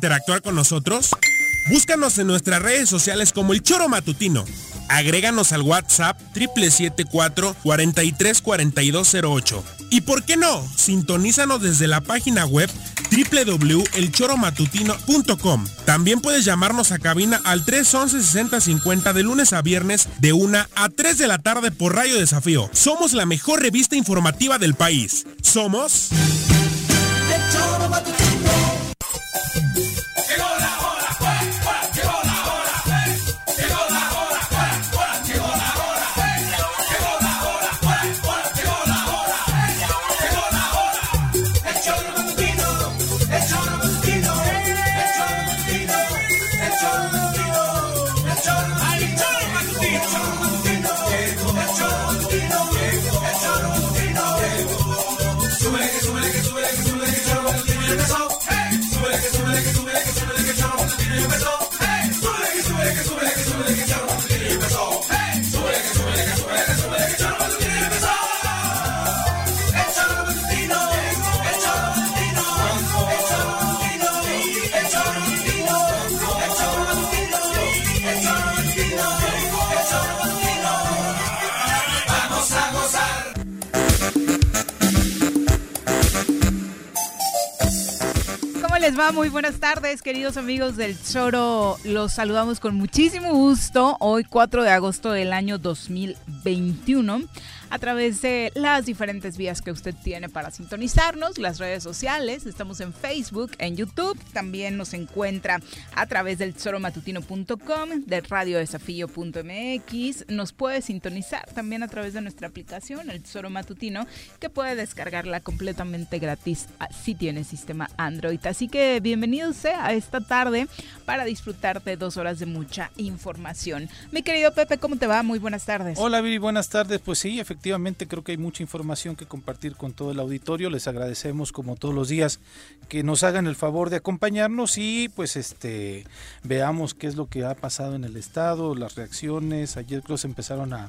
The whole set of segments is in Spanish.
interactuar con nosotros? Búscanos en nuestras redes sociales como El Choro Matutino. Agréganos al WhatsApp 774 434208. Y por qué no, sintonízanos desde la página web www.elchoromatutino.com. También puedes llamarnos a cabina al 311-6050 de lunes a viernes de 1 a 3 de la tarde por Radio Desafío. Somos la mejor revista informativa del país. Somos... El Choro. Muy buenas tardes, queridos amigos del Choro. Los saludamos con muchísimo gusto hoy 4 de agosto del año 2021 a través de las diferentes vías que usted tiene para sintonizarnos, las redes sociales, estamos en Facebook, en YouTube, también nos encuentra a través del tesoromatutino.com, de radiodesafío.mx, nos puede sintonizar también a través de nuestra aplicación, el Tesoro Matutino, que puede descargarla completamente gratis ah, si tiene sistema Android. Así que bienvenido sea a esta tarde para disfrutar de dos horas de mucha información. Mi querido Pepe, ¿cómo te va? Muy buenas tardes. Hola Vivi, buenas tardes. Pues sí, efectivamente efectivamente creo que hay mucha información que compartir con todo el auditorio. Les agradecemos como todos los días que nos hagan el favor de acompañarnos y pues este veamos qué es lo que ha pasado en el estado, las reacciones. Ayer creo que se empezaron a,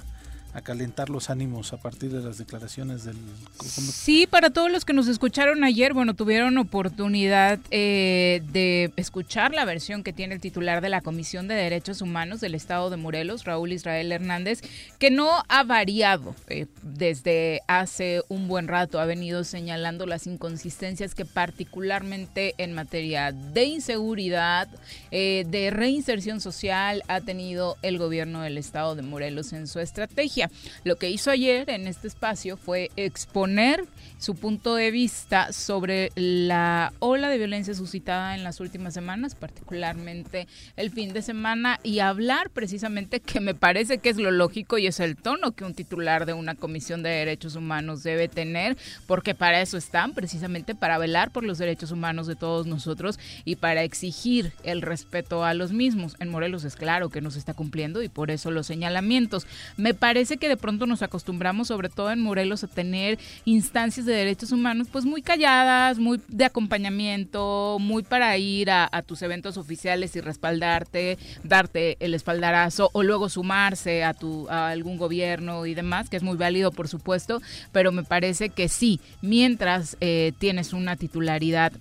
a calentar los ánimos a partir de las declaraciones del Sí, para todos los que nos escucharon ayer, bueno, tuvieron oportunidad eh, de escuchar la versión que tiene el titular de la Comisión de Derechos Humanos del Estado de Morelos, Raúl Israel Hernández, que no ha variado eh, desde hace un buen rato, ha venido señalando las inconsistencias que particularmente en materia de inseguridad, eh, de reinserción social ha tenido el gobierno del Estado de Morelos en su estrategia. Lo que hizo ayer en este espacio fue exponer su punto de vista sobre la ola de violencia suscitada en las últimas semanas, particularmente el fin de semana, y hablar precisamente que me parece que es lo lógico y es el tono que un titular de una comisión de derechos humanos debe tener, porque para eso están, precisamente para velar por los derechos humanos de todos nosotros y para exigir el respeto a los mismos. En Morelos es claro que no se está cumpliendo y por eso los señalamientos. Me parece que de pronto nos acostumbramos, sobre todo en Morelos, a tener instancias de derechos humanos, pues muy calladas, muy de acompañamiento, muy para ir a, tus eventos oficiales y respaldarte, darte el espaldarazo o luego sumarse a, tu, a algún gobierno y demás, que es muy válido, por supuesto, pero me parece que sí, mientras eh, tienes una titularidad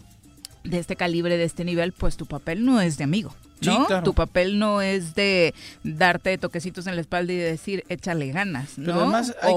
de este calibre, de este nivel, pues tu papel no es de amigo. ¿no? Tu papel no es de darte toquecitos en la espalda y decir échale ganas, ¿no?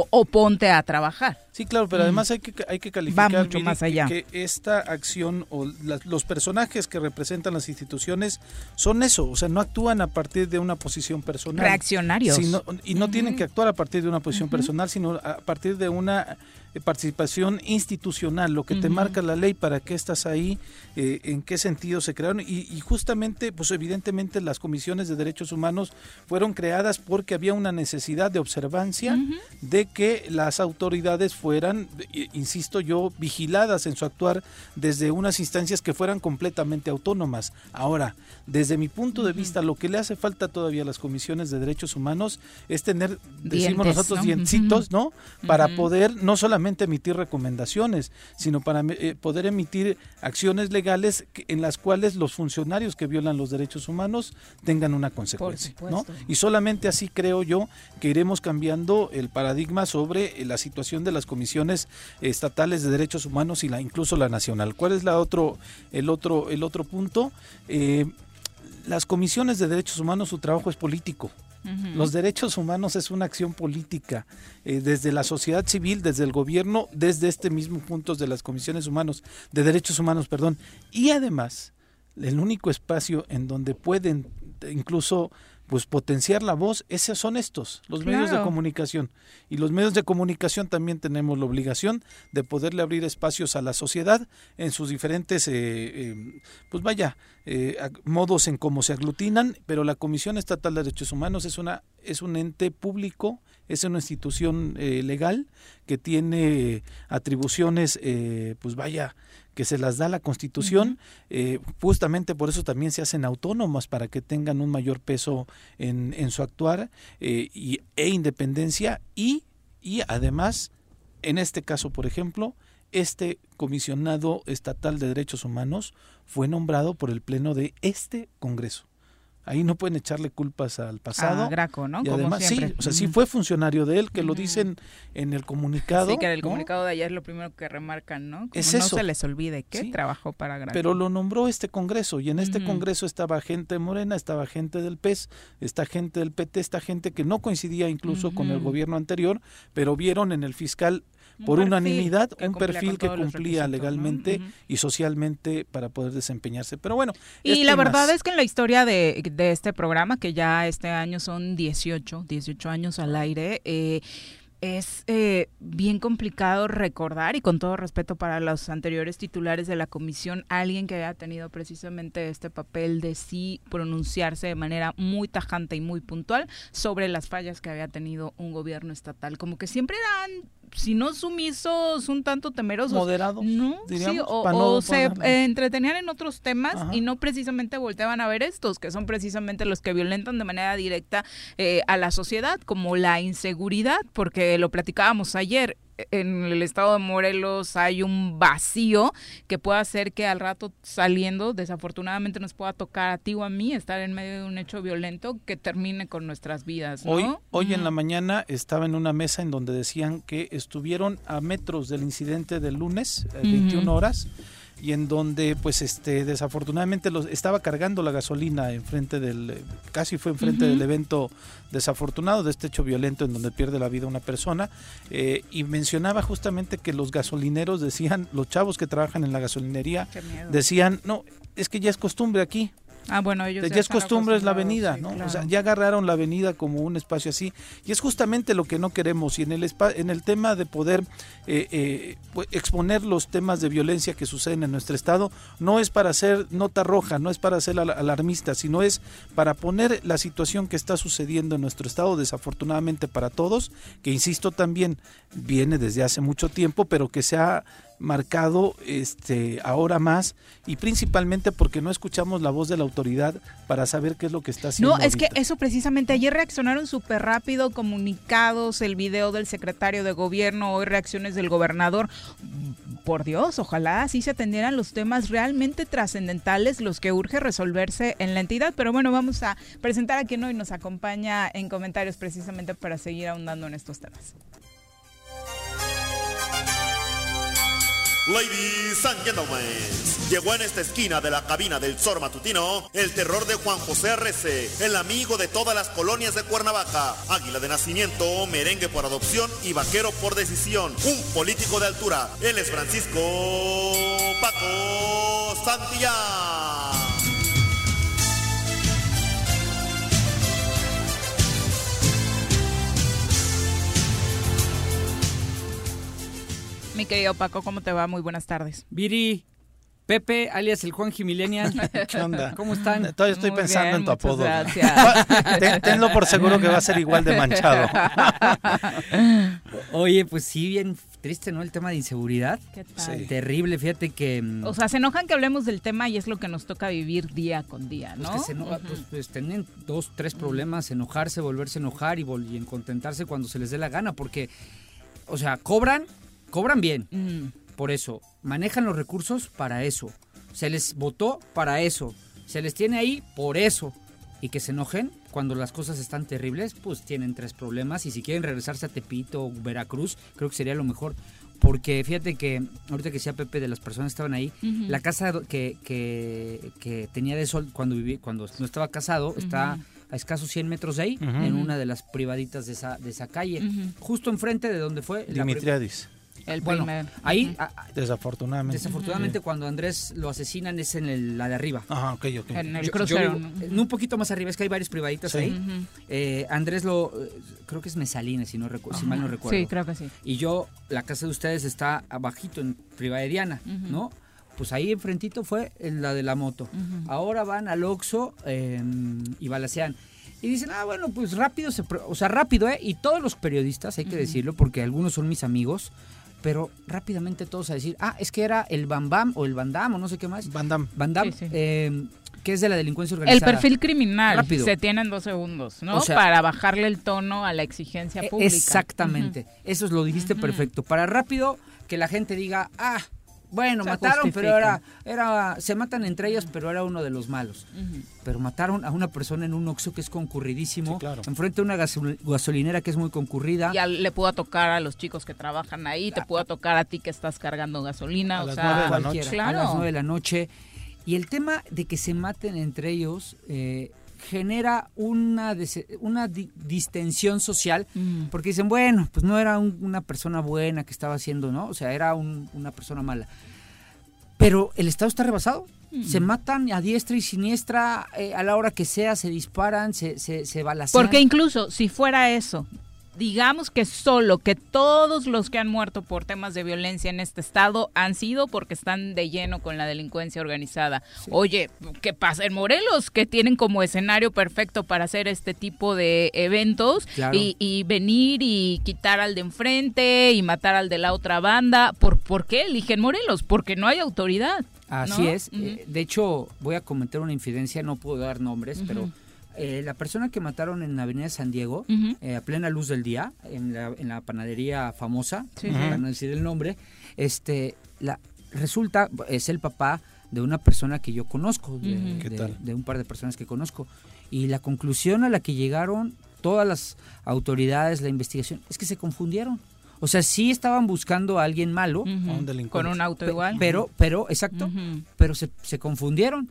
o, ponte a trabajar. Sí, claro, pero además hay que, hay que calificar Que, esta acción o los personajes que representan las instituciones son eso, o sea, no actúan a partir de una posición personal. Reaccionarios. y no tienen que actuar a partir de una posición personal, sino a partir de una participación institucional, lo que te marca la ley, para qué estás ahí, eh, en qué sentido se crearon. Y, justamente, pues evidentemente las comisiones de derechos humanos fueron creadas porque había una necesidad de observancia de que las autoridades fueran, insisto yo, vigiladas en su actuar desde unas instancias que fueran completamente autónomas. Ahora, desde mi punto de vista, lo que le hace falta todavía a las comisiones de derechos humanos es tener, decimos nosotros, ¿no? diencitos, ¿no? Para poder no solamente emitir recomendaciones, sino para eh, poder emitir acciones legales en las cuales los funcionarios que violan los derechos humanos tengan una consecuencia. ¿no? Y solamente así creo yo que iremos cambiando el paradigma sobre eh, la situación de las comisiones estatales de derechos humanos y la incluso la nacional. ¿Cuál es la otro, el, otro, el otro punto? Eh, las comisiones de derechos humanos, su trabajo es político. Los derechos humanos es una acción política, eh, desde la sociedad civil, desde el gobierno, desde este mismo punto de las comisiones humanos, de derechos humanos, perdón. Y además, el único espacio en donde pueden incluso pues potenciar la voz, esos son estos, los medios de comunicación. Y los medios de comunicación también tenemos la obligación de poderle abrir espacios a la sociedad en sus diferentes, eh, eh, pues vaya, eh, modos en cómo se aglutinan, pero la Comisión Estatal de Derechos Humanos es, una, es un ente público, es una institución legal que tiene atribuciones, pues vaya, que se las da la Constitución, eh, justamente por eso también se hacen autónomas para que tengan un mayor peso en, en su actuar eh, y, e independencia y, y además, en este caso, por ejemplo, este comisionado estatal de derechos humanos fue nombrado por el Pleno de este Congreso. Ahí no pueden echarle culpas al pasado. A Graco, ¿no? Y además, sí, o sea, sí fue funcionario de él, que lo dicen en el comunicado. Sí, que en el comunicado de ayer es lo primero que remarcan, ¿no? Como es no se les olvide que trabajó para Graco. Pero lo nombró este Congreso, y en este Congreso estaba gente Morena, estaba gente del PES, esta gente del PT, esta gente que no coincidía incluso con el gobierno anterior, pero vieron en el fiscal por unanimidad un perfil que cumplía legalmente y socialmente para poder desempeñarse. Pero bueno. Y la verdad es que en la historia de, de, este programa, que ya este año son 18, 18 años al aire, eh, es eh, bien complicado recordar, y con todo respeto para los anteriores titulares de la comisión, alguien que haya tenido precisamente este papel de sí pronunciarse de manera muy tajante y muy puntual sobre las fallas que había tenido un gobierno estatal. Como que siempre eran si no sumisos, un tanto temerosos. Moderados. No, sí, o, se eh, entretenían en otros temas y no precisamente volteaban a ver estos, que son precisamente los que violentan de manera directa eh, a la sociedad, como la inseguridad, porque lo platicábamos ayer, en el estado de Morelos hay un vacío que puede hacer que al rato saliendo, desafortunadamente nos pueda tocar a ti o a mí estar en medio de un hecho violento que termine con nuestras vidas. Hoy, hoy en la mañana estaba en una mesa en donde decían que estuvieron a metros del incidente del lunes, 21 eh, horas y en donde pues este desafortunadamente los, estaba cargando la gasolina enfrente del casi fue enfrente del evento desafortunado de este hecho violento en donde pierde la vida una persona eh, y mencionaba justamente que los gasolineros decían los chavos que trabajan en la gasolinería decían no es que ya es costumbre aquí Ah, bueno, ellos ya, es costumbre es la avenida, ¿no? O sea, ya agarraron la avenida como un espacio así. Y es justamente lo que no queremos. Y en el en el tema de poder eh, eh, pues, exponer los temas de violencia que suceden en nuestro estado no es para hacer nota roja, no es para ser alarmista, sino es para poner la situación que está sucediendo en nuestro estado desafortunadamente para todos, que insisto también viene desde hace mucho tiempo, pero que se ha marcado este ahora más y principalmente porque no escuchamos la voz de la autoridad para saber qué es lo que está haciendo. No, es que eso precisamente ayer reaccionaron súper rápido, comunicados, el video del secretario de gobierno, hoy reacciones del gobernador. Por Dios, ojalá así se atendieran los temas realmente trascendentales, los que urge resolverse en la entidad. Pero bueno, vamos a presentar a quien hoy nos acompaña en comentarios precisamente para seguir ahondando en estos temas. Ladies and gentlemen, llegó en esta esquina de la cabina del Zor Matutino el terror de Juan José Arrece, el amigo de todas las colonias de Cuernavaca, águila de nacimiento, merengue por adopción y vaquero por decisión, un político de altura. Él es Francisco Paco Santillán. Mi querido Paco, ¿cómo te va? Muy buenas tardes. Viri, Pepe, alias el Juan Millennial. ¿Qué onda? ¿Cómo están? Todavía estoy pensando en tu apodo. tenlo por seguro que va a ser igual de manchado. Oye, pues sí, bien triste, ¿no? El tema de inseguridad. ¿Qué tal? Terrible, fíjate que... Mm, o sea, se enojan que hablemos del tema y es lo que nos toca vivir día con día, ¿no? Pues, pues, pues tienen dos, tres problemas, enojarse, volverse a enojar y, y contentarse cuando se les dé la gana, porque, o sea, cobran cobran bien. Por eso, manejan los recursos para eso. Se les votó para eso. Se les tiene ahí por eso. Y que se enojen cuando las cosas están terribles, pues tienen tres problemas. Y si quieren regresarse a Tepito o Veracruz, creo que sería lo mejor. Porque fíjate que, ahorita que decía Pepe de las personas que estaban ahí, la casa que, que, que tenía de sol cuando viví, cuando no estaba casado, está a escasos 100 metros de ahí, en una de las privaditas de esa, de esa calle. Justo enfrente de donde fue Dimitriadis, El Bueno, primer. ahí, Ujú. a- a- desafortunadamente. desafortunadamente, cuando Andrés lo asesinan es en el- la de arriba. Ajá, ok, ok. En el Yo- yo crucero. vivo- en un poquito más arriba, es que hay varias privaditas Sí. ahí. Ujú. Eh, Andrés lo, eh, creo que es Mesalina, si, no recu- si mal no recuerdo. Sí, creo que sí. Y yo, la casa de ustedes está abajito en Privaderiana, Ujú. ¿no? Pues ahí enfrentito fue en la de la moto. Ahora van al Oxxo eh, y balacean. Y dicen, ah, bueno, pues rápido, se o sea, rápido, ¿eh? Y todos los periodistas, hay que decirlo, porque algunos son mis amigos, pero rápidamente todos a decir, ah, es que era el Bam Bam o el Van Damme o no sé qué más. Van Damme, Sí, sí. eh, que es de la delincuencia El organizada. perfil criminal Rápido. se tiene en dos segundos, ¿no? O sea- Para bajarle el tono a la exigencia E- pública. Exactamente, eso es lo dijiste perfecto. Para rápido que la gente diga, ah, bueno, Se mataron, pero era, era, se matan entre ellos, pero era uno de los malos. Pero mataron a una persona en un Oxxo que es concurridísimo, Sí, claro. enfrente de una gasol- gasolinera que es muy concurrida. Ya le pudo tocar a los chicos que trabajan ahí, te pudo tocar a ti que estás cargando gasolina, A o las sea, nueve de la cualquiera, noche. Claro. a las nueve de la noche. Y el tema de que se maten entre ellos eh, genera una, una di- distensión social, Mm. porque dicen, bueno, pues no era un- una persona buena que estaba haciendo, ¿no? O sea, era un- una persona mala. Pero el Estado está rebasado. Se matan a diestra y siniestra, eh, a la hora que sea, se disparan, se, se, se balacean. Porque incluso si fuera eso, digamos que solo que todos los que han muerto por temas de violencia en este estado han sido porque están de lleno con la delincuencia organizada. Oye, ¿qué pasa en Morelos? Que tienen como escenario perfecto para hacer este tipo de eventos Claro. y, y venir y quitar al de enfrente y matar al de la otra banda. ¿Por, ¿por qué eligen Morelos? Porque no hay autoridad. Así ¿no? es. Eh, de hecho, voy a cometer una infidencia, no puedo dar nombres, pero eh, la persona que mataron en la Avenida San Diego, eh, a plena luz del día, en la, en la panadería famosa, Sí, para no decir el nombre, este, la, resulta, es el papá de una persona que yo conozco, de. ¿Qué de- tal? de un par de personas que conozco. Y la conclusión a la que llegaron todas las autoridades, la investigación, es que se confundieron. O sea, sí estaban buscando a alguien malo, Ujú. A un delincuente. Con un auto igual. pero, pero, exacto, pero se, se confundieron.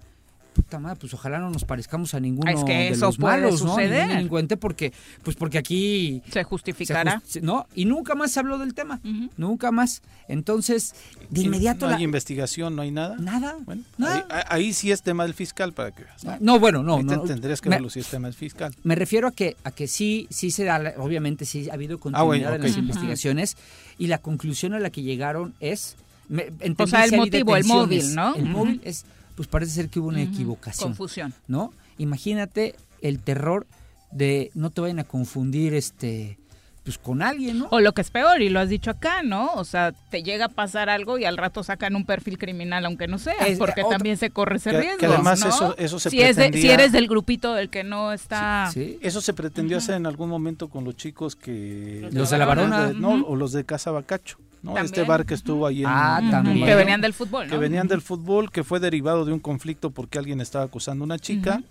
Puta madre, pues ojalá no nos parezcamos a ninguno Es que de eso los puede malos, ¿no? suceder. Ningún delincuente porque, pues porque aquí Se se justificará. just- no y nunca más se habló del tema, nunca más. Entonces, de inmediato No la- hay investigación, no hay nada. nada, Bueno, nada. ahí, ahí sí es tema del fiscal para que veas. ¿no? No, bueno, no, Ahí te- no. tendrías que me, verlo si es tema del fiscal. me refiero a que a que sí sí se da, la- obviamente sí ha habido continuidad Ah, bueno, en las investigaciones y la conclusión a la que llegaron es me- O sea, el motivo, el móvil, ¿no? El móvil es pues parece ser que hubo una equivocación. Confusión. ¿no? Imagínate el terror de no te vayan a confundir este pues con alguien, ¿no? O lo que es peor, y lo has dicho acá, ¿no? O sea, te llega a pasar algo y al rato sacan un perfil criminal, aunque no sea, Es- porque otro- también se corre ese Que- riesgo. que además ¿no? eso- eso se si, es de- si pretendía- eres del grupito del que no está. Sí. Eso se pretendió hacer en algún momento con los chicos que... Los de la Barona. de- no, Ujú. o los de Casa Bacacho, ¿no? También. Este bar que estuvo ahí en... Ah, también. Que venían del fútbol, ¿no? que venían del fútbol, que fue derivado de un conflicto porque alguien estaba acusando a una chica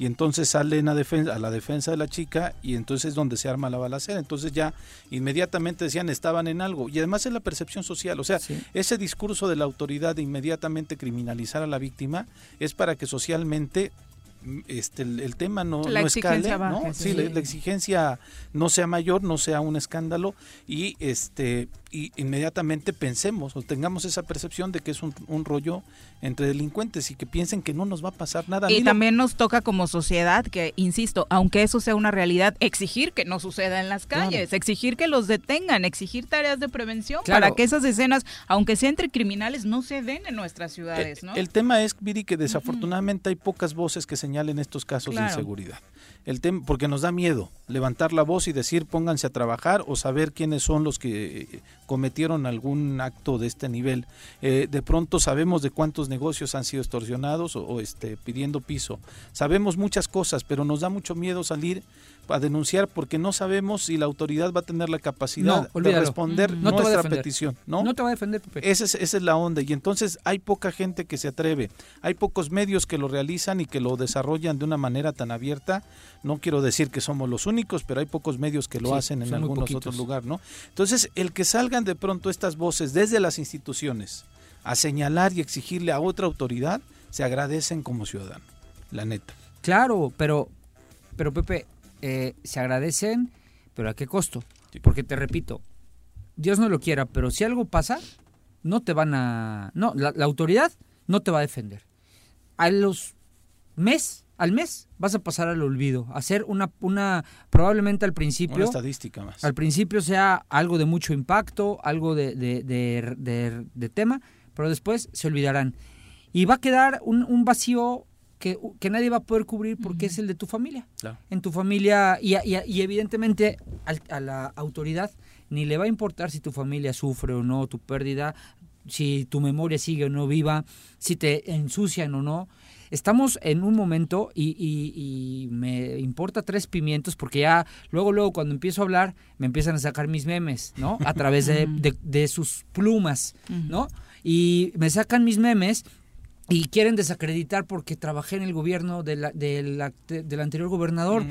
y entonces salen a, defen- a la defensa de la chica y entonces es donde se arma la balacera. Entonces ya inmediatamente decían estaban en algo y además es la percepción social, o sea, Sí. ese discurso de la autoridad de inmediatamente criminalizar a la víctima es para que socialmente mm, este el, el tema no, La no escale, ¿no? Sí, sí. La, la exigencia no sea mayor, no sea un escándalo y este y inmediatamente pensemos o tengamos esa percepción de que es un, un rollo entre delincuentes y que piensen que no nos va a pasar nada. Y también nos toca como sociedad que, insisto, aunque eso sea una realidad, exigir que no suceda en las Claro. calles, exigir que los detengan, exigir tareas de prevención Claro. para que esas escenas, aunque sea entre criminales, no se den en nuestras ciudades, ¿no? El, el tema es, Viri, que desafortunadamente hay pocas voces que señalen estos casos Claro. de inseguridad. El tema, porque nos da miedo levantar la voz y decir pónganse a trabajar o saber quiénes son los que eh, cometieron algún acto de este nivel. Eh, de pronto sabemos de cuántos negocios han sido extorsionados o, o, este, pidiendo piso. Sabemos muchas cosas, pero nos da mucho miedo salir a denunciar porque no sabemos si la autoridad va a tener la capacidad de responder nuestra petición. ¿no? no te va a defender, Esa es, esa es la onda. Y entonces hay poca gente que se atreve. Hay pocos medios que lo realizan y que lo desarrollan de una manera tan abierta. No quiero decir que somos los únicos, pero hay pocos medios que lo hacen en algunos otros lugares. ¿no? Entonces, el que salgan de pronto estas voces desde las instituciones a señalar y exigirle a otra autoridad, se agradecen como ciudadano. La neta. Claro, pero, pero Pepe, eh, se agradecen, pero ¿a qué costo? Porque te repito, Dios no lo quiera, pero si algo pasa, no te van a... No, la, autoridad no te va a defender. A los mes, al mes, vas a pasar al olvido. Hacer una, una probablemente al principio... Una estadística más. Al principio sea algo de mucho impacto, algo de, de, tema, pero después se olvidarán. Y va a quedar un, un vacío que, nadie va a poder cubrir porque es el de tu familia. En tu familia, y, y, evidentemente a, la autoridad ni le va a importar si tu familia sufre o no tu pérdida, si tu memoria sigue o no viva, si te ensucian o no. Estamos en un momento y, y, me importa tres pimientos porque ya luego, luego cuando empiezo a hablar me empiezan a sacar mis memes, ¿no? A través de, de sus plumas, ¿no? Y me sacan mis memes y quieren desacreditar porque trabajé en el gobierno de la, del anterior gobernador. Mm.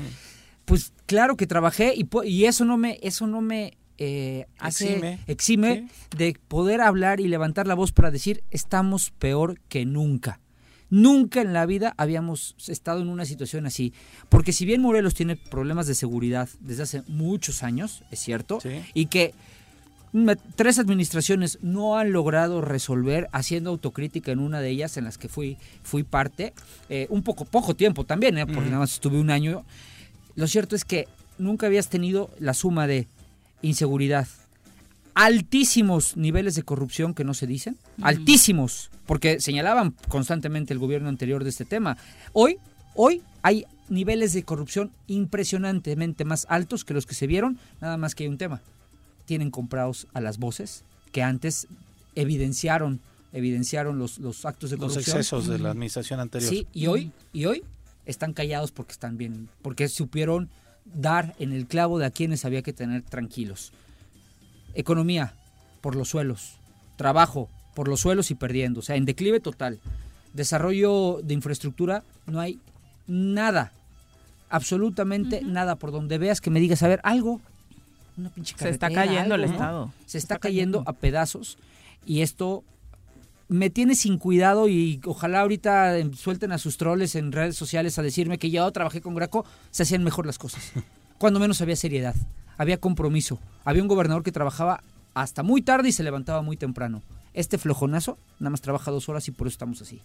Pues claro que trabajé y, y eso no me, eso no me eh, hace, exime, de poder hablar y levantar la voz para decir estamos peor que nunca. Nunca en la vida habíamos estado en una situación así. Porque si bien Morelos tiene problemas de seguridad desde hace muchos años, es cierto, y que tres administraciones no han logrado resolver, haciendo autocrítica en una de ellas, en las que fui, fui parte, eh, un poco, poco tiempo también, ¿eh? porque nada más estuve un año. Lo cierto es que nunca habías tenido la suma de inseguridad, altísimos niveles de corrupción que no se dicen, altísimos, porque señalaban constantemente el gobierno anterior de este tema. Hoy, hoy hay niveles de corrupción impresionantemente más altos que los que se vieron, nada más que hay un tema tienen comprados a las voces que antes evidenciaron evidenciaron los, los actos de corrupción. Los excesos de la administración anterior. Sí, y hoy, y hoy están callados porque están bien, porque supieron dar en el clavo de a quienes había que tener tranquilos. Economía, por los suelos. Trabajo, por los suelos y perdiendo. O sea, en declive total. Desarrollo de infraestructura, no hay nada. Absolutamente nada. Por donde veas que me digas, a ver, algo, se está cayendo el Estado. Se está, cayendo, a pedazos y esto me tiene sin cuidado y ojalá ahorita suelten a sus troles en redes sociales a decirme que yo trabajé con Graco, se hacían mejor las cosas. Cuando menos había seriedad, había compromiso, había un gobernador que trabajaba hasta muy tarde y se levantaba muy temprano. Este flojonazo nada más trabaja dos horas y por eso estamos así.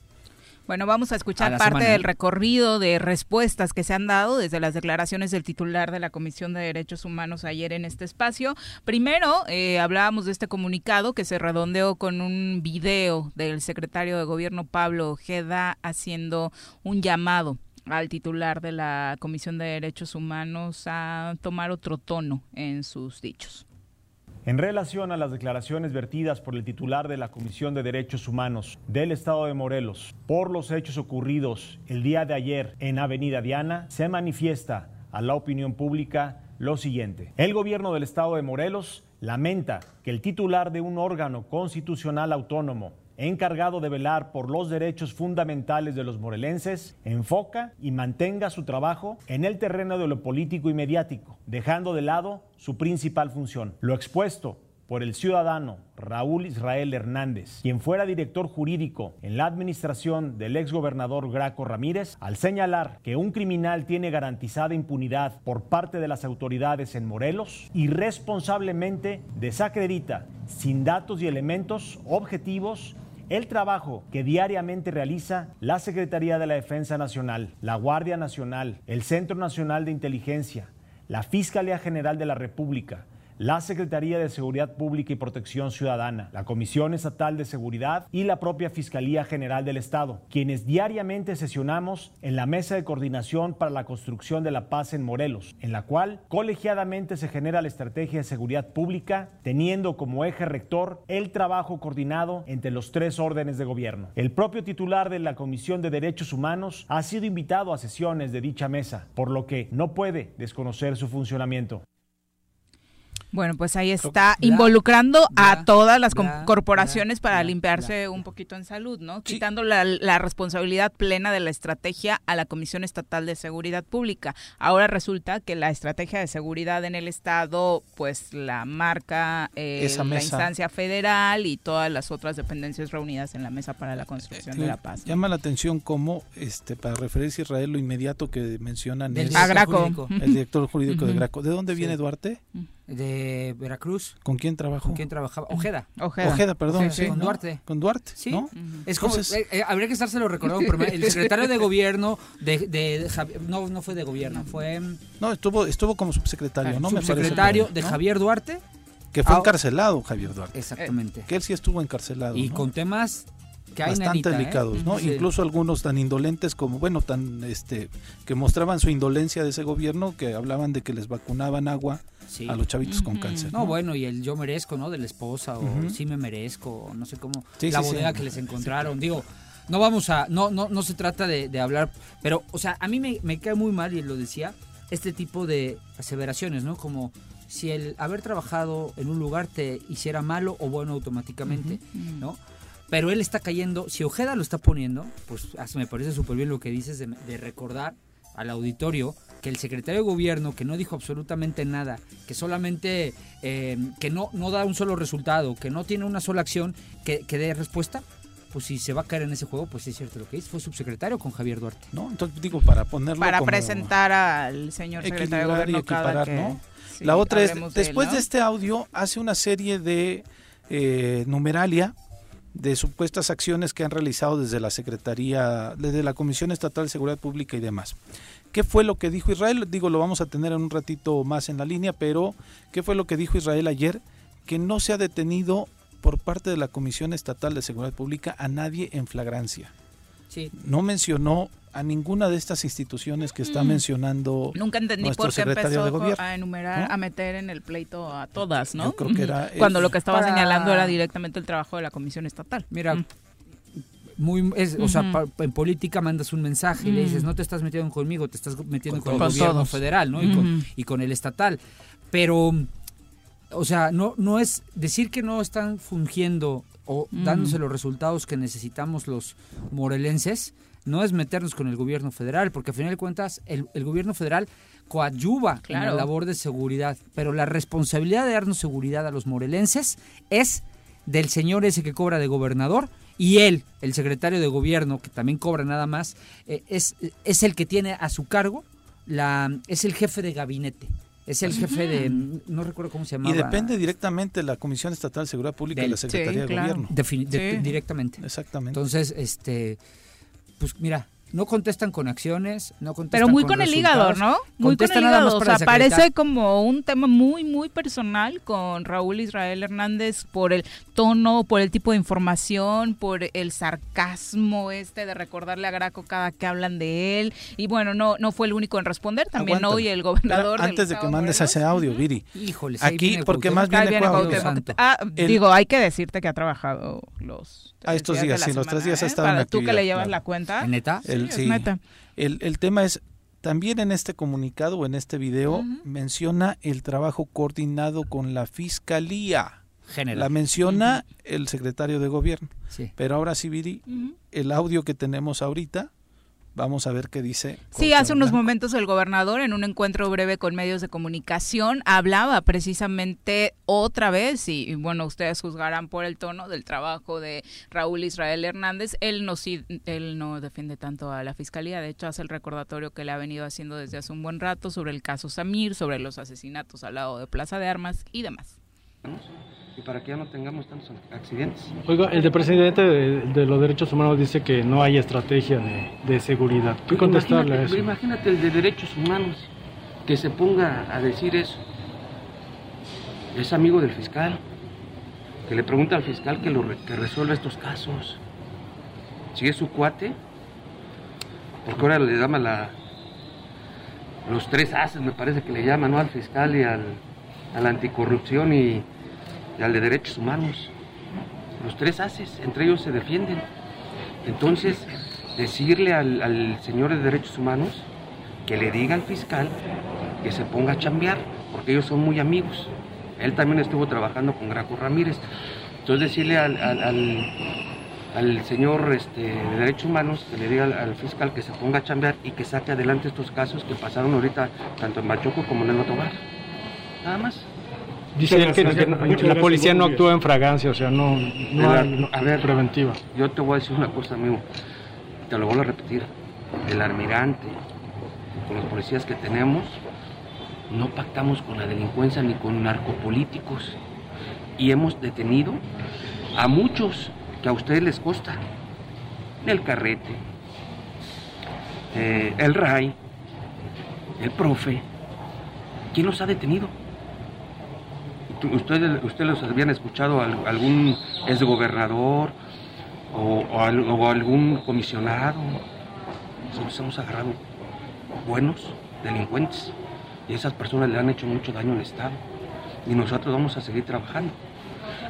Bueno, vamos a escuchar parte del recorrido de respuestas que se han dado desde las declaraciones del titular de la Comisión de Derechos Humanos ayer en este espacio. Primero, eh, hablábamos de este comunicado que se redondeó con un video del secretario de Gobierno Pablo Ojeda haciendo un llamado al titular de la Comisión de Derechos Humanos a tomar otro tono en sus dichos. En relación a las declaraciones vertidas por el titular de la Comisión de Derechos Humanos del Estado de Morelos por los hechos ocurridos el día de ayer en Avenida Diana, se manifiesta a la opinión pública lo siguiente. El gobierno del Estado de Morelos lamenta que el titular de un órgano constitucional autónomo encargado de velar por los derechos fundamentales de los morelenses, enfoca y mantenga su trabajo en el terreno de lo político y mediático, dejando de lado su principal función. Lo expuesto por el ciudadano Raúl Israel Hernández, quien fuera director jurídico en la administración del exgobernador Graco Ramírez, al señalar que un criminal tiene garantizada impunidad por parte de las autoridades en Morelos, irresponsablemente desacredita, sin datos y elementos objetivos, el trabajo que diariamente realiza la Secretaría de la Defensa Nacional, la Guardia Nacional, el Centro Nacional de Inteligencia, la Fiscalía General de la República, la Secretaría de Seguridad Pública y Protección Ciudadana, la Comisión Estatal de Seguridad y la propia Fiscalía General del Estado, quienes diariamente sesionamos en la Mesa de Coordinación para la Construcción de la Paz en Morelos, en la cual colegiadamente se genera la estrategia de seguridad pública, teniendo como eje rector el trabajo coordinado entre los tres órdenes de gobierno. El propio titular de la Comisión de Derechos Humanos ha sido invitado a sesiones de dicha mesa, por lo que no puede desconocer su funcionamiento. Bueno, pues ahí está involucrando a todas las corporaciones para limpiarse un poquito en salud, ¿no? Quitando la, responsabilidad plena de la estrategia a la Comisión Estatal de Seguridad Pública. Ahora resulta que la estrategia de seguridad en el Estado, pues la marca eh, la instancia federal y todas las otras dependencias reunidas en la mesa para la construcción de la paz. Llama la atención cómo, este, para referirse a Israel, lo inmediato que mencionan es el director jurídico de Graco. ¿De dónde viene Duarte? De Veracruz. ¿Con quién trabajó? ¿Con quién trabajaba? Ojeda. Ojeda, perdón. con Duarte. Con Duarte, sí. ¿no? Es como, eh, eh, habría que estárselo recordando, pero el secretario de gobierno de, de, no, no fue de gobierno, fue... No, estuvo, estuvo como subsecretario, ¿no? Subsecretario de Javier Duarte. Que fue ah, encarcelado Javier Duarte. Exactamente. que él sí estuvo encarcelado. Y con temas que bastante ¿eh? delicados, ¿no? Incluso algunos tan indolentes como, bueno, tan, este, que mostraban su indolencia de ese gobierno, que hablaban de que les vacunaban agua a los chavitos con cáncer. No, bueno, y el yo merezco, ¿no? De la esposa, o sí me merezco, no sé cómo, la bodega que les encontraron, digo, no vamos a, no, no, no se trata de, hablar, pero, o sea, a mí me, me cae muy mal, y lo decía, este tipo de aseveraciones, ¿no? Como si el haber trabajado en un lugar te hiciera malo o bueno automáticamente, ¿no? Pero él está cayendo, si Ojeda lo está poniendo, pues me parece súper bien lo que dices de, recordar al auditorio que el secretario de gobierno que no dijo absolutamente nada, que solamente, eh, que no, no da un solo resultado, que no tiene una sola acción que, que dé respuesta, pues si se va a caer en ese juego, pues es cierto lo que es, fue subsecretario con Javier Duarte. No, entonces digo, para ponerlo Para presentar al señor secretario de gobierno cada que, La otra es, después de, este audio, hace una serie de eh, numeralia de supuestas acciones que han realizado desde la Secretaría, desde la Comisión Estatal de Seguridad Pública y demás. ¿Qué fue lo que dijo Israel? Digo, lo vamos a tener en un ratito más en la línea, pero ¿qué fue lo que dijo Israel ayer? Que no se ha detenido por parte de la Comisión Estatal de Seguridad Pública a nadie en flagrancia. Sí. No mencionó a ninguna de estas instituciones que está mm. mencionando Nunca entendí por qué empezó a enumerar, a meter en el pleito a todas, ¿no? creo que era Cuando lo que estaba señalando era directamente el trabajo de la comisión estatal. Mira, mm. muy o sea, en política mandas un mensaje y le dices, mm. no te estás metiendo conmigo, te estás metiendo con, el gobierno federal, ¿no? Y, con, y con el estatal. Pero, o sea, no, no es decir que no están fungiendo o dándose los resultados que necesitamos los morelenses, no es meternos con el gobierno federal, porque a final de cuentas el, gobierno federal coadyuva en la labor de seguridad, pero la responsabilidad de darnos seguridad a los morelenses es del señor ese que cobra de gobernador y él, el secretario de gobierno, que también cobra nada más, eh, es, es el que tiene a su cargo, la, es el jefe de gabinete. Es el jefe de, no recuerdo cómo se llama. Y depende directamente de la Comisión Estatal de Seguridad Pública y la Secretaría de Gobierno. directamente. Exactamente. Entonces, este, pues mira, no contestan con acciones, no contestan Pero muy con, el hígado, ¿no? Muy con el hígado. O sea, parece como un tema muy, muy personal con Raúl Israel Hernández por el tono, por el tipo de información, por el sarcasmo este de recordarle a Graco cada que hablan de él. Y bueno, no, no fue el único en responder. También hoy el gobernador. antes de que mandes ese audio, Viri. Híjole, aquí, porque más viene, ah, Digo, hay que decirte que ha trabajado los. A estos días, sí, los tres días ha ¿eh? estado en Tú que le llevas la cuenta. ¿Neta? El, el, tema es, también en este comunicado o en este video menciona el trabajo coordinado con la Fiscalía. General. La menciona el secretario de gobierno. Pero ahora sí, Viri, el audio que tenemos ahorita Vamos a ver qué dice. Sí, hace unos momentos el gobernador en un encuentro breve con medios de comunicación hablaba precisamente otra vez, y, bueno, ustedes juzgarán por el tono del trabajo de Raúl Israel Hernández. Él no, él no defiende tanto a la fiscalía, de hecho hace el recordatorio que le ha venido haciendo desde hace un buen rato sobre el caso Samir, sobre los asesinatos al lado de Plaza de Armas y demás y para que ya no tengamos tantos accidentes. Oiga, el de presidente de, los derechos humanos dice que no hay estrategia de, seguridad. ¿Qué contestarle a eso? Imagínate el de derechos humanos que se ponga a decir eso. es amigo del fiscal, que le pregunta al fiscal que, lo, que resuelva estos casos. Si es su cuate, porque ahora le llaman la, los tres haces, me parece que le llaman, ¿no? Al fiscal y al, a la anticorrupción y, y al de derechos humanos. Los tres haces, entre ellos se defienden. Entonces, decirle al, señor de derechos humanos que le diga al fiscal que se ponga a chambear, porque ellos son muy amigos. Él también estuvo trabajando con Graco Ramírez. Entonces decirle al señor este, de derechos humanos que le diga al, fiscal que se ponga a chambear y que saque adelante estos casos que pasaron ahorita tanto en Machoco como en el Otobar. Nada más. Dice él que, que la policía no actúa en fragancia, o sea, no, no la, hay a ver, preventiva. Yo te voy a decir una cosa, amigo. Te lo vuelvo a repetir. El almirante, con los policías que tenemos, no pactamos con la delincuencia ni con narcopolíticos. Y hemos detenido a muchos que a ustedes les consta. El carrete, eh, el RAI, el profe. ¿Quién los ha detenido? ¿Ustedes, ustedes los habían escuchado algún exgobernador o, o algún comisionado? Nosotros hemos agarrado buenos delincuentes y esas personas le han hecho mucho daño al Estado y nosotros vamos a seguir trabajando.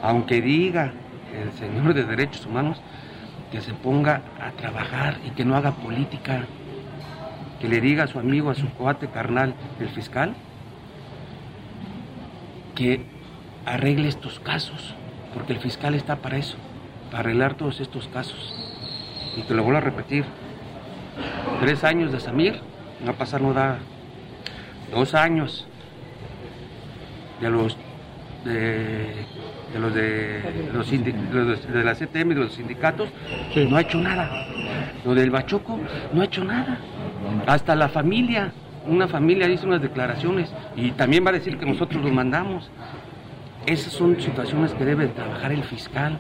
Aunque diga el señor de derechos humanos que se ponga a trabajar y que no haga política, que le diga a su amigo, a su cuate carnal, el fiscal, que arregle estos casos, porque el fiscal está para eso, para arreglar todos estos casos. Y te lo vuelvo a repetir, tres años de Samir, va a pasar no da dos años de los de, de los de los, de, de la CTM y de los sindicatos sí. no ha hecho nada. Lo del Bachoco no ha hecho nada. Hasta la familia, una familia hizo unas declaraciones y también va a decir que nosotros los mandamos. Esas son situaciones que debe trabajar el fiscal,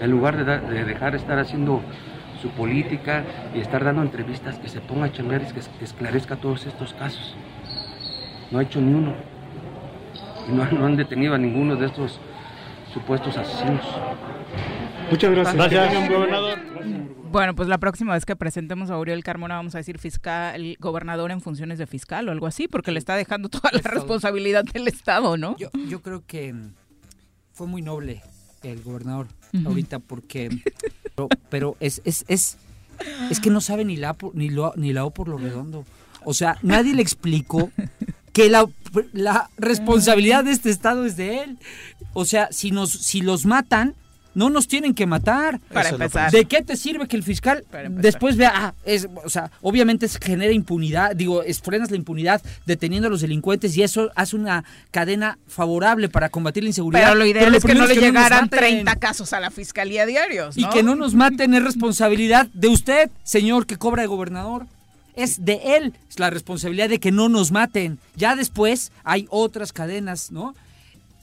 en lugar de, da, de dejar de estar haciendo su política y estar dando entrevistas que se ponga a chambear y que, esclarezca todos estos casos. No ha hecho ni uno. Y no, han detenido a ninguno de estos supuestos asesinos. Muchas gracias. Gracias, gobernador. Bueno, pues la próxima vez que presentemos a Uriel Carmona vamos a decir fiscal, gobernador en funciones de fiscal o algo así, porque le está dejando toda la responsabilidad del Estado, ¿no? Yo, yo creo que fue muy noble el gobernador uh -huh. ahorita porque pero, pero, es, es, es, es que no sabe ni la ni lo ni la O por lo redondo. O sea, nadie le explicó que la, la responsabilidad de este estado es de él. O sea, si nos si los matan, no nos tienen que matar. Para empezar. ¿De qué te sirve que el fiscal después vea, ah, es, o sea, obviamente se genera impunidad, digo, es, frenas la impunidad deteniendo a los delincuentes y eso hace una cadena favorable para combatir la inseguridad. Pero lo ideal Pero es que no le llegaran no 30 casos a la fiscalía diarios. ¿no? Y que no nos maten es responsabilidad de usted, señor que cobra de gobernador es de él es la responsabilidad de que no nos maten. Ya después hay otras cadenas, ¿no?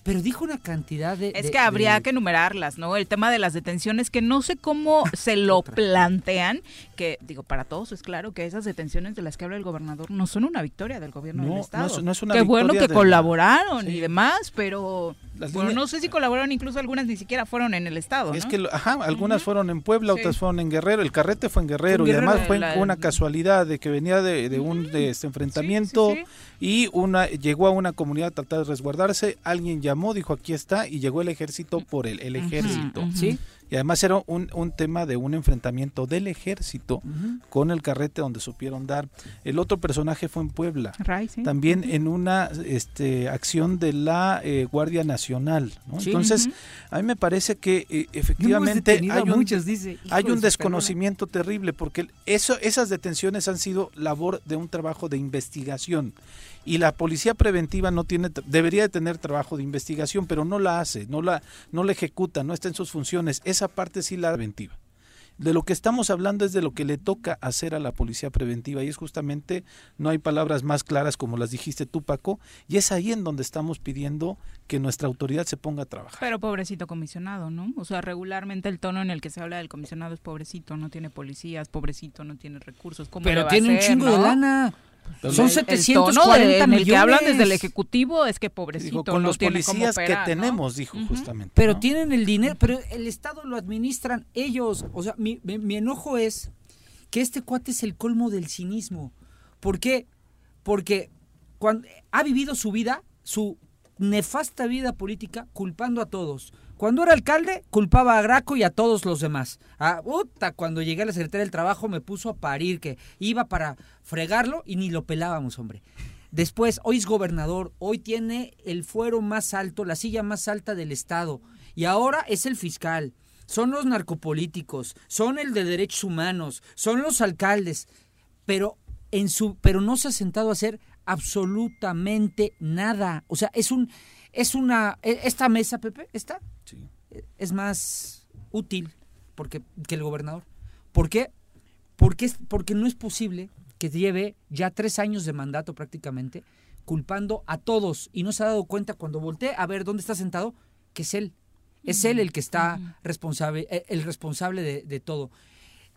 Pero dijo una cantidad de... Es de, que habría de... que enumerarlas, ¿no? El tema de las detenciones, que no sé cómo se lo plantean, que digo, para todos es claro que esas detenciones de las que habla el gobernador no son una victoria del gobierno no, del Estado. No es, no es una Qué bueno que de... colaboraron sí. y demás, pero... Bueno, líneas... no sé si colaboraron, incluso algunas ni siquiera fueron en el Estado. Es que, ajá, algunas uh -huh. fueron en Puebla, otras fueron en Guerrero. El carrete fue en Guerrero, y además fue la... una casualidad de que venía de, de un de este enfrentamiento sí, y una llegó a una comunidad a tratar de resguardarse. Alguien llamó, dijo aquí está, y llegó el ejército por él, el ejército. Uh -huh. ¿Sí? Y además era un, un, tema de un enfrentamiento del ejército uh -huh. con el carrete donde supieron dar. El otro personaje fue en Puebla, Ray, sí. también uh -huh. en una este, acción de la eh, Guardia Nacional. ¿no? Sí. Entonces, uh -huh. a mí me parece que eh, efectivamente hay un, muchos, dice, hay un desconocimiento terrible porque eso, esas detenciones han sido labor de un trabajo de investigación y la policía preventiva no tiene debería de tener trabajo de investigación pero no la hace no la no la ejecuta no está en sus funciones esa parte sí la preventiva de lo que estamos hablando es de lo que le toca hacer a la policía preventiva y es justamente, no hay palabras más claras como las dijiste tú Paco, y es ahí en donde estamos pidiendo que nuestra autoridad se ponga a trabajar. Pero pobrecito comisionado, ¿no? O sea, regularmente el tono en el que se habla del comisionado es pobrecito, no tiene policías, pobrecito, no tiene recursos. ¿Cómo Pero le va tiene a un chingo ¿no? de lana. Son El- 740 el tono de- en el millones. que hablan desde el ejecutivo es que pobrecito Dijo, con no los policías que tenemos, dijo justamente. Pero ¿no? tienen el dinero, pero el Estado lo administran ellos. O sea, mi, mi- mi enojo es que este cuate es el colmo del cinismo. ¿Por qué? Porque cuando ha vivido su vida, su nefasta vida política, culpando a todos. Cuando era alcalde, culpaba a Graco y a todos los demás. Ah, puta, cuando llegué a la Secretaría del Trabajo me puso a parir, que iba para fregarlo y ni lo pelábamos, hombre. Después, hoy es gobernador, hoy tiene el fuero más alto, la silla más alta del Estado. Y ahora es el fiscal. Son los narcopolíticos, son el de derechos humanos, son los alcaldes. Pero, en su, pero no se ha sentado a hacer absolutamente nada. O sea, es un, es una, e- esta mesa, Pepe, esta, Sí. es más útil porque, que el gobernador. ¿Por qué? Porque, es, porque no es posible que lleve ya tres años de mandato prácticamente culpando a todos y no se ha dado cuenta cuando voltee a ver dónde está sentado que es él. Es él el que está responsable, eh, el responsable de, de todo.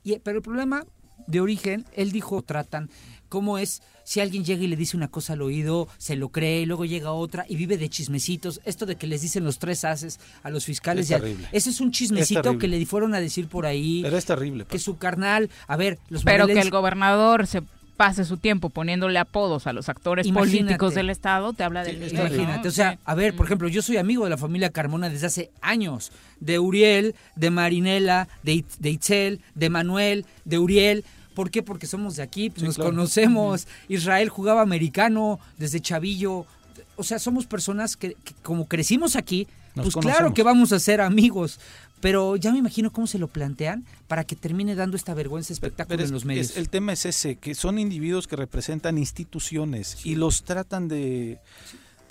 Y, pero el problema de origen, él dijo, tratan, cómo es si alguien llega y le dice una cosa al oído, se lo cree, y luego llega otra y vive de chismecitos. Esto de que les dicen los tres haces a los fiscales. Es terrible. ese es un chismecito que le fueron a decir por ahí. Pero es terrible. que su carnal, a ver, los Pero que el gobernador se pase su tiempo poniéndole apodos a los actores Imagínate. políticos del Estado, te habla del Sí. Imagínate, o sea, a ver, por ejemplo, yo soy amigo de la familia Carmona desde hace años, de Uriel, de Marinela, de, It- de Itzel, de Manuel, de Uriel. ¿Por qué? Porque somos de aquí, pues, Sí, nos claro. conocemos. Israel jugaba americano desde chavillo. O sea, somos personas que, que como crecimos aquí, Nos pues claro que vamos a ser amigos. Pero ya me imagino cómo se lo plantean para que termine dando esta vergüenza espectáculo Pero es- en los medios. es- el tema es ese, que son individuos que representan instituciones y los tratan de...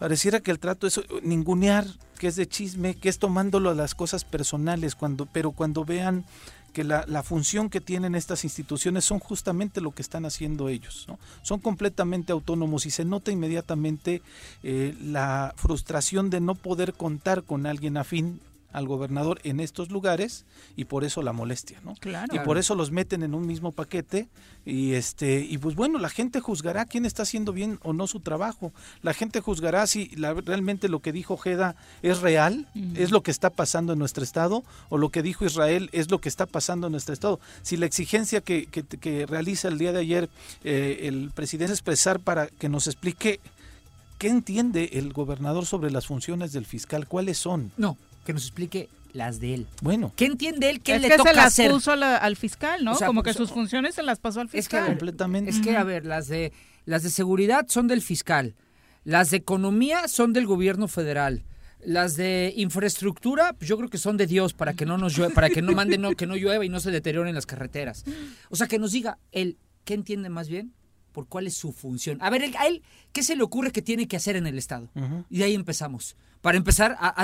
Pareciera que el trato es ningunear, que es de chisme, que es tomándolo a las cosas personales, cuando, pero cuando vean que la, la función que tienen estas instituciones son justamente lo que están haciendo ellos. ¿no? Son completamente autónomos y se nota inmediatamente eh, la frustración de no poder contar con alguien afín al gobernador en estos lugares y por eso la molestia, ¿no? Claro. Y por eso los meten en un mismo paquete y este y pues bueno, la gente juzgará quién está haciendo bien o no su trabajo. La gente juzgará si la- realmente lo que dijo Jeda es real, es lo que está pasando en nuestro estado o lo que dijo Israel es lo que está pasando en nuestro estado. Si la exigencia que, que- que realiza el día de ayer eh, el presidente es expresar para que nos explique qué entiende el gobernador sobre las funciones del fiscal, cuáles son. No, que nos explique las de él. Bueno, ¿Qué entiende él? ¿Qué es le que toca se las hacer? puso la- al fiscal, ¿no? O sea, Como que pues, sus funciones se las pasó al Es que, fiscal. completamente. Es que, a ver, las de, las de seguridad son del fiscal, las de economía son del gobierno federal, las de infraestructura, pues yo creo que son de Dios para que no nos llueva, para que no mande, no, que no llueva y no se deterioren las carreteras. O sea, que nos diga él, ¿qué entiende más bien? Por cuál es su función. A ver, él- a él, ¿qué se le ocurre que tiene que hacer en el Estado? Y de ahí empezamos. Para empezar a,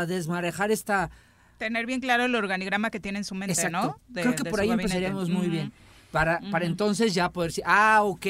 a desmarejar esta, Tener bien claro el organigrama que tiene en su mente, Exacto. ¿no? De- Creo que de por ahí gabinete. empezaríamos muy bien. Para, para entonces ya poder decir, ah, ok,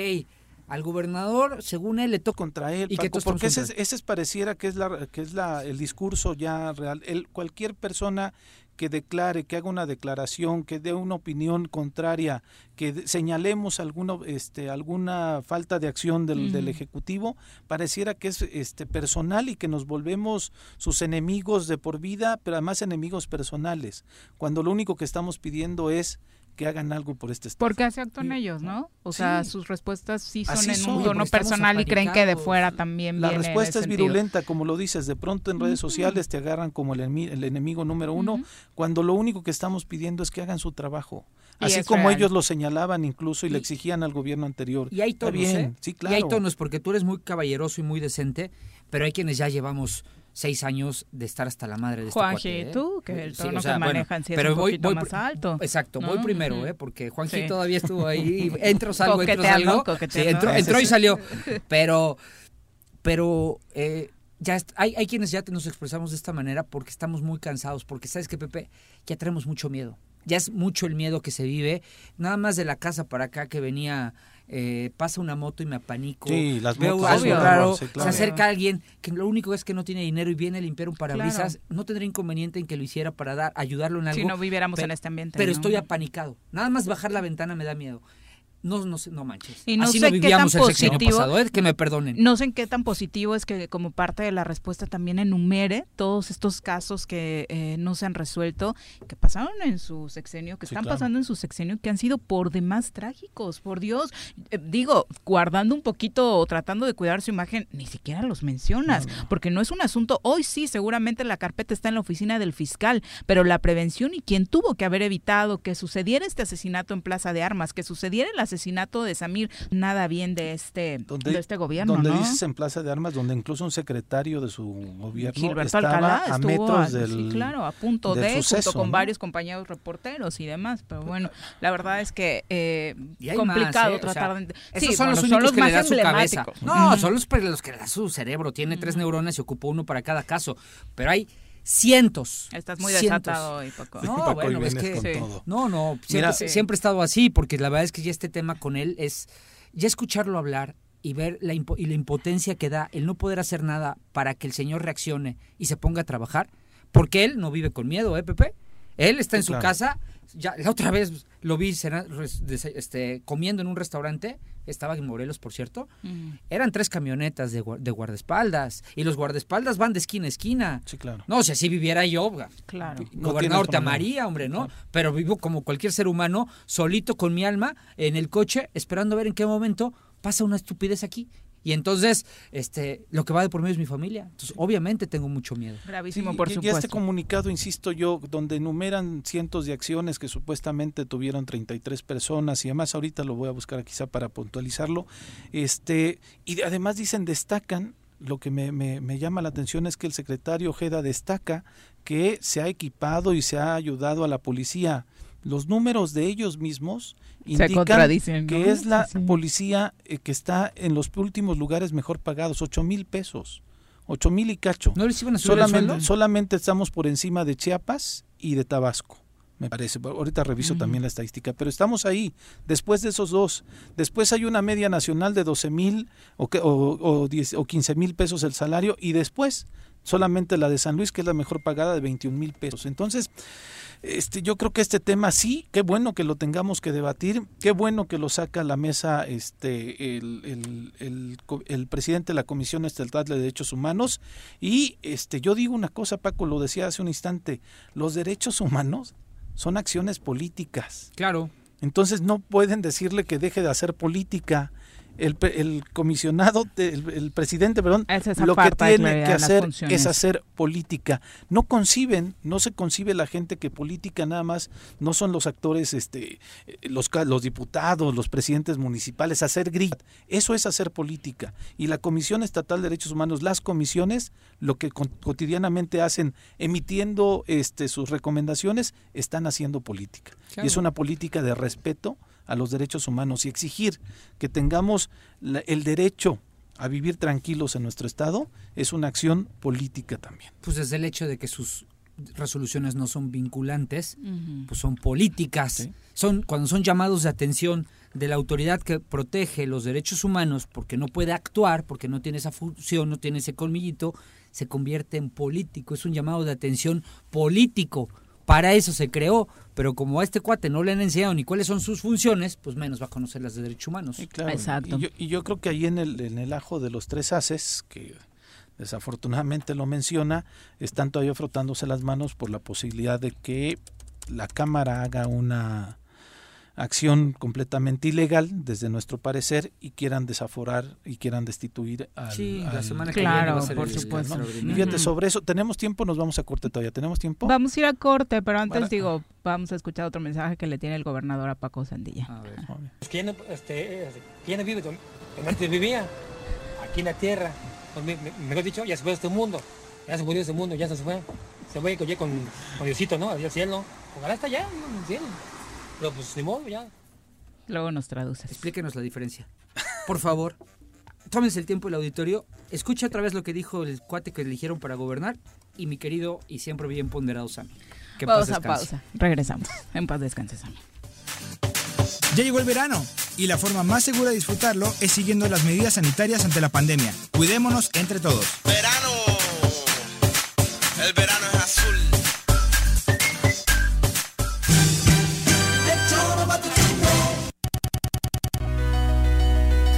al gobernador, según él, le toca contra él, Y que Paco, porque ese, ese es pareciera que es la que es la el discurso ya real. El, cualquier persona que declare, que haga una declaración, que dé una opinión contraria, que señalemos alguna este alguna falta de acción del, del ejecutivo, pareciera que es este personal y que nos volvemos sus enemigos de por vida, pero además enemigos personales, cuando lo único que estamos pidiendo es que hagan algo por este estado. Porque así actúan ellos, ¿no? O sea, sus respuestas sí son Así en son. un tono personal y creen que de fuera también La viene respuesta es sentido. virulenta, como lo dices, de pronto en redes sociales te agarran como el, el enemigo número uno, cuando lo único que estamos pidiendo es que hagan su trabajo. Y Así como real. ellos lo señalaban incluso y, le Y- exigían al gobierno anterior. Y hay Está tonos, bien, ¿eh? sí, Y claro. hay tonos, porque tú eres muy caballeroso y muy decente, pero hay quienes ya llevamos seis años de estar hasta la madre de este Juanji, cuate, ¿eh? tú, que el Sí, tono o sea, que bueno, manejan sí es pero un voy- poquito voy más alto. Exacto, voy primero. ¿eh? Porque Juanji Sí. todavía estuvo ahí, entro, salgo, entro, salgo. Sí, coqueteando. entró, y sí. salió. Pero, pero eh, ya hay, hay quienes ya nos expresamos de esta manera porque estamos muy cansados, porque sabes que Pepe, ya tenemos mucho miedo. Ya es mucho el miedo que se vive. Nada más de la casa para acá que venía, eh, pasa una moto y me apanico. Sí, las Veo motos, algo obvio. raro, sí, se acerca alguien que lo único es que no tiene dinero y viene a limpiar un parabrisas, Claro. no tendría inconveniente en que lo hiciera para dar, ayudarlo en algo. Si no viviéramos pe- en este ambiente. Pero ¿no? estoy apanicado. Nada más bajar la ventana me da miedo. No, no, no manches. Y no Así sé qué vivíamos tan el positivo- pasado, ¿eh? que me perdonen. No sé en qué tan positivo es que como parte de la respuesta también enumere todos estos casos que eh, no se han resuelto, que pasaron en su sexenio, que Sí, están claro. pasando en su sexenio, que han sido por demás trágicos, por Dios. Eh, digo, guardando un poquito o tratando de cuidar su imagen, ni siquiera los mencionas, porque no es un asunto, hoy sí, seguramente la carpeta está en la oficina del fiscal, pero la prevención y quien tuvo que haber evitado que sucediera este asesinato en Plaza de Armas, que sucediera el asesinato de Samir, nada bien de este, Donde, de este gobierno, donde ¿no? dices en Plaza de Armas, donde incluso un secretario de su gobierno Gilberto estaba Alcalá a metros a- del, sí, claro, a punto de, suceso, junto con ¿no? varios compañeros reporteros y demás. Pero bueno, la verdad es que eh, complicado más, ¿eh? O tratar sea, de... Esos Sí, son bueno, los únicos que más le da su cabeza. No, son los, pero los que le da su cerebro. Tiene tres neuronas y ocupa uno para cada caso. Pero hay cientos. Estás muy cientos. desatado hoy, Paco. No, Paco, bueno, es que sí. no, no, siempre, Mira, siempre he estado así, porque la verdad es que ya este tema con él es ya escucharlo hablar y ver la impo- y la impotencia que da el no poder hacer nada para que el señor reaccione y se ponga a trabajar, porque él no vive con miedo, ¿eh, Pepe? Él está en Sí, su claro. casa, ya la otra vez lo vi dese- este, comiendo en un restaurante, estaba en Morelos, por cierto, Mm. eran tres camionetas de, de guardaespaldas, y los guardaespaldas van de esquina a esquina. Sí, claro. No, si así viviera yo, Claro. No gobernador tienes te problema. amaría, hombre, ¿no? Pero vivo como cualquier ser humano, solito con mi alma, en el coche, esperando a ver en qué momento pasa una estupidez aquí. Y entonces, este, lo que va de por medio es mi familia. Entonces, obviamente tengo mucho miedo. Gravísimo, Sí, por y- y este comunicado, insisto yo, donde enumeran cientos de acciones que supuestamente tuvieron 33 personas y además ahorita lo voy a buscar quizá para puntualizarlo, este y además dicen destacan lo que me, me- me llama la atención es que el secretario Ojeda destaca que se ha equipado y se ha ayudado a la policía. Los números de ellos mismos indican que es la Sí, policía eh, que está en los últimos lugares mejor pagados, ocho mil pesos, ocho mil y cacho. ¿No les iban a subir el Solamente, estamos por encima de Chiapas y de Tabasco, me parece. Ahorita reviso también la estadística, pero estamos ahí, después de esos dos. Después hay una media nacional de 12 mil o, que- o, o, 10 o 15 mil pesos el salario y después solamente la de San Luis, que es la mejor pagada de 21 mil pesos. Entonces, este, yo creo que este tema sí, qué bueno que lo tengamos que debatir, qué bueno que lo saca a la mesa este, el, el- el presidente de la Comisión Estatal de Derechos Humanos. Y este, yo digo una cosa, Paco, lo decía hace un instante, los derechos humanos son acciones políticas. Claro. Entonces no pueden decirle que deje de hacer política. El, el comisionado, el, el presidente, perdón, Es lo que tiene que hacer funciones. es hacer política. No conciben, no se concibe la gente que política nada más no son los actores, este, eh, los, los diputados, los presidentes municipales, hacer grit. Eso es hacer política. Y la Comisión Estatal de Derechos Humanos, las comisiones, lo que cotidianamente hacen, emitiendo este, sus recomendaciones, están haciendo política. Claro. Y es una política de respeto a los derechos humanos y exigir que tengamos la- el derecho a vivir tranquilos en nuestro estado es una acción política también. Pues desde el hecho de que sus resoluciones no son vinculantes, pues son políticas. Sí. Son cuando son llamados de atención de la autoridad que protege los derechos humanos porque no puede actuar, porque no tiene esa función, no tiene ese colmillito, se convierte en político, es un llamado de atención político. Para eso se creó, pero como a este cuate no le han enseñado ni cuáles son sus funciones, pues menos va a conocer las de derechos humanos. Sí, claro. Exacto. Y yo, y yo creo que ahí en el, en el ajo de los tres haces, que desafortunadamente lo menciona, están todavía frotándose las manos por la posibilidad de que la Cámara haga una acción completamente ilegal, desde nuestro parecer, y quieran desaforar y quieran destituir al... Sí, la al- semana que Claro, viene va a ser por el supuesto. Y fíjate, sobre eso, ¿tenemos tiempo? Nos vamos a corte todavía. ¿Tenemos tiempo? Vamos a ir a corte, pero antes Bueno. digo, vamos a escuchar otro mensaje que le tiene el gobernador a Paco Sandilla. A ver. Es que ya no, este, ya no vive antes vivía, aquí en la tierra. Pues, me- me- mejor dicho, ya se fue de este mundo. Ya se murió de este mundo, ya se fue. Se fue con, con Diosito, ¿no? Al cielo. Ojalá está ya, ¿no? en el cielo. Pero pues ni modo, ya. Luego nos traduces. Explíquenos la diferencia. Por favor, tómense el tiempo el auditorio. Escucha otra vez lo que dijo el cuate que eligieron para gobernar y mi querido y siempre bien ponderado Sammy. Que paz Pausa, descanse. pausa. Regresamos. En paz descanses, Sammy. Ya llegó el verano y la forma más segura de disfrutarlo es siguiendo las medidas sanitarias ante la pandemia. Cuidémonos entre todos. Verano. El verano es azul.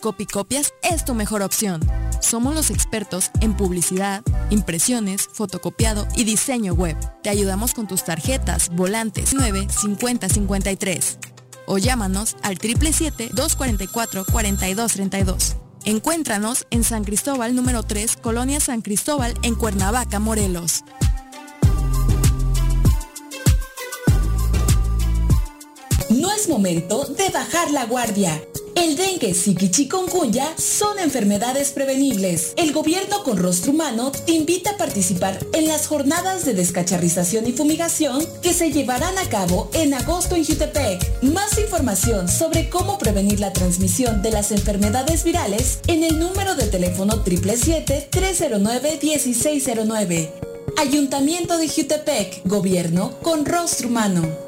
Copicopias es tu mejor opción. Somos los expertos en publicidad, impresiones, fotocopiado y diseño web. Te ayudamos con tus tarjetas, volantes 9 50 53 o llámanos al 777-244-4232. Encuéntranos en San Cristóbal número 3, Colonia San Cristóbal, en Cuernavaca, Morelos. No es momento de bajar la guardia. El dengue, zika y chikungunya son enfermedades prevenibles. El gobierno con rostro humano te invita a participar en las jornadas de descacharrización y fumigación que se llevarán a cabo en agosto en Jutepec. Más información sobre cómo prevenir la transmisión de las enfermedades virales en el número de teléfono 777-309-1609. Ayuntamiento de Jutepec, gobierno con rostro humano.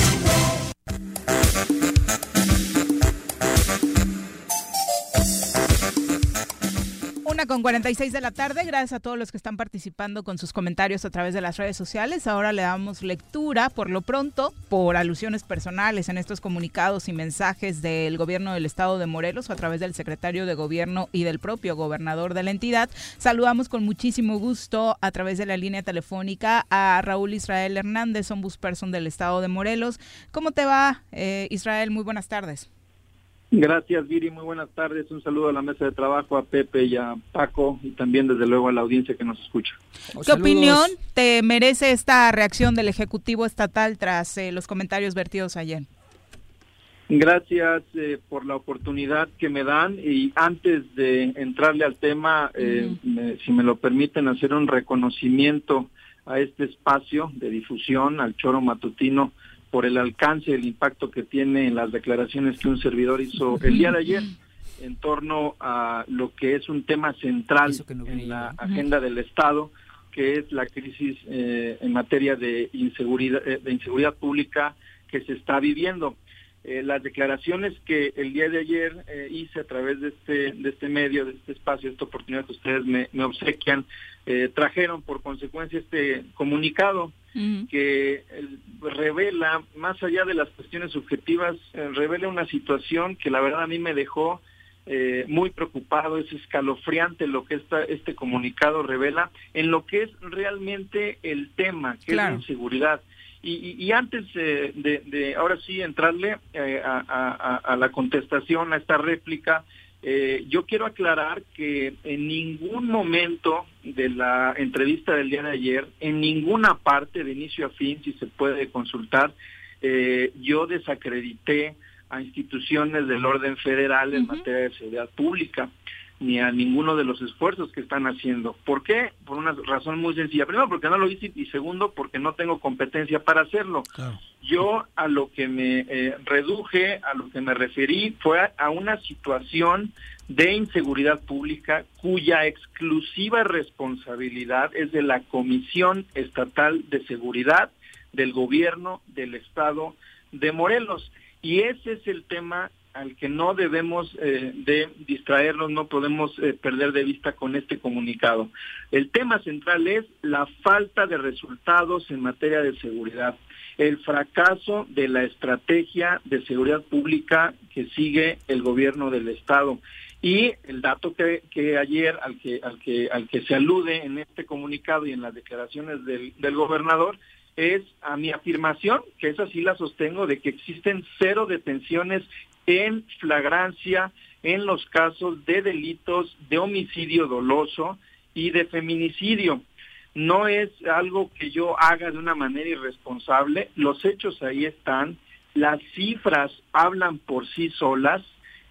Una con 46 de la tarde. Gracias a todos los que están participando con sus comentarios a través de las redes sociales. Ahora le damos lectura, por lo pronto, por alusiones personales en estos comunicados y mensajes del gobierno del estado de Morelos a través del secretario de gobierno y del propio gobernador de la entidad. Saludamos con muchísimo gusto a través de la línea telefónica a Raúl Israel Hernández, ombudsperson del estado de Morelos. ¿Cómo te va, eh, Israel? Muy buenas tardes. Gracias, Viri. Muy buenas tardes. Un saludo a la mesa de trabajo, a Pepe y a Paco, y también, desde luego, a la audiencia que nos escucha. ¿Qué opinión te merece esta reacción del Ejecutivo Estatal tras eh, los comentarios vertidos ayer? Gracias eh, por la oportunidad que me dan y antes de entrarle al tema, eh, me- si me lo permiten, hacer un reconocimiento a este espacio de difusión, al choro matutino, por el alcance, el impacto que tiene en las declaraciones que un servidor hizo el día de ayer en torno a lo que es un tema central en la agenda del Estado, que es la crisis eh, en materia de inseguridad, eh, de inseguridad pública que se está viviendo. eh, las declaraciones que el día de ayer eh, hice a través de este, de este medio, de este espacio, de esta oportunidad que ustedes me, me obsequian, eh, trajeron por consecuencia este comunicado que revela, más allá de las cuestiones subjetivas, revela una situación que la verdad a mí me dejó muy preocupado, es escalofriante lo que esta, este comunicado revela en lo que es realmente el tema, que es la inseguridad. Y, antes de, ahora sí entrarle eh, a, la contestación, a esta réplica, eh, yo quiero aclarar que en ningún momento de la entrevista del día de ayer, en ninguna parte de inicio a fin, si se puede consultar, eh, yo desacredité a instituciones del orden federal en materia de seguridad pública ni a ninguno de los esfuerzos que están haciendo. ¿Por qué? Por una razón muy sencilla. Primero, porque no lo hice y segundo, porque no tengo competencia para hacerlo. Yo a lo que me eh, reduje, a lo que me referí, fue a, una situación de inseguridad pública cuya exclusiva responsabilidad es de la Comisión Estatal de Seguridad del Gobierno del Estado de Morelos. Y ese es el tema al que no debemos eh, de distraernos, no podemos eh, perder de vista con este comunicado. El tema central es la falta de resultados en materia de seguridad, el fracaso de la estrategia de seguridad pública que sigue el gobierno del estado y el dato que, que ayer al que al que al que se alude en este comunicado y en las declaraciones del, del gobernador es a mi afirmación, que esa sí la sostengo, de que existen cero detenciones en flagrancia en los casos de delitos de homicidio doloso y de feminicidio. No es algo que yo haga de una manera irresponsable, los hechos ahí están, las cifras hablan por sí solas,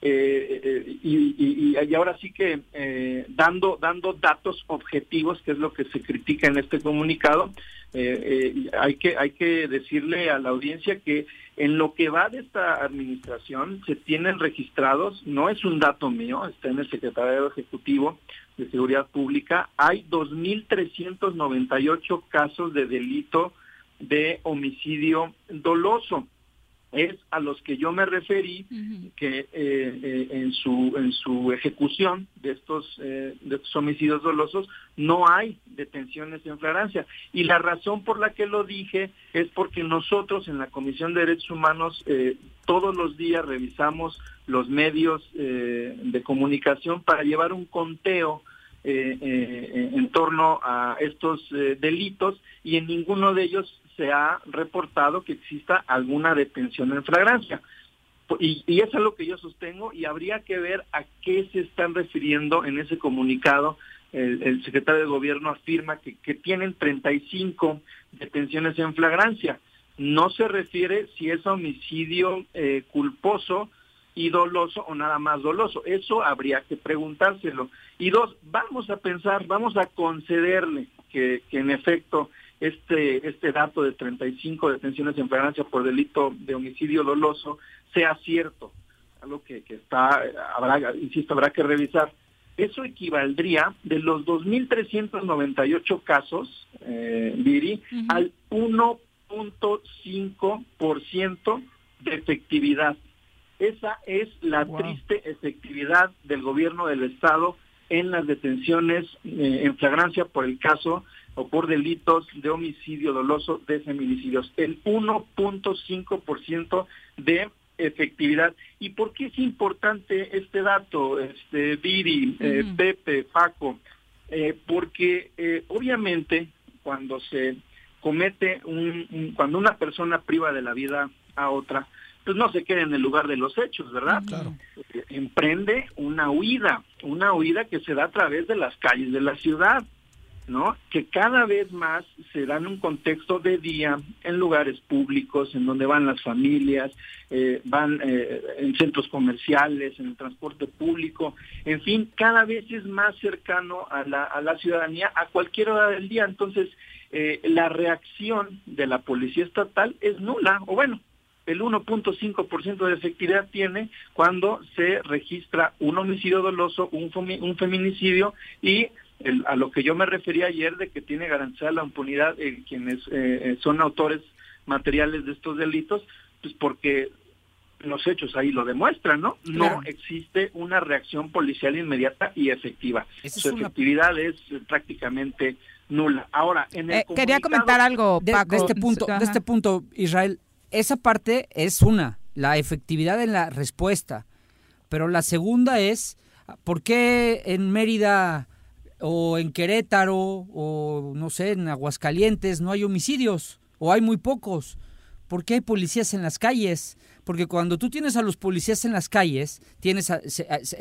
eh, eh, y, y, ahora sí que eh, dando dando datos objetivos que es lo que se critica en este comunicado hay que hay que decirle a la audiencia que en lo que va de esta administración se tienen registrados no es un dato mío está en el secretario ejecutivo de seguridad pública hay 2.398 casos de delito de homicidio doloso es a los que yo me referí que eh, eh, en su en su ejecución de estos eh, de estos homicidios dolosos no hay detenciones en flagrancia y la razón por la que lo dije es porque nosotros en la Comisión de Derechos Humanos todos los días revisamos los medios de comunicación para llevar un conteo en torno a estos delitos y en ninguno de ellos se ha reportado que exista alguna detención en flagrancia. Y, eso es lo que yo sostengo y habría que ver a qué se están refiriendo en ese comunicado. El, secretario de gobierno afirma que, que tienen 35 detenciones en flagrancia. No se refiere si es homicidio eh, culposo y doloso o nada más doloso. Eso habría que preguntárselo. Y dos, vamos a pensar, vamos a concederle que, que en efecto este, este dato de 35 detenciones en flagrancia por delito de homicidio doloso sea cierto, algo que, que está, habrá, insisto, habrá que revisar. Eso equivaldría de los 2.398 casos, eh, Viri, al 1.5% de efectividad. Esa es la triste efectividad del gobierno del Estado en las detenciones eh, en flagrancia por el caso o por delitos de homicidio doloso de feminicidios, el 1.5% de efectividad. ¿Y por qué es importante este dato, este Viri, eh, Pepe, Paco? Eh, porque eh, obviamente cuando se comete un, cuando una persona priva de la vida a otra, pues no se queda en el lugar de los hechos, ¿verdad? Claro. Emprende una huida, una huida que se da a través de las calles de la ciudad. Que cada vez más se da en un contexto de día, en lugares públicos, en donde van las familias, eh, van eh, en centros comerciales, en el transporte público, en fin, cada vez es más cercano a la, a la ciudadanía a cualquier hora del día. Entonces, eh, la reacción de la policía estatal es nula, o bueno, el 1.5% de efectividad tiene cuando se registra un homicidio doloso, un, un feminicidio y a lo que yo me refería ayer de que tiene garantizada la impunidad en quienes eh, son autores materiales de estos delitos, pues porque los hechos ahí lo demuestran, ¿no? No existe una reacción policial inmediata y efectiva. Su efectividad es prácticamente nula. Ahora, en el eh, quería comentar algo, Paco. De, este punto, de este punto, Israel, esa parte es una, la efectividad en la respuesta, pero la segunda es, ¿por qué en Mérida o en Querétaro o no sé, en Aguascalientes no hay homicidios o hay muy pocos? ¿Por qué hay policías en las calles? Porque cuando tú tienes a los policías en las calles, tienes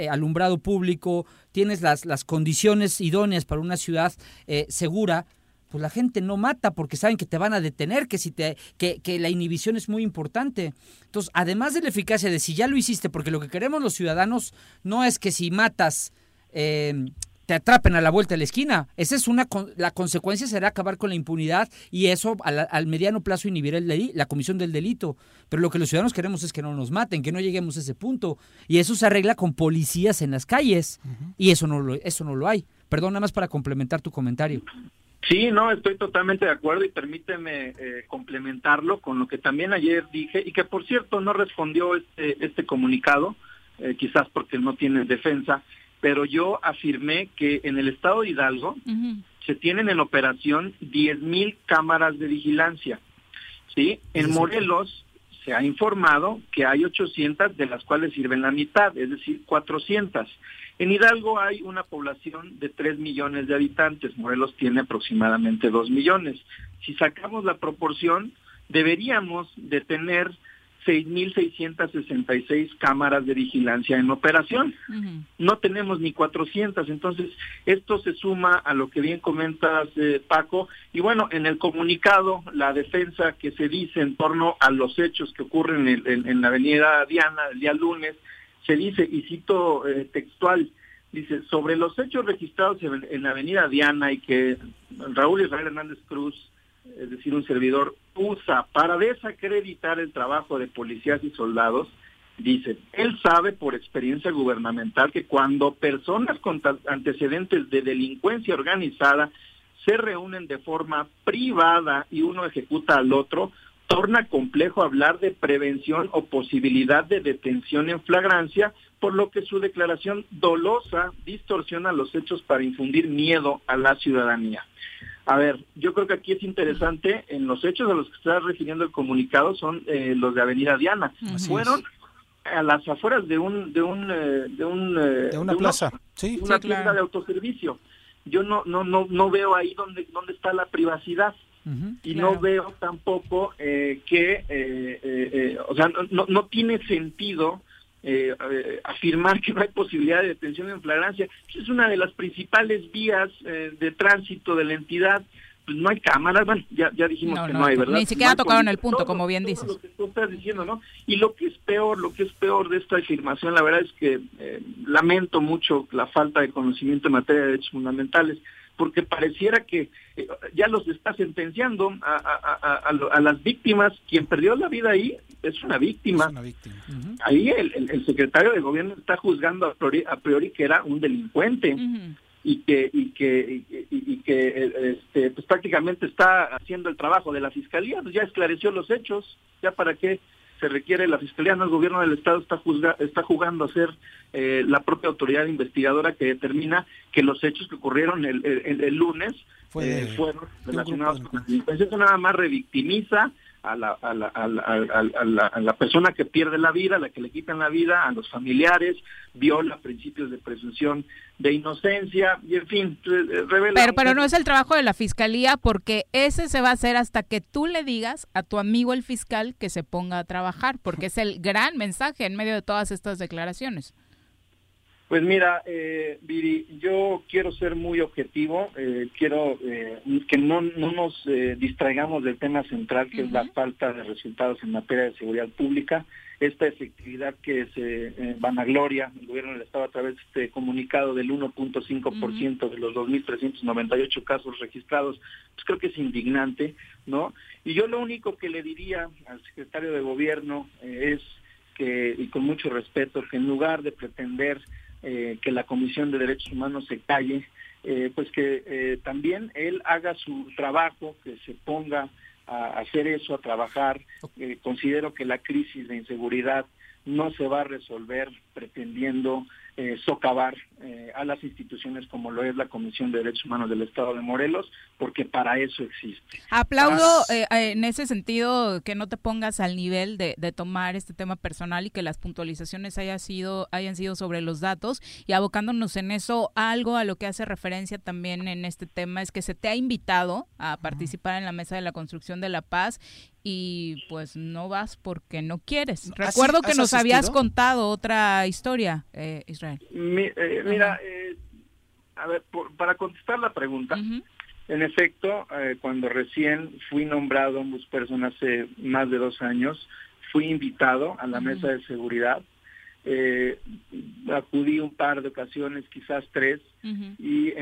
alumbrado público, tienes las, las condiciones idóneas para una ciudad eh, segura, pues la gente no mata porque saben que te van a detener, que si te, que, que, la inhibición es muy importante. Entonces, además de la eficacia de si ya lo hiciste, porque lo que queremos los ciudadanos no es que si matas eh, te atrapen a la vuelta de la esquina. Esa es una la consecuencia será acabar con la impunidad y eso al, mediano plazo inhibir el la comisión del delito. Pero lo que los ciudadanos queremos es que no nos maten, que no lleguemos a ese punto y eso se arregla con policías en las calles y eso no lo eso no lo hay. Perdón, nada más para complementar tu comentario. Sí, no, estoy totalmente de acuerdo y permíteme eh, complementarlo con lo que también ayer dije y que por cierto no respondió este, este comunicado, eh, quizás porque no tiene defensa, pero yo afirmé que en el estado de Hidalgo se tienen en operación 10.000 cámaras de vigilancia. ¿sí? En Morelos se ha informado que hay 800 de las cuales sirven la mitad, es decir, 400. En Hidalgo hay una población de 3 millones de habitantes, Morelos tiene aproximadamente 2 millones. Si sacamos la proporción, deberíamos de tener 6.666 cámaras de vigilancia en operación. No tenemos ni 400, entonces esto se suma a lo que bien comentas, eh, Paco. Y bueno, en el comunicado, la defensa que se dice en torno a los hechos que ocurren en, la avenida Diana el día lunes, se dice, y cito eh, textual, dice, sobre los hechos registrados en, en la avenida Diana y que Raúl Israel Hernández Cruz es decir, un servidor, usa para desacreditar el trabajo de policías y soldados, dice, él sabe por experiencia gubernamental que cuando personas con antecedentes de delincuencia organizada se reúnen de forma privada y uno ejecuta al otro, torna complejo hablar de prevención o posibilidad de detención en flagrancia, por lo que su declaración dolosa distorsiona los hechos para infundir miedo a la ciudadanía. A ver, yo creo que aquí es interesante, en los hechos a los que está refiriendo el comunicado son eh, los de Avenida Diana. Fueron a las afueras de un de un eh, de un eh, de una plaza, sí, una plaza de autoservicio. Yo no no no no veo ahí dónde dónde está la privacidad. y no veo tampoco que, o sea, no, no tiene sentido eh, afirmar que no hay posibilidad de detención en flagrancia. Es una de las principales vías eh, de tránsito de la entidad. Pues no hay cámaras, bueno, ya, ya dijimos que no, hay, ¿verdad? Ni siquiera tocaron el punto, como bien dices. Lo que tú estás diciendo, ¿no? Y lo que es peor, lo que es peor de esta afirmación, la verdad es que eh, lamento mucho la falta de conocimiento en materia de derechos fundamentales porque pareciera que eh, ya los está sentenciando a, las víctimas. Quien perdió la vida ahí es una víctima. Ahí el, secretario de gobierno está juzgando a priori, que era un delincuente. y que y que y, que este, pues prácticamente está haciendo el trabajo de la fiscalía pues ya esclareció los hechos ya para qué se requiere la Fiscalía, no el gobierno del Estado está, está jugando a ser eh, la propia autoridad investigadora que determina que los hechos que ocurrieron el, el, lunes eh, fueron relacionados con la delincuencia. Eso nada más revictimiza a la, a, la, a, la, a, la, persona que pierde la vida, a la que le quitan la vida, a los familiares, viola principios de presunción de inocencia y en fin, eh, revela... Pero, pero no es el trabajo de la fiscalía porque ese se va a hacer hasta que tú le digas a tu amigo el fiscal que se ponga a trabajar, porque es el gran mensaje en medio de todas estas declaraciones. Pues mira, eh, Viri, yo quiero ser muy objetivo, eh, quiero eh, que no, no nos eh, distraigamos del tema central, que es la falta de resultados en materia de seguridad pública, esta efectividad que se vanagloria el gobierno del Estado a través de este comunicado del 1.5% de los 2.398 casos registrados, pues creo que es indignante, ¿no? Y yo lo único que le diría al secretario de Gobierno es que, y con mucho respeto, que en lugar de pretender eh, que la Comisión de Derechos Humanos se calle, eh, pues que eh, también él haga su trabajo, que se ponga a hacer eso, a trabajar. considero que la crisis de inseguridad no se va a resolver pretendiendo eh, socavar eh, a las instituciones como lo es la Comisión de Derechos Humanos del Estado de Morelos, porque para eso existe. Aplaudo eh, en ese sentido que no te pongas al nivel de, tomar este tema personal y que las puntualizaciones haya sido, hayan sido sobre los datos y abocándonos en eso, algo a lo que hace referencia también en este tema es que se te ha invitado a participar en la mesa de la construcción de la paz y pues no vas porque no quieres. Recuerdo que nos habías contado otra historia, Israel. Eh, mira, eh, a ver, para contestar la pregunta, en efecto, eh, cuando recién fui nombrado en personas hace más de dos años, fui invitado a la mesa de seguridad. acudí un par de ocasiones, quizás tres, y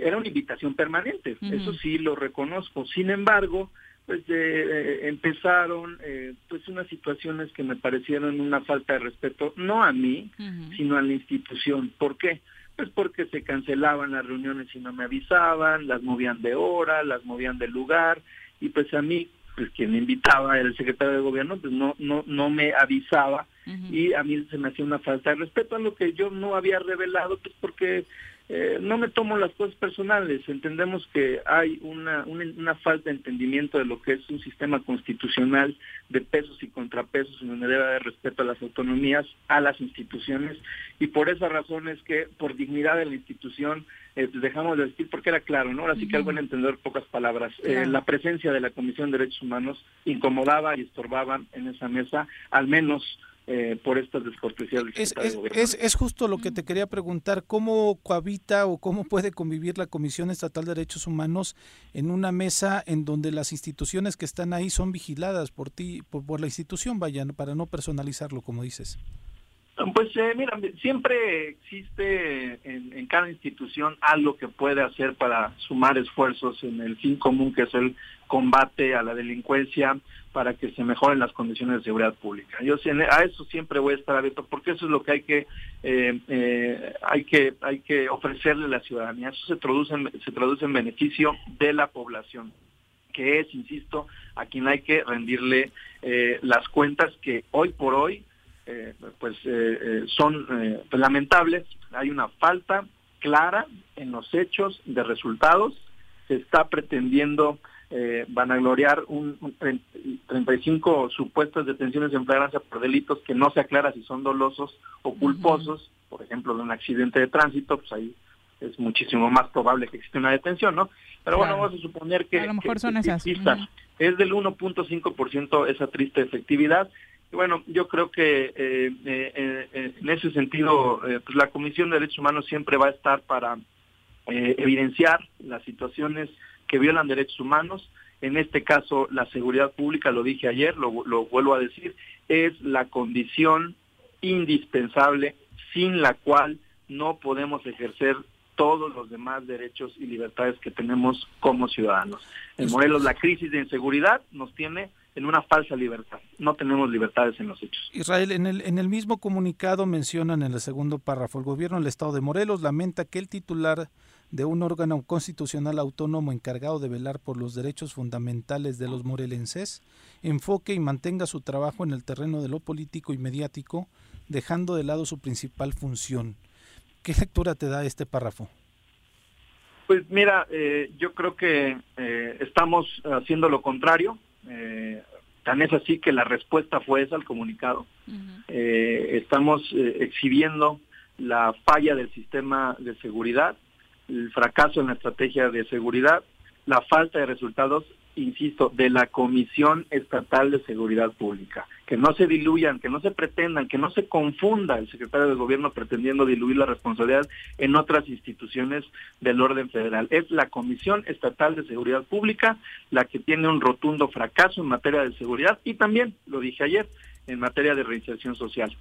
era una invitación permanente, eso sí lo reconozco. Sin embargo, pues eh, empezaron eh, pues unas situaciones que me parecieron una falta de respeto no a mí sino a la institución. ¿por qué? pues porque se cancelaban las reuniones y no me avisaban las movían de hora las movían de lugar y pues a mí pues quien me invitaba el secretario de gobierno pues no no no me avisaba y a mí se me hacía una falta de respeto a lo que yo no había revelado pues porque eh, no me tomo las cosas personales. Entendemos que hay una, una, falta de entendimiento de lo que es un sistema constitucional de pesos y contrapesos en donde debe haber respeto a las autonomías, a las instituciones, y por esa razón es que por dignidad de la institución eh, dejamos de decir, porque era claro, ¿no? Ahora sí que al buen entender pocas palabras. Eh, la presencia de la Comisión de Derechos Humanos incomodaba y estorbaba en esa mesa, al menos eh, por estas descortesías es, es, es, justo lo que te quería preguntar, ¿cómo cohabita o cómo puede convivir la Comisión Estatal de Derechos Humanos en una mesa en donde las instituciones que están ahí son vigiladas por ti, por, por la institución, vayan, para no personalizarlo, como dices? Pues eh, mira, siempre existe en, en, cada institución algo que puede hacer para sumar esfuerzos en el fin común que es el combate a la delincuencia para que se mejoren las condiciones de seguridad pública. Yo a eso siempre voy a estar abierto porque eso es lo que hay que eh, eh, hay que hay que ofrecerle a la ciudadanía. Eso se traduce en, se traduce en beneficio de la población que es, insisto, a quien hay que rendirle eh, las cuentas que hoy por hoy pues son lamentables. Hay una falta clara en los hechos de resultados. Se está pretendiendo eh, van a gloriar un, 35 supuestas detenciones en flagrancia por delitos que no se aclara si son dolosos o culposos, por ejemplo, de un accidente de tránsito, pues ahí es muchísimo más probable que exista una detención, ¿no? Pero bueno, vamos a suponer que, a lo mejor son esas. es del 1.5% esa triste efectividad. Y bueno, yo creo que eh, eh, en ese sentido, pues la Comisión de Derechos Humanos siempre va a estar para evidenciar las situaciones que violan derechos humanos. En este caso, la seguridad pública, lo dije ayer, lo, vuelvo a decir, es la condición indispensable sin la cual no podemos ejercer todos los demás derechos y libertades que tenemos como ciudadanos. En Morelos la crisis de inseguridad nos tiene en una falsa libertad. No tenemos libertades en los hechos. Israel, en el, en el mismo comunicado mencionan en el segundo párrafo, el gobierno del estado de Morelos lamenta que el titular de un órgano constitucional autónomo encargado de velar por los derechos fundamentales de los morelenses, enfoque y mantenga su trabajo en el terreno de lo político y mediático, dejando de lado su principal función. ¿Qué lectura te da este párrafo? Pues mira, eh, yo creo que eh, estamos haciendo lo contrario. Eh, tan es así que la respuesta fue esa al comunicado. estamos exhibiendo la falla del sistema de seguridad el fracaso en la estrategia de seguridad, la falta de resultados, insisto, de la Comisión Estatal de Seguridad Pública. Que no se diluyan, que no se pretendan, que no se confunda el secretario de Gobierno pretendiendo diluir la responsabilidad en otras instituciones del orden federal. Es la Comisión Estatal de Seguridad Pública la que tiene un rotundo fracaso en materia de seguridad y también, lo dije ayer, en materia de reinserción social.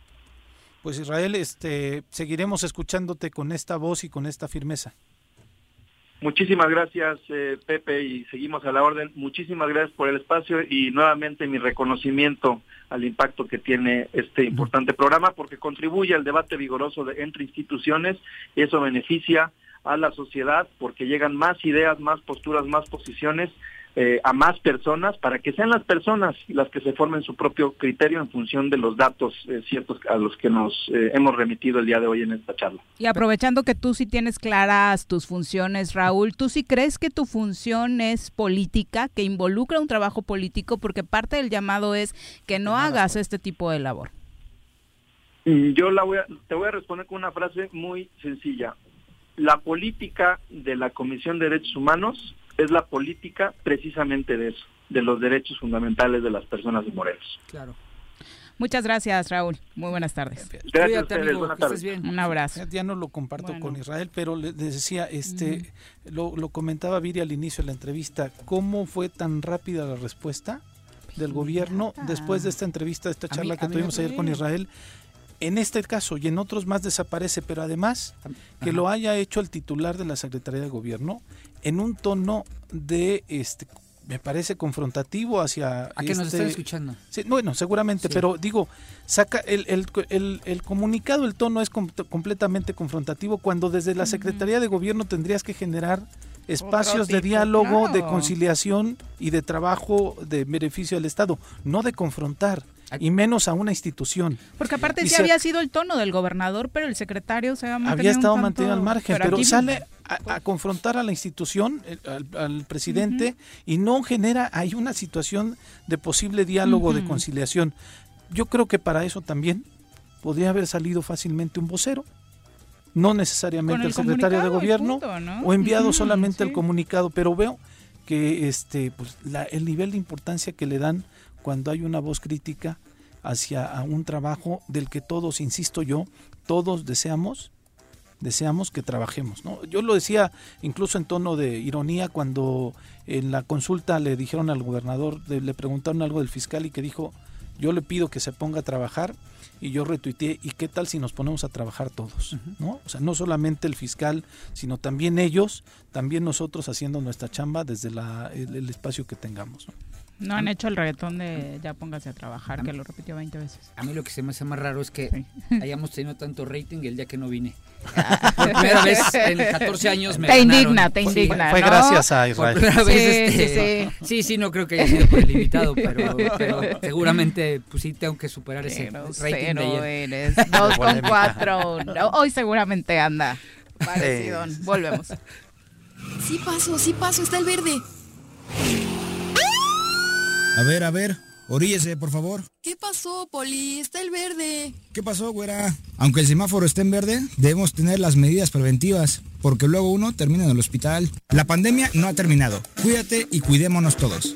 Pues Israel, este, seguiremos escuchándote con esta voz y con esta firmeza. Muchísimas gracias, eh, Pepe, y seguimos a la orden. Muchísimas gracias por el espacio y nuevamente mi reconocimiento al impacto que tiene este importante programa, porque contribuye al debate vigoroso entre instituciones eso beneficia a la sociedad porque llegan más ideas, más posturas, más posiciones eh, a más personas para que sean las personas las que se formen su propio criterio en función de los datos eh, ciertos a los que nos eh, hemos remitido el día de hoy en esta charla. Y aprovechando que tú sí tienes claras tus funciones, Raúl, ¿tú sí crees que tu función es política, que involucra un trabajo político? Porque parte del llamado es que no hagas este tipo de labor. Mm, yo la voy a, te voy a responder con una frase muy sencilla. La política de la Comisión de Derechos Humanos es la política precisamente de eso, de los derechos fundamentales de las personas de Morelos. Claro. Muchas gracias, Raúl. Muy buenas tardes. Gracias a ustedes. Buenas tardes. Un abrazo. Ya no lo comparto con Israel, pero les decía, este, lo, lo, comentaba Viri al inicio de la entrevista, ¿cómo fue tan rápida la respuesta del gobierno después de esta entrevista, de esta charla mí, que tuvimos ayer con Israel? En este caso y en otros más desaparece, pero además que lo haya hecho el titular de la Secretaría de Gobierno en un tono de este me parece confrontativo hacia a que este, nos están escuchando sí, bueno seguramente sí. pero digo saca el, el, el, el, comunicado el tono es com completamente confrontativo cuando desde la secretaría de gobierno tendrías que generar espacios tipo, de diálogo claro. de conciliación y de trabajo de beneficio del estado no de confrontar y menos a una institución. Porque aparte sí se, había sido el tono del gobernador, pero el secretario se había, había estado tanto, mantenido al margen, pero, pero sale a, a, confrontar a la institución, al, al presidente, uh -huh. y no genera ahí una situación de posible diálogo, uh -huh. de conciliación. Yo creo que para eso también podría haber salido fácilmente un vocero, no necesariamente el, el, secretario de gobierno, punto, ¿no? o enviado solamente sí. el comunicado, pero veo que este pues, la, el nivel de importancia que le dan cuando hay una voz crítica hacia un trabajo del que todos, insisto yo, todos deseamos, deseamos que trabajemos. ¿no? Yo lo decía incluso en tono de ironía cuando en la consulta le dijeron al gobernador, le preguntaron algo del fiscal y que dijo, yo le pido que se ponga a trabajar y yo retuiteé, ¿y qué tal si nos ponemos a trabajar todos? Uh -huh. ¿no? O sea, no solamente el fiscal, sino también ellos, también nosotros haciendo nuestra chamba desde la, el, el espacio que tengamos. ¿no? No han hecho el reggaetón de ya póngase a trabajar, a que lo repitió 20 veces. A mí lo que se me hace más raro es que sí. hayamos tenido tanto rating el día que no vine. Por primera vez en 14 años me Te ganaron. indigna, te indigna. Fue, ¿no? gracias a Israel. Por primera vez, sí, este, sí, sí. sí, no creo que haya sido por el invitado, pero, pero seguramente pues sí tengo que superar ese rating de ayer. eres. Dos con cuatro. No, hoy seguramente anda parecido. Volvemos. Sí paso, sí paso, está el verde. A ver, a ver, oríllese, por favor. ¿Qué pasó, Poli? Está el verde. ¿Qué pasó, güera? Aunque el semáforo esté en verde, debemos tener las medidas preventivas, porque luego uno termina en el hospital. La pandemia no ha terminado. Cuídate y cuidémonos todos.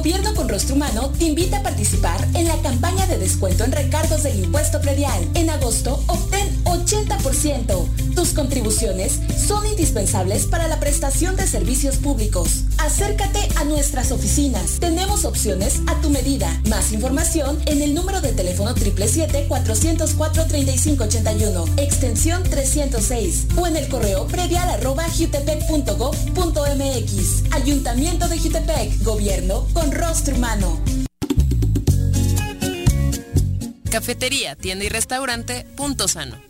Gobierno con rostro humano te invita a participar en la campaña de descuento en recargos del impuesto predial. En agosto obtén 80%. Tus contribuciones son indispensables para la prestación de servicios públicos. Acércate a nuestras oficinas. Tenemos opciones a tu medida. Más información en el número de teléfono 777-404-3581, extensión 306 o en el correo predial arroba jutepec.gov.mx. Ayuntamiento de Jutepec, Gobierno con rostro humano. Cafetería, tienda y restaurante Punto Sano.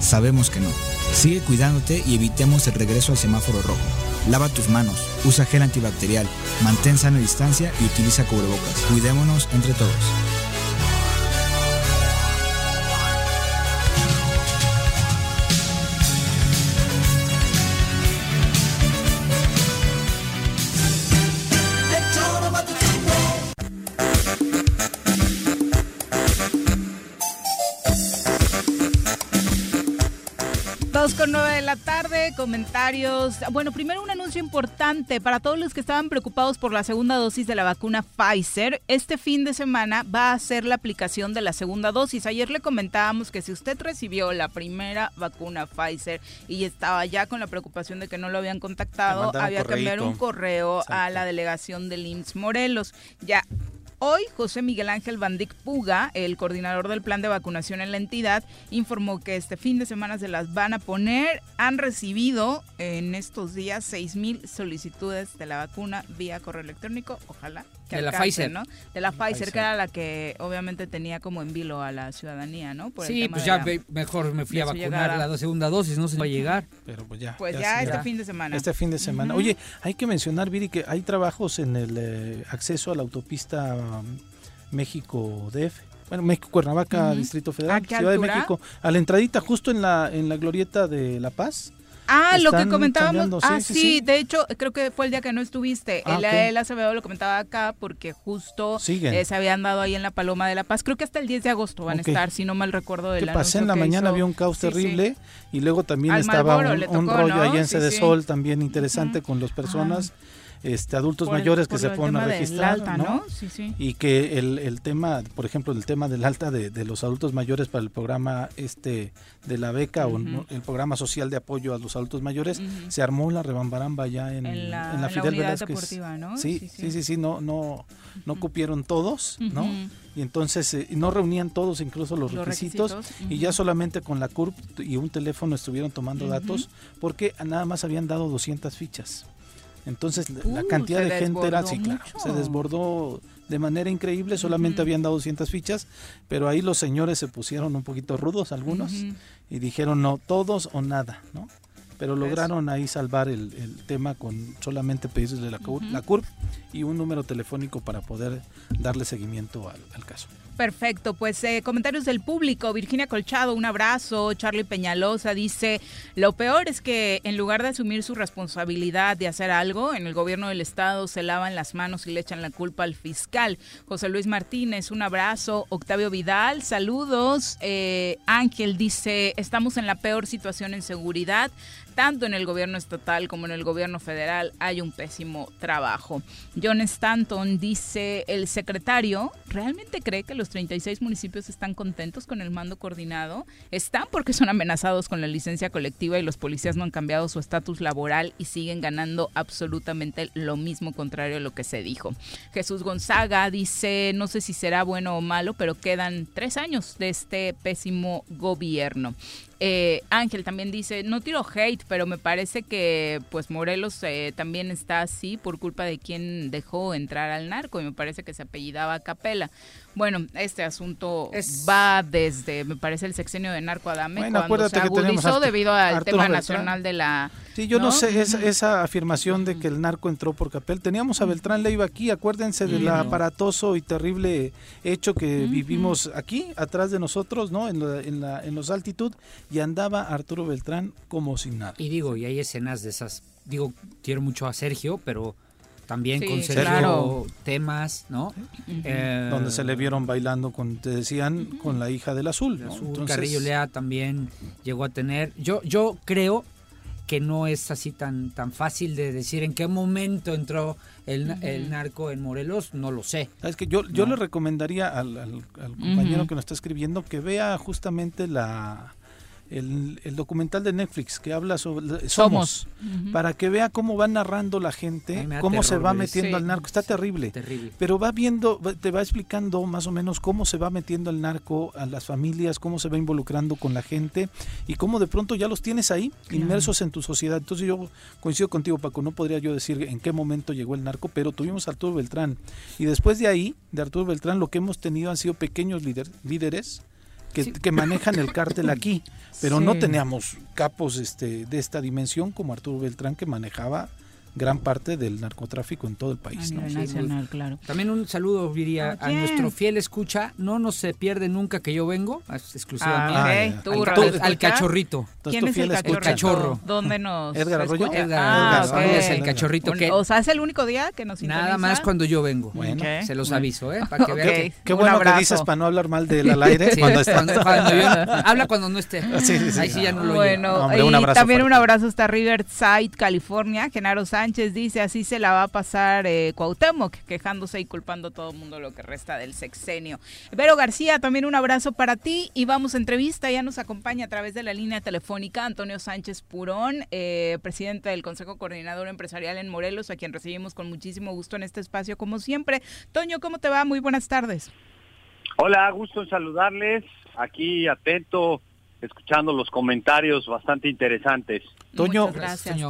Sabemos que no. Sigue cuidándote y evitemos el regreso al semáforo rojo. Lava tus manos, usa gel antibacterial, mantén sana distancia y utiliza cubrebocas. Cuidémonos entre todos. Con nueve de la tarde, comentarios. Bueno, primero un anuncio importante para todos los que estaban preocupados por la segunda dosis de la vacuna Pfizer. Este fin de semana va a ser la aplicación de la segunda dosis. Ayer le comentábamos que si usted recibió la primera vacuna Pfizer y estaba ya con la preocupación de que no lo habían contactado, había que enviar un correo a la delegación del IMSS Morelos. Ya Hoy, José Miguel Ángel Bandic Puga, el coordinador del plan de vacunación en la entidad, informó que este fin de semana se las van a poner. Han recibido en estos días 6 mil solicitudes de la vacuna vía correo electrónico. Ojalá. Que De la Pfizer. ¿no? De la Pfizer, Pfizer. que era la que obviamente tenía como en vilo a la ciudadanía, ¿no? Por el Sí, tema pues ya la- ve- mejor me fui a vacunar llegada. la segunda dosis, no se va a llegar. Pero pues ya. Pues ya este ya. fin de semana. Este fin de semana. Oye, hay que mencionar, Viri, que hay trabajos en el eh, acceso a la autopista um, México-DF. Bueno, México-Cuernavaca, Ujú. Distrito ¿A Federal, Ciudad altura? de México. A la entradita, justo en la, en la glorieta de La Paz. Ah, lo que comentábamos. ah, sí, sí, sí, sí. de hecho, creo que fue el día que no estuviste. Ah, el, ok. el Acevedo lo comentaba acá porque justo eh, se habían dado ahí en la Paloma de la Paz. Creo que hasta el 10 de agosto van a estar, si no mal recuerdo del que pasé en la que mañana, hizo. había un caos terrible y luego también Al estaba un, rollo ¿no? allá en. Sol también interesante con las personas, este adultos Por mayores que se fueron a registrar, alta, ¿no? ¿no? Sí, sí. Y que el, el tema, por ejemplo, el tema del alta de, de los adultos mayores para el programa este de la beca o el programa social de apoyo a los adultos mayores, se armó la rebambaramba ya en, En la- en la Fidel unidad Velázquez. Sí, Sí, sí, sí. sí, sí, no, no, no cupieron todos, ¿no? Y entonces eh, no reunían todos incluso los, Los requisitos, requisitos, y ya solamente con la CURP y un teléfono estuvieron tomando datos porque nada más habían dado 200 fichas. Entonces la- la Uh, cantidad de gente era, sí, claro, se desbordó de manera increíble, solamente habían dado 200 fichas, pero ahí los señores se pusieron un poquito rudos algunos y dijeron no, todos o nada, ¿no? Pero Pues lograron ahí salvar el, el tema con solamente pedidos de la, la CURP y un número telefónico para poder darle seguimiento al, al caso. Perfecto, pues eh, comentarios del público. Virginia Colchado, un abrazo. Charlie Peñalosa dice, lo peor es que en lugar de asumir su responsabilidad de hacer algo, en el gobierno del estado se lavan las manos y le echan la culpa al fiscal. José Luis Martínez, un abrazo. Octavio Vidal, saludos. Eh, Ángel dice, estamos en la peor situación en seguridad. Tanto en el gobierno estatal como en el gobierno federal hay un pésimo trabajo. John Stanton dice, el secretario realmente cree que los 36 municipios están contentos con el mando coordinado. Están porque son amenazados con la licencia colectiva y los policías no han cambiado su estatus laboral y siguen ganando absolutamente lo mismo contrario a lo que se dijo. Jesús Gonzaga dice, no sé si será bueno o malo, pero quedan tres años de este pésimo gobierno. Eh, Ángel también dice, no tiro hate, pero me parece que pues Morelos eh, también está así por culpa de quien dejó entrar al narco y me parece que se apellidaba Capela. Bueno, este asunto va desde, me parece, el sexenio de Narco Adame, cuando se agudizó debido al tema nacional de la... Sí, yo no, sé esa, esa, afirmación de que el narco entró por Capel. Teníamos a Beltrán Leiva aquí, acuérdense del aparatoso y terrible hecho que vivimos aquí, atrás de nosotros, ¿no? En, en, la, en los altitud, y andaba Arturo Beltrán como sin nada. Y digo, y hay escenas de esas, digo, quiero mucho a Sergio, pero también con Sergio temas, ¿no? Eh, Donde se le vieron bailando con, te decían, con la hija del azul. Carrillo Lea también llegó a tener. Yo, yo creo que no es así tan, tan fácil de decir en qué momento entró el, narco en Morelos, no lo sé. Es que yo, yo le recomendaría al, compañero que nos está escribiendo que vea justamente la el, documental de Netflix que habla sobre Somos, para que vea cómo va narrando la gente, cómo se va metiendo al narco. Está terrible, pero va viendo, te va explicando más o menos cómo se va metiendo el narco a las familias, cómo se va involucrando con la gente y cómo de pronto ya los tienes ahí, inmersos en tu sociedad. Entonces yo coincido contigo, Paco, no podría yo decir en qué momento llegó el narco, pero tuvimos a Arturo Beltrán. Y después de ahí, de Arturo Beltrán, lo que hemos tenido han sido pequeños líderes que, manejan el cártel aquí, pero no teníamos capos este, de esta dimensión como Arturo Beltrán que manejaba gran parte del narcotráfico en todo el país. nacional, claro. También un saludo, diría, a nuestro fiel escucha. No nos se pierde nunca que yo vengo, exclusivamente. Ah, al, cachorrito. ¿Quién es el cachorro? cachorro. ¿Dónde nos Edgar Arroyo. Edgar, ah, es el cachorrito. que, o sea, es el único día que nos sintoniza? Nada más cuando yo vengo. Bueno, se los aviso, ¿eh? Para que vean que, Qué bueno que dices para no hablar mal de él al aire cuando está. habla cuando no esté. Ahí sí ya no lo Bueno, y también un abrazo hasta Riverside, California. Genaro Sánchez Sánchez dice, así se la va a pasar eh, Cuauhtémoc, quejándose y culpando a todo el mundo lo que resta del sexenio. Vero García, también un abrazo para ti y vamos a entrevista, ya nos acompaña a través de la línea telefónica Antonio Sánchez Purón, eh, presidente del Consejo Coordinador Empresarial en Morelos, a quien recibimos con muchísimo gusto en este espacio como siempre. Toño, ¿cómo te va? Muy buenas tardes. Hola, gusto en saludarles, aquí atento, escuchando los comentarios bastante interesantes. Toño,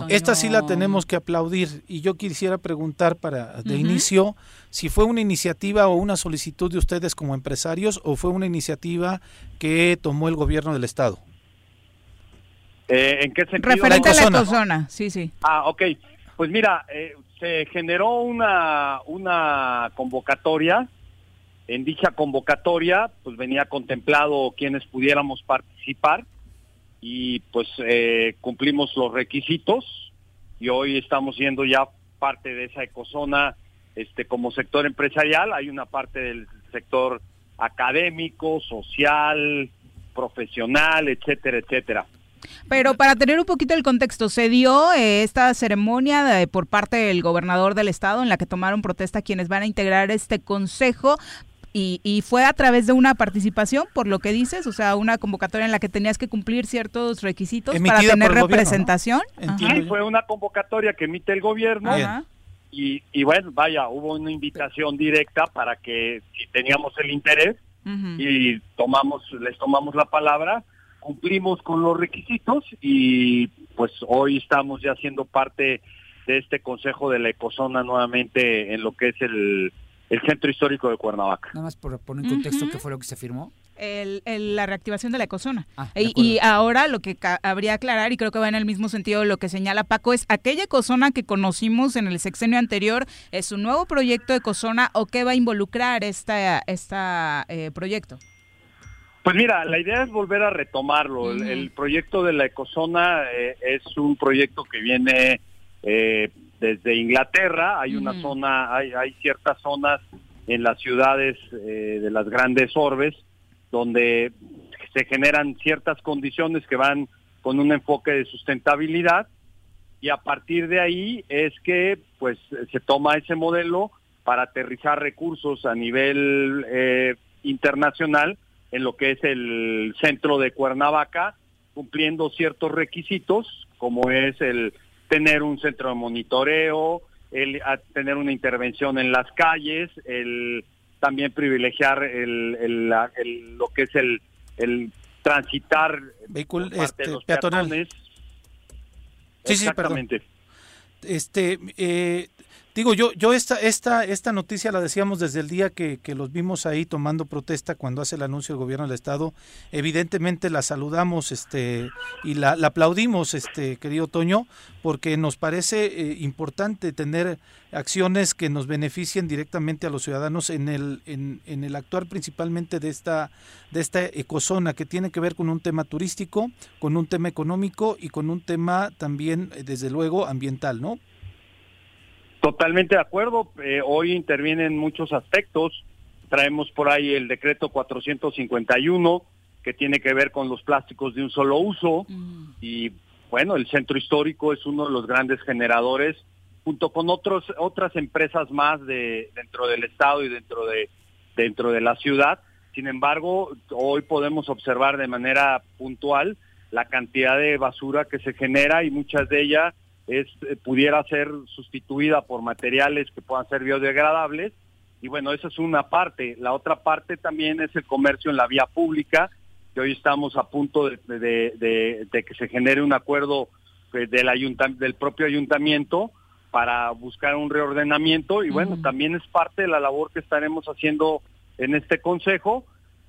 esta sí la tenemos que aplaudir y yo quisiera preguntar para de inicio si fue una iniciativa o una solicitud de ustedes como empresarios o fue una iniciativa que tomó el gobierno del estado. Eh, ¿En qué sentido? Referente a la ecozona, sí, sí. Ah, ok. Pues mira, eh, se generó una, una convocatoria. En dicha convocatoria, pues venía contemplado quienes pudiéramos participar y pues eh, cumplimos los requisitos y hoy estamos siendo ya parte de esa ecozona este como sector empresarial. Hay una parte del sector académico social profesional etcétera etcétera. Pero para tener un poquito el contexto, se dio eh, esta ceremonia por parte del gobernador del estado en la que tomaron protesta quienes van a integrar este consejo y, fue a través de una participación, por lo que dices, o sea, una convocatoria en la que tenías que cumplir ciertos requisitos para tener representación. Sí, fue una convocatoria que emite el gobierno. Y, y, bueno, vaya, hubo una invitación directa para que si teníamos el interés y tomamos, les tomamos la palabra, cumplimos con los requisitos y pues hoy estamos ya siendo parte de este Consejo de la Ecozona nuevamente en lo que es el el centro histórico de Cuernavaca. Nada más por poner en contexto qué fue lo que se firmó. El, la reactivación de la ecozona. Ah, y, ahora lo que habría aclarar, y creo que va en el mismo sentido de lo que señala Paco, es aquella ecozona que conocimos en el sexenio anterior, ¿es un nuevo proyecto de ecozona o qué va a involucrar este esta, eh, proyecto? Pues mira, la idea es volver a retomarlo. el, proyecto de la ecozona eh, es un proyecto que viene eh, desde Inglaterra, hay una zona, hay, hay ciertas zonas en las ciudades eh, de las grandes orbes donde se generan ciertas condiciones que van con un enfoque de sustentabilidad y a partir de ahí es que pues se toma ese modelo para aterrizar recursos a nivel eh, internacional en lo que es el centro de Cuernavaca, cumpliendo ciertos requisitos, como es el tener un centro de monitoreo, el tener una intervención en las calles, el también privilegiar el, lo que es el, el transitar vehículo este, peatonal. Sí, sí, Exactamente. Este, eh, Digo, yo, yo esta, esta, esta noticia la decíamos desde el día que, que, los vimos ahí tomando protesta cuando hace el anuncio el gobierno del estado. Evidentemente la saludamos este, y la, aplaudimos, este, querido Toño, porque nos parece eh, importante tener acciones que nos beneficien directamente a los ciudadanos en el, en, en el actuar principalmente de esta, de esta ecozona que tiene que ver con un tema turístico, con un tema económico y con un tema también, eh, desde luego, ambiental, ¿no? Totalmente de acuerdo. Eh, hoy intervienen muchos aspectos. Traemos por ahí el decreto 451 que tiene que ver con los plásticos de un solo uso mm. y bueno, el centro histórico es uno de los grandes generadores junto con otros otras empresas más de dentro del estado y dentro de dentro de la ciudad. Sin embargo, hoy podemos observar de manera puntual la cantidad de basura que se genera y muchas de ellas es, eh, pudiera ser sustituida por materiales que puedan ser biodegradables. Y bueno, esa es una parte. La otra parte también es el comercio en la vía pública, que hoy estamos a punto de, que se genere un acuerdo eh, del, del propio ayuntamiento para buscar un reordenamiento. Y bueno, también es parte de la labor que estaremos haciendo en este consejo.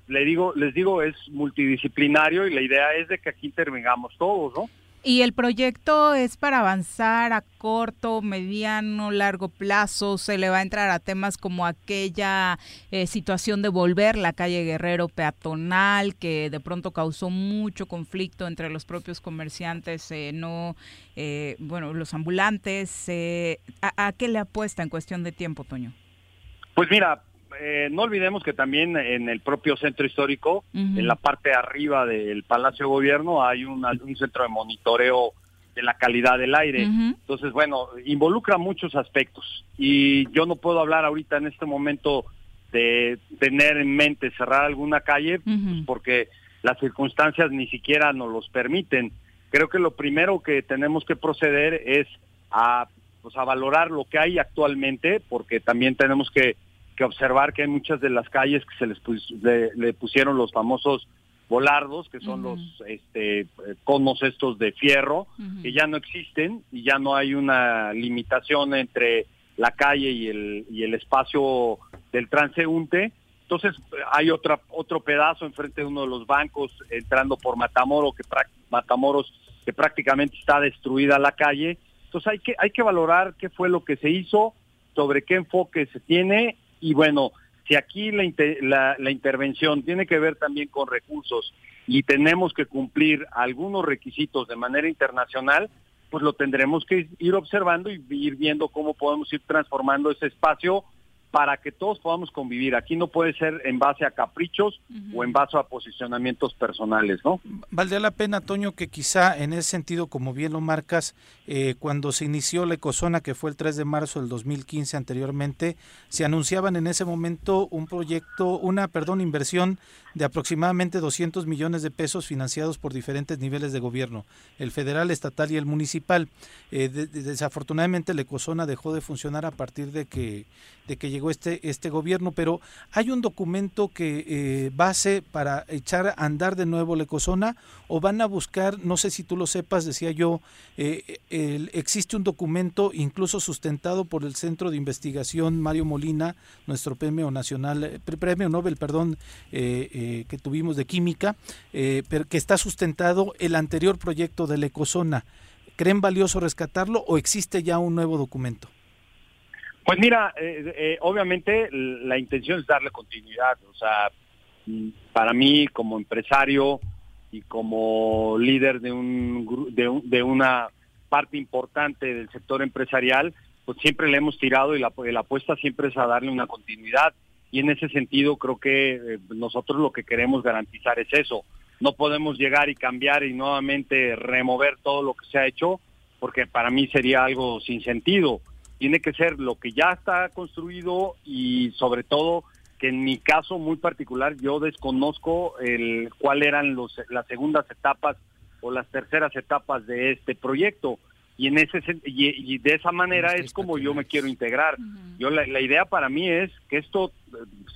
Le digo, les digo, es multidisciplinario y la idea es de que aquí intervengamos todos, ¿no? Y el proyecto es para avanzar a corto, mediano, largo plazo. Se le va a entrar a temas como aquella eh, situación de volver la calle Guerrero peatonal, que de pronto causó mucho conflicto entre los propios comerciantes, eh, no, eh, bueno, los ambulantes. ¿a, ¿A qué le apuesta en cuestión de tiempo, Toño? Pues mira, eh, no olvidemos que también en el propio centro histórico, en la parte de arriba del Palacio de Gobierno, hay un, centro de monitoreo de la calidad del aire. Entonces, bueno, involucra muchos aspectos. Y yo no puedo hablar ahorita en este momento de tener en mente cerrar alguna calle, pues, porque las circunstancias ni siquiera nos los permiten. Creo que lo primero que tenemos que proceder es a, pues, a valorar lo que hay actualmente, porque también tenemos que que observar que hay muchas de las calles que se les le, pusieron los famosos volardos, que son los este, conos estos de fierro, que ya no existen y ya no hay una limitación entre la calle y el, y el espacio del transeúnte. Entonces hay otra, otro pedazo enfrente de uno de los bancos entrando por Matamoros, que, Matamoros, que prácticamente está destruida la calle. Entonces hay que, hay que valorar qué fue lo que se hizo, sobre qué enfoque se tiene y bueno, si aquí la, la, intervención tiene que ver también con recursos y tenemos que cumplir algunos requisitos de manera internacional, pues lo tendremos que ir observando y ir viendo cómo podemos ir transformando ese espacio para que todos podamos convivir. Aquí no puede ser en base a caprichos o en base a posicionamientos personales, ¿no? Valdría la pena, Toño, que quizá en ese sentido, como bien lo marcas, eh, cuando se inició la ecozona, que fue el 3 de marzo del 2015 anteriormente, se anunciaban en ese momento un proyecto, una, perdón, inversión de aproximadamente 200 millones de pesos financiados por diferentes niveles de gobierno, el federal, estatal y el municipal. Eh, desafortunadamente la ecozona dejó de funcionar a partir de que, de que llegó este, este gobierno, pero hay un documento que eh, base para echar a andar de nuevo la ecozona o van a buscar, no sé si tú lo sepas, decía yo, eh, existe un documento incluso sustentado por el Centro de Investigación Mario Molina, nuestro premio nacional, premio Nobel, perdón, eh, que tuvimos de química, pero que está sustentado el anterior proyecto de la ecozona. ¿Creen valioso rescatarlo o existe ya un nuevo documento? Pues mira, eh, eh, obviamente la intención es darle continuidad. O sea, para mí como empresario y como líder de, un, de, una parte importante del sector empresarial, pues siempre le hemos tirado y la, apuesta siempre es a darle una continuidad. Y en ese sentido creo que eh, nosotros lo que queremos garantizar es eso. no podemos llegar y cambiar y nuevamente remover todo lo que se ha hecho, porque para mí sería algo sin sentido. Tiene que ser lo que ya está construido y sobre todo que en mi caso muy particular yo desconozco el cuál eran los, las segundas etapas o las terceras etapas de este proyecto y en ese y, y de esa manera es como yo me quiero integrar. Yo la, la, idea para mí es que esto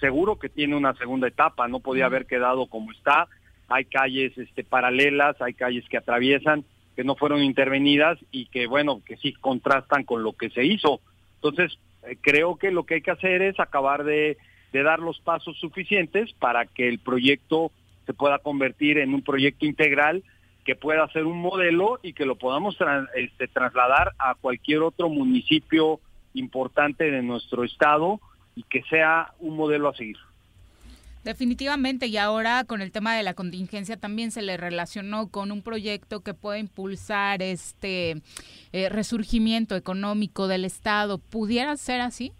seguro que tiene una segunda etapa, no podía haber quedado como está. Hay calles este paralelas, hay calles que atraviesan que no fueron intervenidas y que bueno, que sí contrastan con lo que se hizo. Entonces, eh, creo que lo que hay que hacer es acabar de de dar los pasos suficientes para que el proyecto se pueda convertir en un proyecto integral que pueda ser un modelo y que lo podamos tra este, trasladar a cualquier otro municipio importante de nuestro estado y que sea un modelo a seguir. Definitivamente, y ahora con el tema de la contingencia también se le relacionó con un proyecto que puede impulsar este eh, resurgimiento económico del Estado. ¿Pudiera ser así?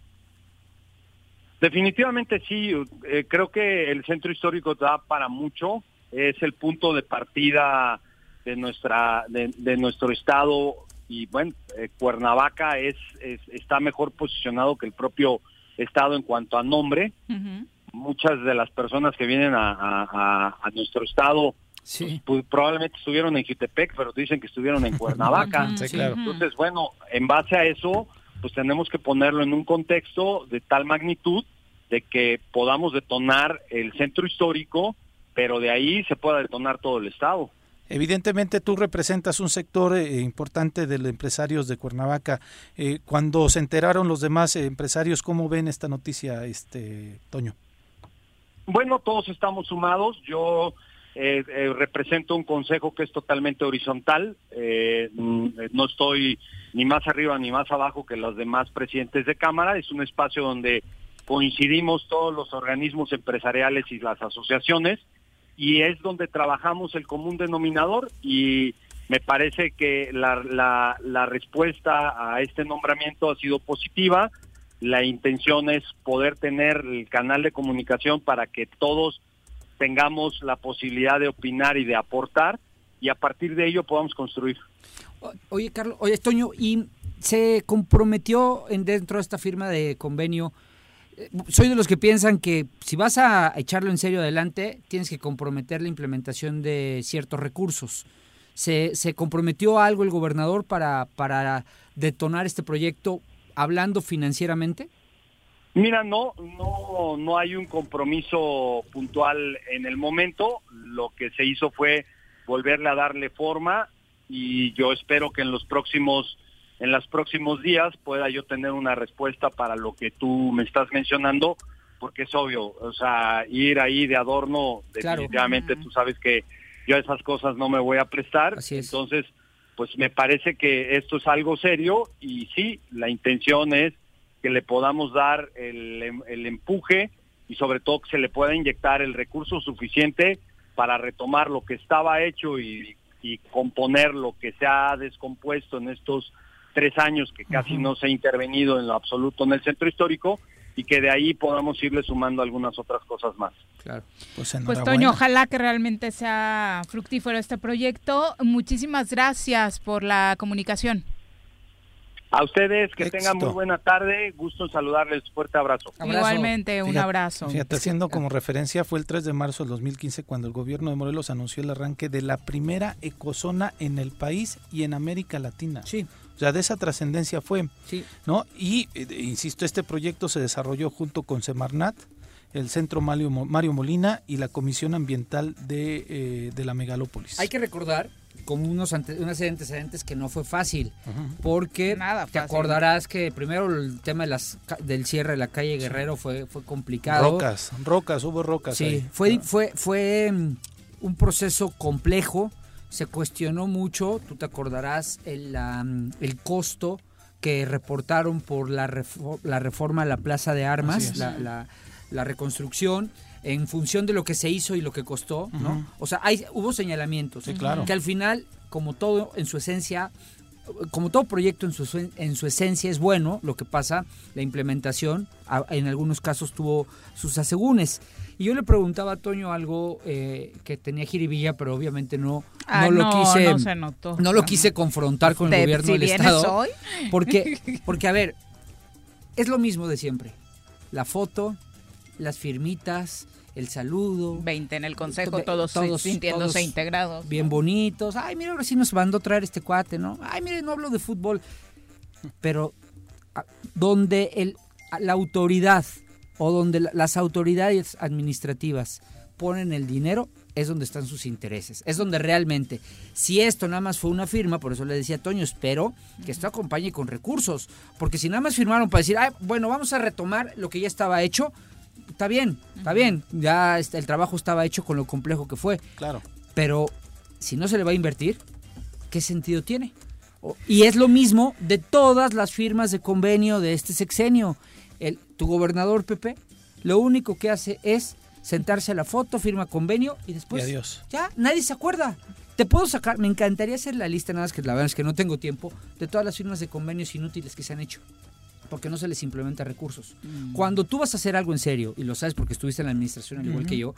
Definitivamente sí, eh, creo que el centro histórico da para mucho, es el punto de partida de nuestra de, de nuestro estado y bueno eh, Cuernavaca es, es, está mejor posicionado que el propio estado en cuanto a nombre uh -huh. muchas de las personas que vienen a, a, a nuestro estado sí. pues, probablemente estuvieron en Jutepec pero dicen que estuvieron en Cuernavaca sí, claro. entonces bueno en base a eso pues tenemos que ponerlo en un contexto de tal magnitud de que podamos detonar el centro histórico pero de ahí se pueda detonar todo el estado Evidentemente tú representas un sector eh, importante de los empresarios de Cuernavaca. Eh, cuando se enteraron los demás eh, empresarios, ¿cómo ven esta noticia, este Toño? Bueno, todos estamos sumados. Yo represento un consejo que es totalmente horizontal. no estoy ni más arriba ni más abajo que los demás presidentes de Cámara. Es un espacio donde coincidimos todos los organismos empresariales y las asociaciones y es donde trabajamos el común denominador y me parece que la, la, respuesta a este nombramiento ha sido positiva. La intención es poder tener el canal de comunicación para que todos tengamos la posibilidad de opinar y de aportar y a partir de ello podamos construir. Oye, Carlos, oye, Toño, ¿y se comprometió en dentro de esta firma de convenio soy de los que piensan que si vas a echarlo en serio adelante, tienes que comprometer la implementación de ciertos recursos. ¿Se, comprometió algo el gobernador para, para detonar este proyecto hablando financieramente? Mira, no, no, no hay un compromiso puntual en el momento. Lo que se hizo fue volverle a darle forma y yo espero que en los próximos en los próximos días pueda yo tener una respuesta para lo que tú me estás mencionando, porque es obvio, o sea, ir ahí de adorno, Claro. definitivamente tú sabes que yo a esas cosas no me voy a prestar, entonces, pues me parece que esto es algo serio y sí, la intención es que le podamos dar el, em, el empuje y sobre todo que se le pueda inyectar el recurso suficiente para retomar lo que estaba hecho y, y componer lo que se ha descompuesto en estos tres años que casi uh -huh. no se ha intervenido en lo absoluto en el centro histórico y que de ahí podamos irle sumando algunas otras cosas más. Claro. Pues, pues Toño, ojalá que realmente sea fructífero este proyecto. Muchísimas gracias por la comunicación. A ustedes que Éxito. tengan muy buena tarde, gusto en saludarles, fuerte abrazo. abrazo. Igualmente, un fíjate, abrazo. Fíjate, haciendo como referencia, fue el 3 de marzo del 2015 cuando el gobierno de Morelos anunció el arranque de la primera ecozona en el país y en América Latina. Sí. O sea, de esa trascendencia fue. Sí. ¿no? Y, eh, insisto, este proyecto se desarrolló junto con Semarnat, el Centro Mario, Mario Molina y la Comisión Ambiental de, eh, de la Megalópolis. Hay que recordar como unos, ante, unos antecedentes que no fue fácil, uh -huh. porque Nada te acordarás que primero el tema de las, del cierre de la calle Guerrero sí. fue, fue complicado. Rocas, rocas, hubo rocas. Sí, ahí. fue, fue, fue mm, un proceso complejo, se cuestionó mucho, tú te acordarás el, um, el costo que reportaron por la, refor la reforma a la Plaza de Armas, la, la, la reconstrucción en función de lo que se hizo y lo que costó, ¿no? Uh -huh. O sea, hay, hubo señalamientos sí, claro. que al final, como todo en su esencia, como todo proyecto en su, en su esencia es bueno, lo que pasa, la implementación en algunos casos tuvo sus asegúnes. Y yo le preguntaba a Toño algo eh, que tenía jiribilla, pero obviamente no, ah, no, lo quise. No, se notó. no lo quise confrontar con el gobierno del Estado. Hoy? Porque, porque, a ver, es lo mismo de siempre. La foto, las firmitas, el saludo. 20 en el consejo, todos, todos sintiéndose integrados. Bien bonitos. Ay, mira, ahora sí nos mandó a traer este cuate, ¿no? Ay, mire, no hablo de fútbol. Pero donde el, la autoridad o donde las autoridades administrativas ponen el dinero, es donde están sus intereses. Es donde realmente, si esto nada más fue una firma, por eso le decía a Toño, espero que esto acompañe con recursos. Porque si nada más firmaron para decir, Ay, bueno, vamos a retomar lo que ya estaba hecho, está bien, está bien. Ya el trabajo estaba hecho con lo complejo que fue. Claro. Pero si no se le va a invertir, ¿qué sentido tiene? Y es lo mismo de todas las firmas de convenio de este sexenio. El, tu gobernador, Pepe, lo único que hace es sentarse a la foto, firma convenio y después ya nadie se acuerda. Te puedo sacar, me encantaría hacer la lista, nada más que la verdad es que no tengo tiempo, de todas las firmas de convenios inútiles que se han hecho porque no se les implementa recursos. Mm. Cuando tú vas a hacer algo en serio, y lo sabes porque estuviste en la administración al igual que yo,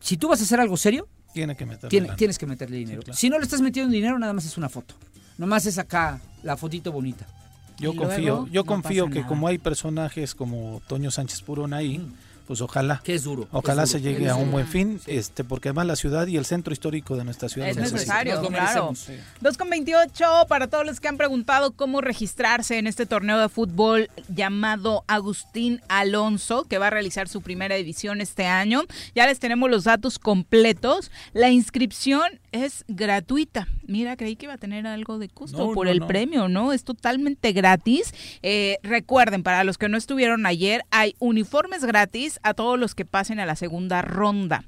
si tú vas a hacer algo serio, Tiene que meterle tienes que meterle dinero. Si no le estás metiendo dinero, nada más es una foto. Nomás es acá la fotito bonita. Yo confío, yo confío que como hay personajes como Toño Sánchez Purón ahí, mm pues ojalá. Que es duro. Ojalá se llegue a un buen fin, este, porque además la ciudad y el centro histórico de nuestra ciudad es necesario, claro. 2 con 28 para todos los que han preguntado cómo registrarse en este torneo de fútbol llamado Agustín Alonso, que va a realizar su primera edición este año. Ya les tenemos los datos completos. La inscripción es gratuita. Mira, creí que iba a tener algo de costo por el premio, ¿no? Es totalmente gratis. Eh, recuerden, para los que no estuvieron ayer, hay uniformes gratis a todos los que pasen a la segunda ronda.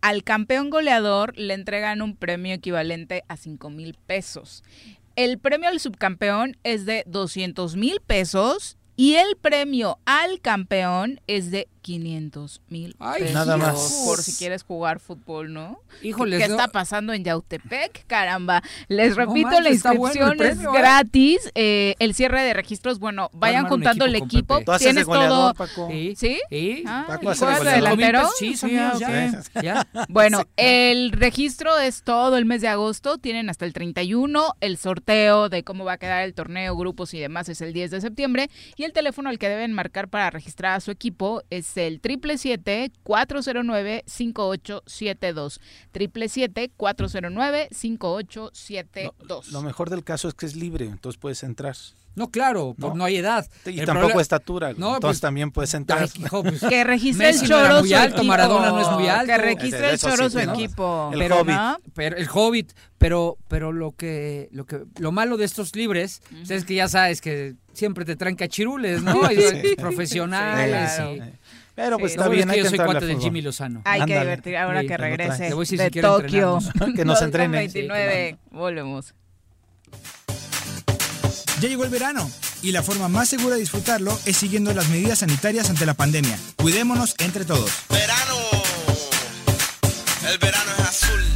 Al campeón goleador le entregan un premio equivalente a 5 mil pesos. El premio al subcampeón es de 200 mil pesos y el premio al campeón es de 500 mil pesos. Nada más. Por si quieres jugar fútbol, ¿no? Híjole. ¿Qué, está pasando en Yautepec? Caramba. Les repito, la inscripción es ¿eh? gratis. Eh, el cierre de registros, bueno, vayan juntando el equipo. Tienes todo. ¿Sí? ¿Sí? Ah, Paco delantero? Sí, son ya. Bueno, el registro es todo el mes de agosto. Tienen hasta el 31. El sorteo de cómo va a quedar el torneo, grupos y demás es el 10 de septiembre. Y el teléfono al que deben marcar para registrar a su equipo es el 777-409-5872. 777-409-5872. Lo, mejor del caso es que es libre, entonces puedes entrar. No, claro, no, no hay edad. Y tampoco estatura. No, entonces pues, también puedes entrar. Pues, que registre el choro su alto, Maradona no es muy alto. Que registre el choro su equipo. El Hobbit. Pero, el Hobbit. Pero, pero lo que, lo que, lo malo de estos libres es que ya sabes que siempre te traen cachirules, ¿no? Profesionales. y, pero pues está bien, hay que yo soy cuate de Jimmy Lozano. Hay que divertir ahora que regrese de Tokio. que nos entrene. 29, volvemos. Ya llegó el verano y la forma más segura de disfrutarlo es siguiendo las medidas sanitarias ante la pandemia. Cuidémonos entre todos. Verano. El verano es azul.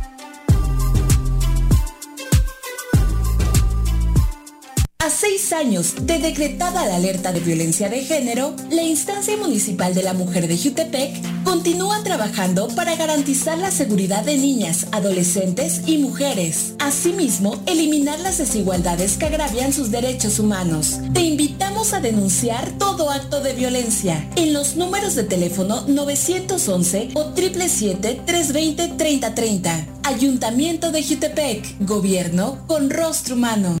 Seis años de decretada la alerta de violencia de género, la instancia municipal de la mujer de Jutepec continúa trabajando para garantizar la seguridad de niñas, adolescentes y mujeres. Asimismo, eliminar las desigualdades que agravian sus derechos humanos. Te invitamos a denunciar todo acto de violencia en los números de teléfono 911 o 777-320-3030. Ayuntamiento de Jutepec. Gobierno con rostro humano.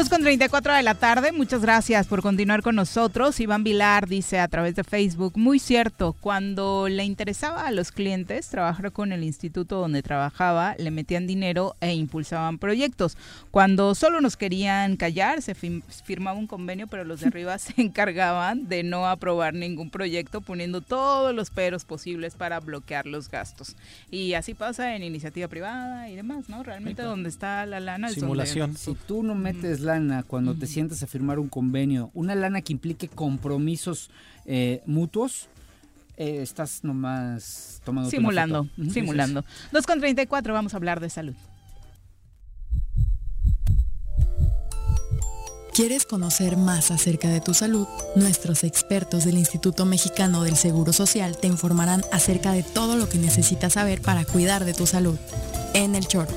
Dos con 34 de la tarde, muchas gracias por continuar con nosotros. Iván Vilar dice a través de Facebook, muy cierto, cuando le interesaba a los clientes trabajar con el instituto donde trabajaba, le metían dinero e impulsaban proyectos. Cuando solo nos querían callar, se fir- firmaba un convenio, pero los de arriba se encargaban de no aprobar ningún proyecto, poniendo todos los peros posibles para bloquear los gastos. Y así pasa en iniciativa privada y demás, ¿no? Realmente donde está la lana es donde- Si tú no metes lana cuando te sientas a firmar un convenio, una lana que implique compromisos eh, mutuos, eh, estás nomás tomando Simulando, simulando. 2 con 34, vamos a hablar de salud. ¿Quieres conocer más acerca de tu salud? Nuestros expertos del Instituto Mexicano del Seguro Social te informarán acerca de todo lo que necesitas saber para cuidar de tu salud. En el choro.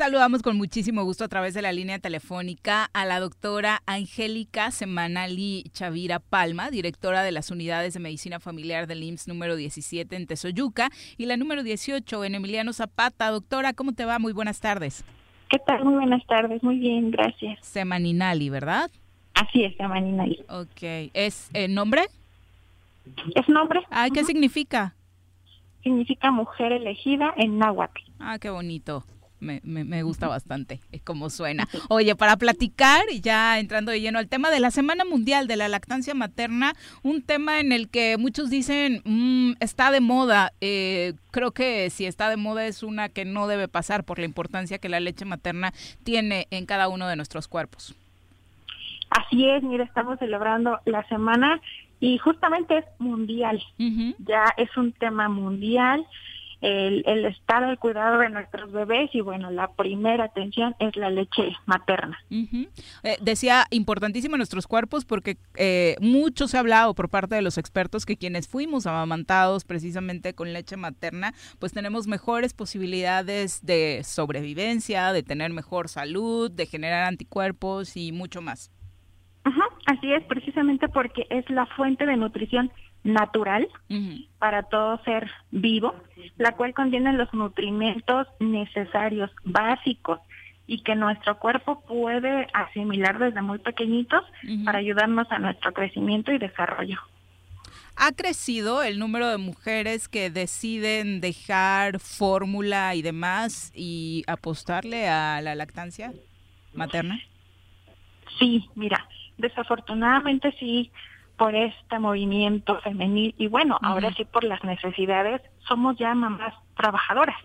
Saludamos con muchísimo gusto a través de la línea telefónica a la doctora Angélica Semanali Chavira Palma, directora de las unidades de medicina familiar del IMSS número 17 en Tezoyuca y la número 18 en Emiliano Zapata. Doctora, ¿cómo te va? Muy buenas tardes. ¿Qué tal? Muy buenas tardes. Muy bien, gracias. Semaninali, ¿verdad? Así es, Semaninali. Ok. ¿Es el nombre? Es nombre. Ay, ¿qué significa? Significa mujer elegida en náhuatl. Ah, qué bonito. Me, me, me gusta bastante como suena. Oye, para platicar, y ya entrando de lleno al tema de la Semana Mundial de la Lactancia Materna, un tema en el que muchos dicen "Mm, está de moda. Eh, creo que si está de moda es una que no debe pasar por la importancia que la leche materna tiene en cada uno de nuestros cuerpos. Así es, mira, estamos celebrando la semana y justamente es mundial. Ya es un tema mundial el, el estar al cuidado de nuestros bebés y bueno, la primera atención es la leche materna. Eh, decía, importantísimo en nuestros cuerpos porque eh, mucho se ha hablado por parte de los expertos que quienes fuimos amamantados precisamente con leche materna, pues tenemos mejores posibilidades de sobrevivencia, de tener mejor salud, de generar anticuerpos y mucho más. Ujú, Así es, precisamente porque es la fuente de nutrición natural para todo ser vivo, la cual contiene los nutrimentos necesarios, básicos, y que nuestro cuerpo puede asimilar desde muy pequeñitos para ayudarnos a nuestro crecimiento y desarrollo. ¿Ha crecido el número de mujeres que deciden dejar fórmula y demás y apostarle a la lactancia materna? Sí, mira, desafortunadamente sí, por este movimiento femenil y bueno, ahora sí por las necesidades, somos ya mamás trabajadoras.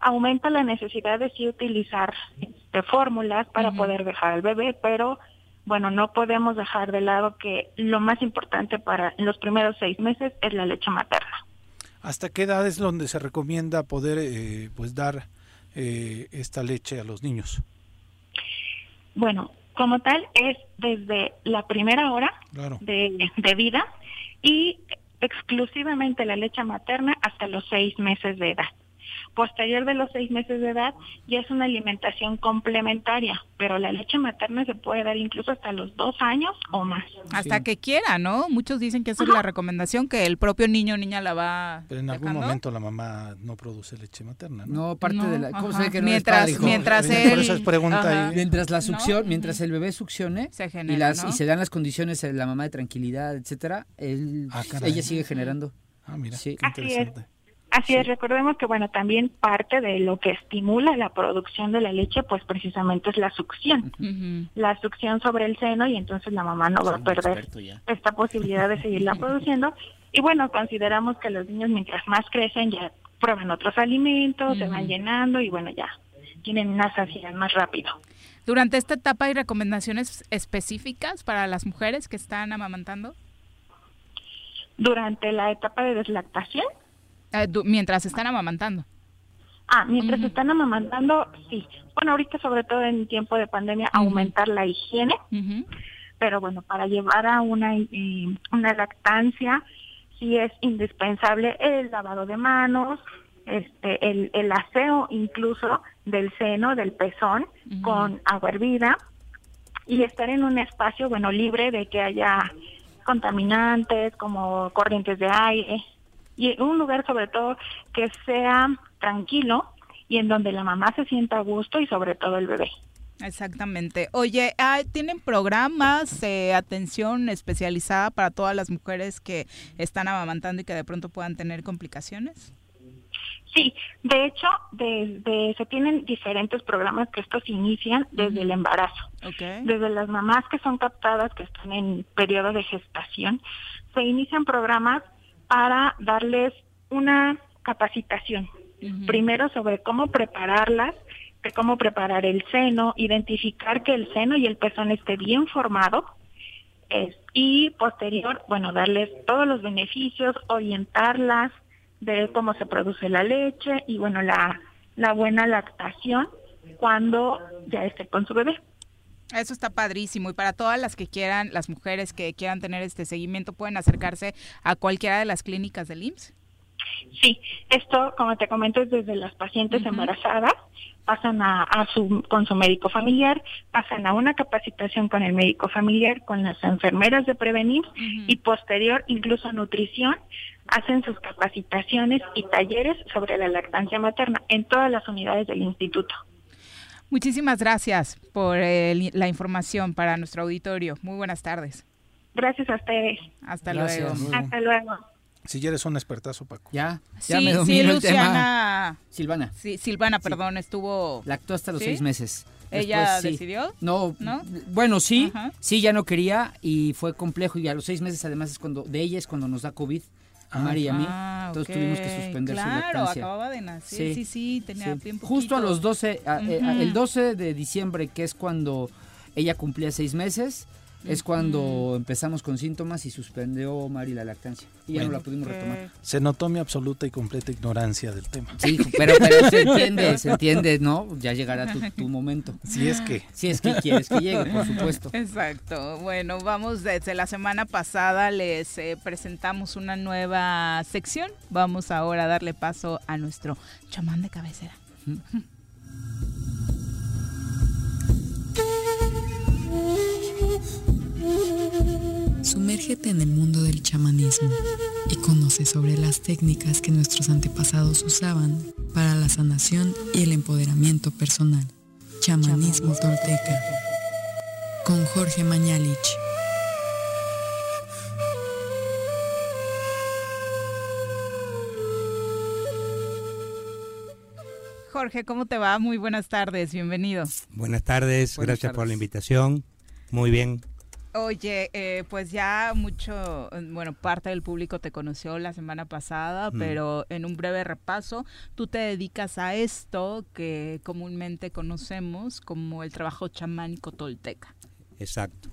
Aumenta la necesidad de sí utilizar este, fórmulas para poder dejar al bebé, pero bueno, no podemos dejar de lado que lo más importante para los primeros seis meses es la leche materna. ¿Hasta qué edad es donde se recomienda poder eh, pues dar eh, esta leche a los niños? Bueno, como tal es desde la primera hora Claro. de, de vida y exclusivamente la leche materna hasta los seis meses de edad. Posterior de los seis meses de edad ya es una alimentación complementaria, pero la leche materna se puede dar incluso hasta los dos años o más. Hasta que quiera, ¿no? Muchos dicen que esa es la recomendación, que el propio niño o niña la va Pero en algún momento la mamá no produce leche materna, ¿no? No, parte No, de la... ¿Cómo se ve que no Mientras- mientras Por él- eso es pregunta ahí. Mientras la ¿No? succión, mientras el bebé succione Se y genera, las ¿no? y se dan las condiciones a la mamá de tranquilidad, etcétera, él, Ah, ella sigue generando. Ah, mira, Sí. qué Así es. interesante. Así es, recordemos que bueno, también parte de lo que estimula la producción de la leche, pues precisamente es la succión. La succión sobre el seno y entonces la mamá no va a perder esta posibilidad de seguirla produciendo. Y bueno, consideramos que los niños mientras más crecen ya prueban otros alimentos, se van llenando y bueno, ya tienen una saciedad más rápido. Durante esta etapa hay recomendaciones específicas para las mujeres que están amamantando, Durante la etapa de deslactación, Eh, mientras están amamantando. ah, mientras están amamantando, sí. Bueno, ahorita sobre todo en tiempo de pandemia, aumentar la higiene, pero bueno, para llevar a una, eh, una lactancia sí es indispensable el lavado de manos, este, el, el aseo incluso del seno, del pezón, con agua hervida y estar en un espacio, bueno, libre de que haya contaminantes como corrientes de aire y un lugar sobre todo que sea tranquilo y en donde la mamá se sienta a gusto y sobre todo el bebé. Exactamente. Oye, ah, ¿tienen programas de atención especializada para todas las mujeres que están amamantando y que de pronto puedan tener complicaciones? Sí, de hecho, desde, se tienen diferentes programas que estos inician desde el embarazo. Desde las mamás que son captadas, que están en periodo de gestación, se inician programas para darles una capacitación. Primero sobre cómo prepararlas, de cómo preparar el seno, identificar que el seno y el pezón esté bien formado, y posterior, bueno, darles todos los beneficios, orientarlas de cómo se produce la leche y bueno, la, la buena lactación cuando ya esté con su bebé. Eso está padrísimo y para todas las que quieran, las mujeres que quieran tener este seguimiento, pueden acercarse a cualquiera de las clínicas del IMSS. Sí, esto, como te comento, es desde las pacientes embarazadas, pasan a, a su, con su médico familiar, pasan a una capacitación con el médico familiar, con las enfermeras de prevenir y posterior incluso nutrición, hacen sus capacitaciones y talleres sobre la lactancia materna en todas las unidades del instituto. Muchísimas gracias por eh, la información para nuestro auditorio. Muy buenas tardes. Gracias a ustedes. Hasta Gracias. luego. Hasta luego. Si ya eres un expertazo, Paco. Ya, Sí, ya me sí, tema. Luciana. Silvana. Sí, Silvana, perdón, estuvo. Lactó hasta los ¿Sí? seis meses. ¿Ella Después, sí. decidió? No, ¿No? bueno, sí, Ajá. sí, ya no quería y fue complejo y a los seis meses además es cuando, de ella es cuando nos da COVID, a Mari y a mí, entonces ok. tuvimos que suspender su Claro, lactancia. acababa de nacer. Sí, sí, tenía sí. bien Justo a los 12, a- eh, Ujú. el 12 de diciembre, que es cuando ella cumplía seis meses, es cuando empezamos con síntomas y suspendió Mari la lactancia. Y ya no la pudimos retomar. Se notó mi absoluta y completa ignorancia del tema. Sí, pero, pero se entiende, se entiende, ¿no? Ya llegará tu, tu, momento. Si es que. Si es que quieres que llegue, por supuesto. Exacto. Bueno, vamos desde la semana pasada les eh, presentamos una nueva sección. Vamos ahora a darle paso a nuestro chamán de cabecera. Sumérgete en el mundo del chamanismo y conoce sobre las técnicas que nuestros antepasados usaban para la sanación y el empoderamiento personal. Chamanismo tolteca. Con Jorge Mañalich. Jorge, ¿cómo te va? Muy buenas tardes, bienvenido. Buenas tardes, gracias por la invitación. Muy bien. Oye, eh, pues ya mucho, bueno, parte del público te conoció la semana pasada, mm. pero en un breve repaso, tú te dedicas a esto que comúnmente conocemos como el trabajo chamánico tolteca. Exacto.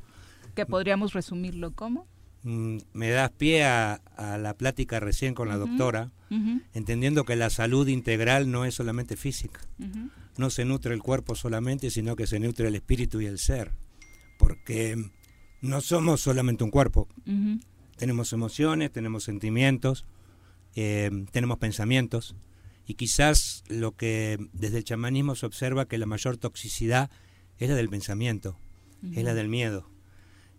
¿Que podríamos resumirlo como? Mm, me das pie a, la plática recién con la doctora, entendiendo que la salud integral no es solamente física. No se nutre el cuerpo solamente, sino que se nutre el espíritu y el ser porque no somos solamente un cuerpo. Tenemos emociones, tenemos sentimientos, eh, tenemos pensamientos. Y quizás lo que desde el chamanismo se observa que la mayor toxicidad es la del pensamiento, es la del miedo.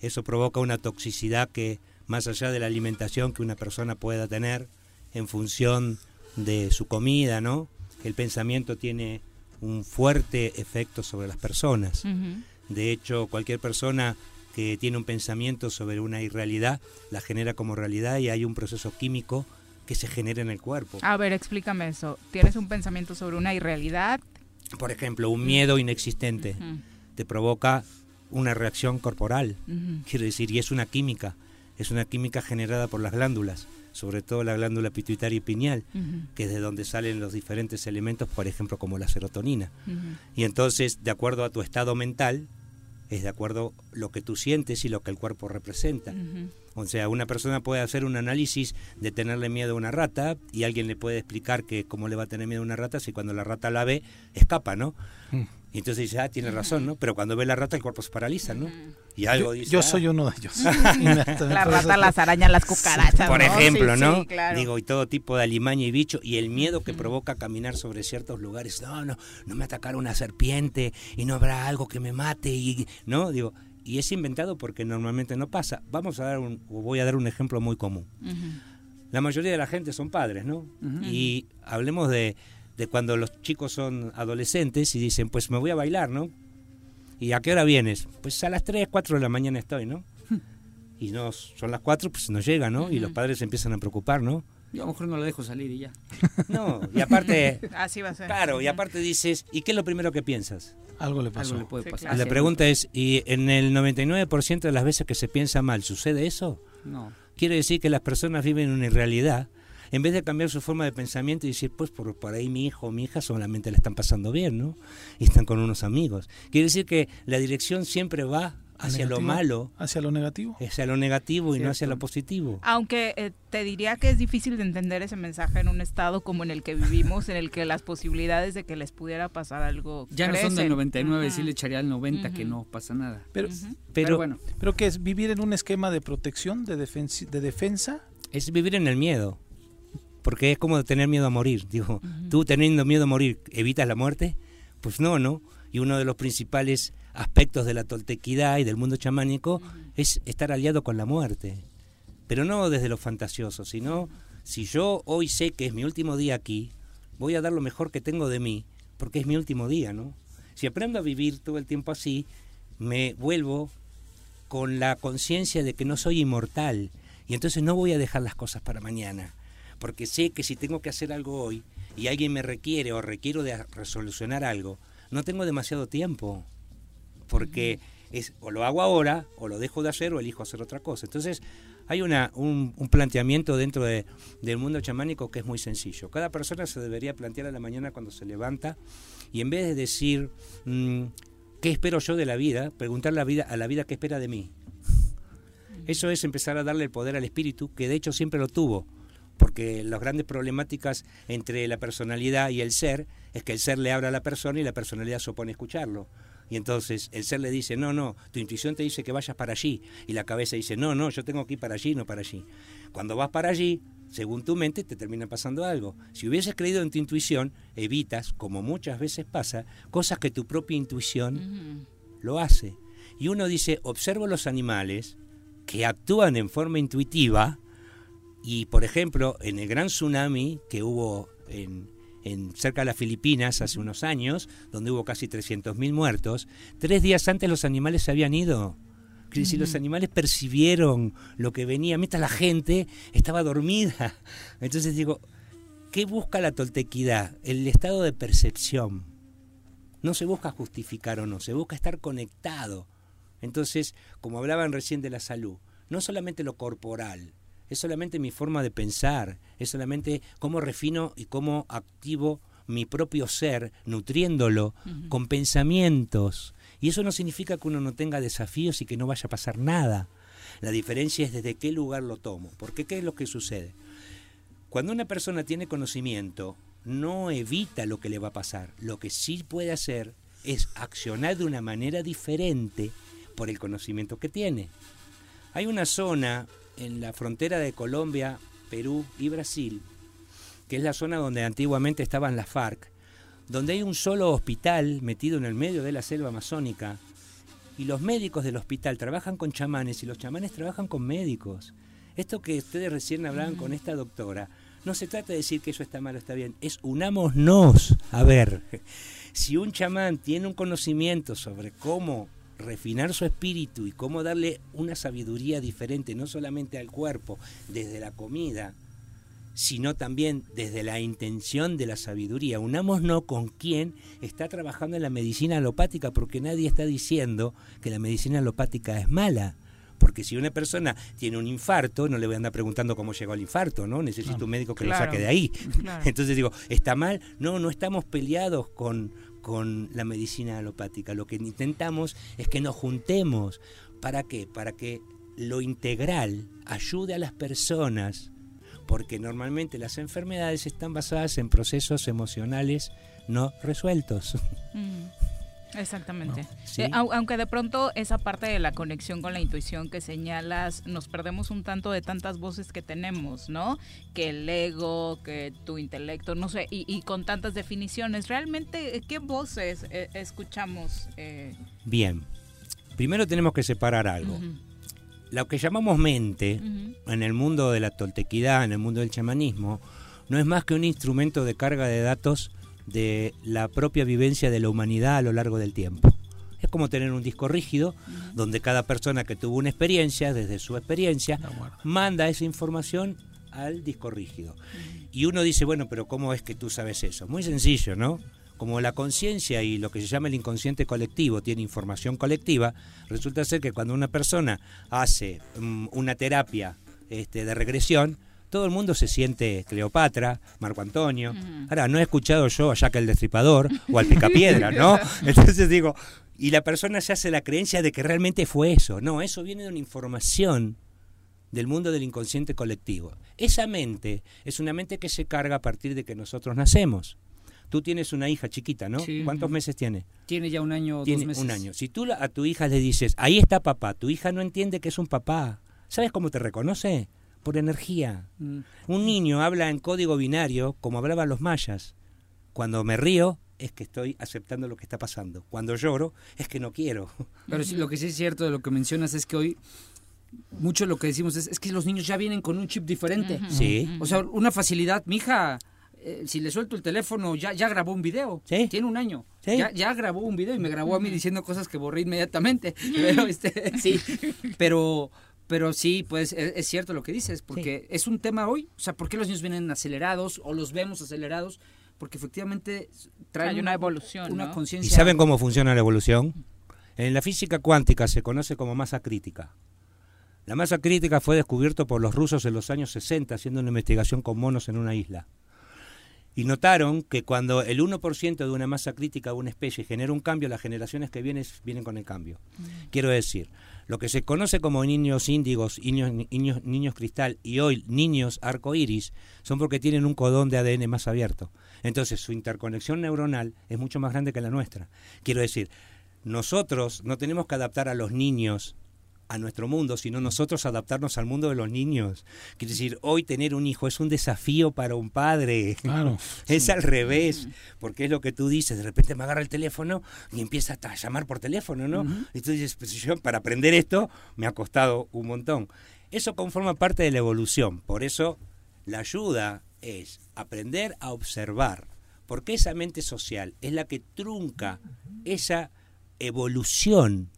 Eso provoca una toxicidad que, más allá de la alimentación que una persona pueda tener en función de su comida, ¿no? El pensamiento tiene un fuerte efecto sobre las personas. De hecho, cualquier persona que tiene un pensamiento sobre una irrealidad la genera como realidad y hay un proceso químico que se genera en el cuerpo. A ver, explícame eso. ¿Tienes un pensamiento sobre una irrealidad? Por ejemplo, un miedo inexistente te provoca una reacción corporal, quiero decir, y es una química, es una química generada por las glándulas, sobre todo la glándula pituitaria y pineal, que es de donde salen los diferentes elementos, por ejemplo, como la serotonina. Y entonces, de acuerdo a tu estado mental, es de acuerdo lo que tú sientes y lo que el cuerpo representa. O sea, una persona puede hacer un análisis de tenerle miedo a una rata y alguien le puede explicar que cómo le va a tener miedo a una rata si cuando la rata la ve escapa, ¿no? Mm. Y entonces dice, ah, tiene razón, ¿no? Pero cuando ve la rata el cuerpo se paraliza, ¿no? Y algo yo, dice... Yo ah". soy uno de ellos. la rata, las arañas, las cucarachas. Por ejemplo, ¿no? Digo, y todo tipo de alimaña y bicho. Y el miedo que provoca caminar sobre ciertos lugares. No, no, no me atacará una serpiente y no habrá algo que me mate. y ¿No? Digo, y es inventado porque normalmente no pasa. Vamos a dar un, voy a dar un ejemplo muy común. La mayoría de la gente son padres, ¿no? Y hablemos de de cuando los chicos son adolescentes y dicen, pues me voy a bailar, ¿no? ¿Y a qué hora vienes? Pues a las 3, 4 de la mañana estoy, ¿no? Y no, son las 4, pues no llega, ¿no? Y los padres empiezan a preocupar, ¿no? Yo a lo mejor no lo dejo salir y ya. No, y aparte... Así va a ser. Claro, y aparte dices, ¿y qué es lo primero que piensas? Algo le pasó. Algo le puede pasar. La pregunta es, ¿y en el 99% de las veces que se piensa mal, sucede eso? No. Quiere decir que las personas viven una irrealidad en vez de cambiar su forma de pensamiento y decir, pues por, por ahí mi hijo o mi hija solamente le están pasando bien, ¿no? Y están con unos amigos. Quiere decir que la dirección siempre va hacia lo malo. Hacia lo negativo. Hacia lo negativo y no hacia lo positivo. Aunque eh, te diría que es difícil de entender ese mensaje en un estado como en el que vivimos, en el que las posibilidades de que les pudiera pasar algo. Ya no son del 99, sí le echaría al 90 que no pasa nada. Pero, pero, bueno. ¿Pero qué es? ¿Vivir en un esquema de protección, de, de defensa? Es vivir en el miedo porque es como tener miedo a morir. Digo, tú teniendo miedo a morir, ¿evitas la muerte? Pues no, ¿no? Y uno de los principales aspectos de la toltequidad y del mundo chamánico es estar aliado con la muerte. Pero no desde lo fantasioso, sino si yo hoy sé que es mi último día aquí, voy a dar lo mejor que tengo de mí, porque es mi último día, ¿no? Si aprendo a vivir todo el tiempo así, me vuelvo con la conciencia de que no soy inmortal y entonces no voy a dejar las cosas para mañana porque sé que si tengo que hacer algo hoy y alguien me requiere o requiero de resolucionar algo, no tengo demasiado tiempo, porque es o lo hago ahora, o lo dejo de hacer, o elijo hacer otra cosa. Entonces, hay una, un, planteamiento dentro de, del mundo chamánico que es muy sencillo. Cada persona se debería plantear a la mañana cuando se levanta y en vez de decir, mm, ¿qué espero yo de la vida? Preguntar la vida, a la vida qué espera de mí. Eso es empezar a darle el poder al espíritu, que de hecho siempre lo tuvo, porque las grandes problemáticas entre la personalidad y el ser es que el ser le habla a la persona y la personalidad se opone a escucharlo. Y entonces el ser le dice, no, no, tu intuición te dice que vayas para allí. Y la cabeza dice, no, no, yo tengo que ir para allí, no para allí. Cuando vas para allí, según tu mente, te termina pasando algo. Si hubieses creído en tu intuición, evitas, como muchas veces pasa, cosas que tu propia intuición lo hace. Y uno dice, observo los animales que actúan en forma intuitiva y, por ejemplo, en el gran tsunami que hubo en, en cerca de las Filipinas hace unos años, donde hubo casi 300.000 muertos, tres días antes los animales se habían ido. Si los animales percibieron lo que venía, mientras la gente estaba dormida. Entonces digo, ¿qué busca la toltequidad? El estado de percepción. No se busca justificar o no, se busca estar conectado. Entonces, como hablaban recién de la salud, no solamente lo corporal, es solamente mi forma de pensar, es solamente cómo refino y cómo activo mi propio ser, nutriéndolo con pensamientos. Y eso no significa que uno no tenga desafíos y que no vaya a pasar nada. La diferencia es desde qué lugar lo tomo. Porque ¿qué es lo que sucede? Cuando una persona tiene conocimiento, no evita lo que le va a pasar. Lo que sí puede hacer es accionar de una manera diferente por el conocimiento que tiene. Hay una zona en la frontera de Colombia, Perú y Brasil, que es la zona donde antiguamente estaban las FARC, donde hay un solo hospital metido en el medio de la selva amazónica, y los médicos del hospital trabajan con chamanes y los chamanes trabajan con médicos. Esto que ustedes recién hablaban con esta doctora, no se trata de decir que eso está mal o está bien, es unámonos. A ver, si un chamán tiene un conocimiento sobre cómo refinar su espíritu y cómo darle una sabiduría diferente, no solamente al cuerpo, desde la comida, sino también desde la intención de la sabiduría. Unámonos con quien está trabajando en la medicina alopática, porque nadie está diciendo que la medicina alopática es mala. Porque si una persona tiene un infarto, no le voy a andar preguntando cómo llegó al infarto, ¿no? Necesito un médico que lo saque de ahí. Entonces digo, ¿está mal? No, no estamos peleados con, con la medicina alopática. Lo que intentamos es que nos juntemos. ¿Para qué? Para que lo integral ayude a las personas, porque normalmente las enfermedades están basadas en procesos emocionales no resueltos. Mm. Exactamente. Eh, aunque de pronto esa parte de la conexión con la intuición que señalas, nos perdemos un tanto de tantas voces que tenemos, ¿no? Que el ego, que tu intelecto, no sé, y, con tantas definiciones. ¿Realmente qué voces eh, escuchamos? Eh? Bien, primero tenemos que separar algo. Lo que llamamos mente en el mundo de la toltequidad, en el mundo del chamanismo, no es más que un instrumento de carga de datos de la propia vivencia de la humanidad a lo largo del tiempo. Es como tener un disco rígido donde cada persona que tuvo una experiencia, desde su experiencia, manda esa información al disco rígido. Y uno dice, bueno, pero ¿cómo es que tú sabes eso? Muy sencillo, ¿no? Como la conciencia y lo que se llama el inconsciente colectivo tiene información colectiva, resulta ser que cuando una persona hace mm, una terapia este, de regresión, todo el mundo se siente Cleopatra, Marco Antonio. Ahora, no he escuchado yo a Jack el Destripador o al Picapiedra, ¿no? Entonces digo, y la persona se hace la creencia de que realmente fue eso. No, eso viene de una información del mundo del inconsciente colectivo. Esa mente es una mente que se carga a partir de que nosotros nacemos. Tú tienes una hija chiquita, ¿no? ¿Cuántos meses tiene? Tiene ya un año, tiene dos meses. Un año. Si tú a tu hija le dices, ahí está papá, tu hija no entiende que es un papá. ¿Sabes cómo te reconoce? Por energía. Mm. Un niño habla en código binario como hablaban los mayas. Cuando me río es que estoy aceptando lo que está pasando. Cuando lloro es que no quiero. Pero sí, lo que sí es cierto de lo que mencionas es que hoy mucho lo que decimos es, es que los niños ya vienen con un chip diferente. Sí. O sea, una facilidad. Mi hija, eh, si le suelto el teléfono, ya, ya grabó un video. ¿Sí? Tiene un año. Ya, ya grabó un video y me grabó a mí diciendo cosas que borré inmediatamente. Pero, este, sí. Pero pero sí, pues e, es, cierto lo que dices, porque es un tema hoy, o sea, ¿por qué los niños vienen acelerados o los vemos acelerados? Porque efectivamente traen una, evolución, una conciencia. ¿Y saben cómo funciona la evolución? En la física cuántica se conoce como masa crítica. La masa crítica fue descubierto por los rusos en los años 60 haciendo una investigación con monos en una isla. Y notaron que cuando el 1% de una masa crítica de una especie genera un cambio, las generaciones que vienen vienen con el cambio. Quiero decir, lo que se conoce como niños índigos, niños, niños, niños cristal y hoy niños arcoíris son porque tienen un codón de ADN más abierto. Entonces su interconexión neuronal es mucho más grande que la nuestra. Quiero decir, nosotros no tenemos que adaptar a los niños a nuestro mundo, sino nosotros adaptarnos al mundo de los niños. Quiere decir, hoy tener un hijo es un desafío para un padre. Claro. es al revés, porque es lo que tú dices, de repente me agarra el teléfono y empieza a llamar por teléfono, ¿no? Y tú dices, pues yo para aprender esto me ha costado un montón. Eso conforma parte de la evolución, por eso la ayuda es aprender a observar, porque esa mente social es la que trunca esa evolución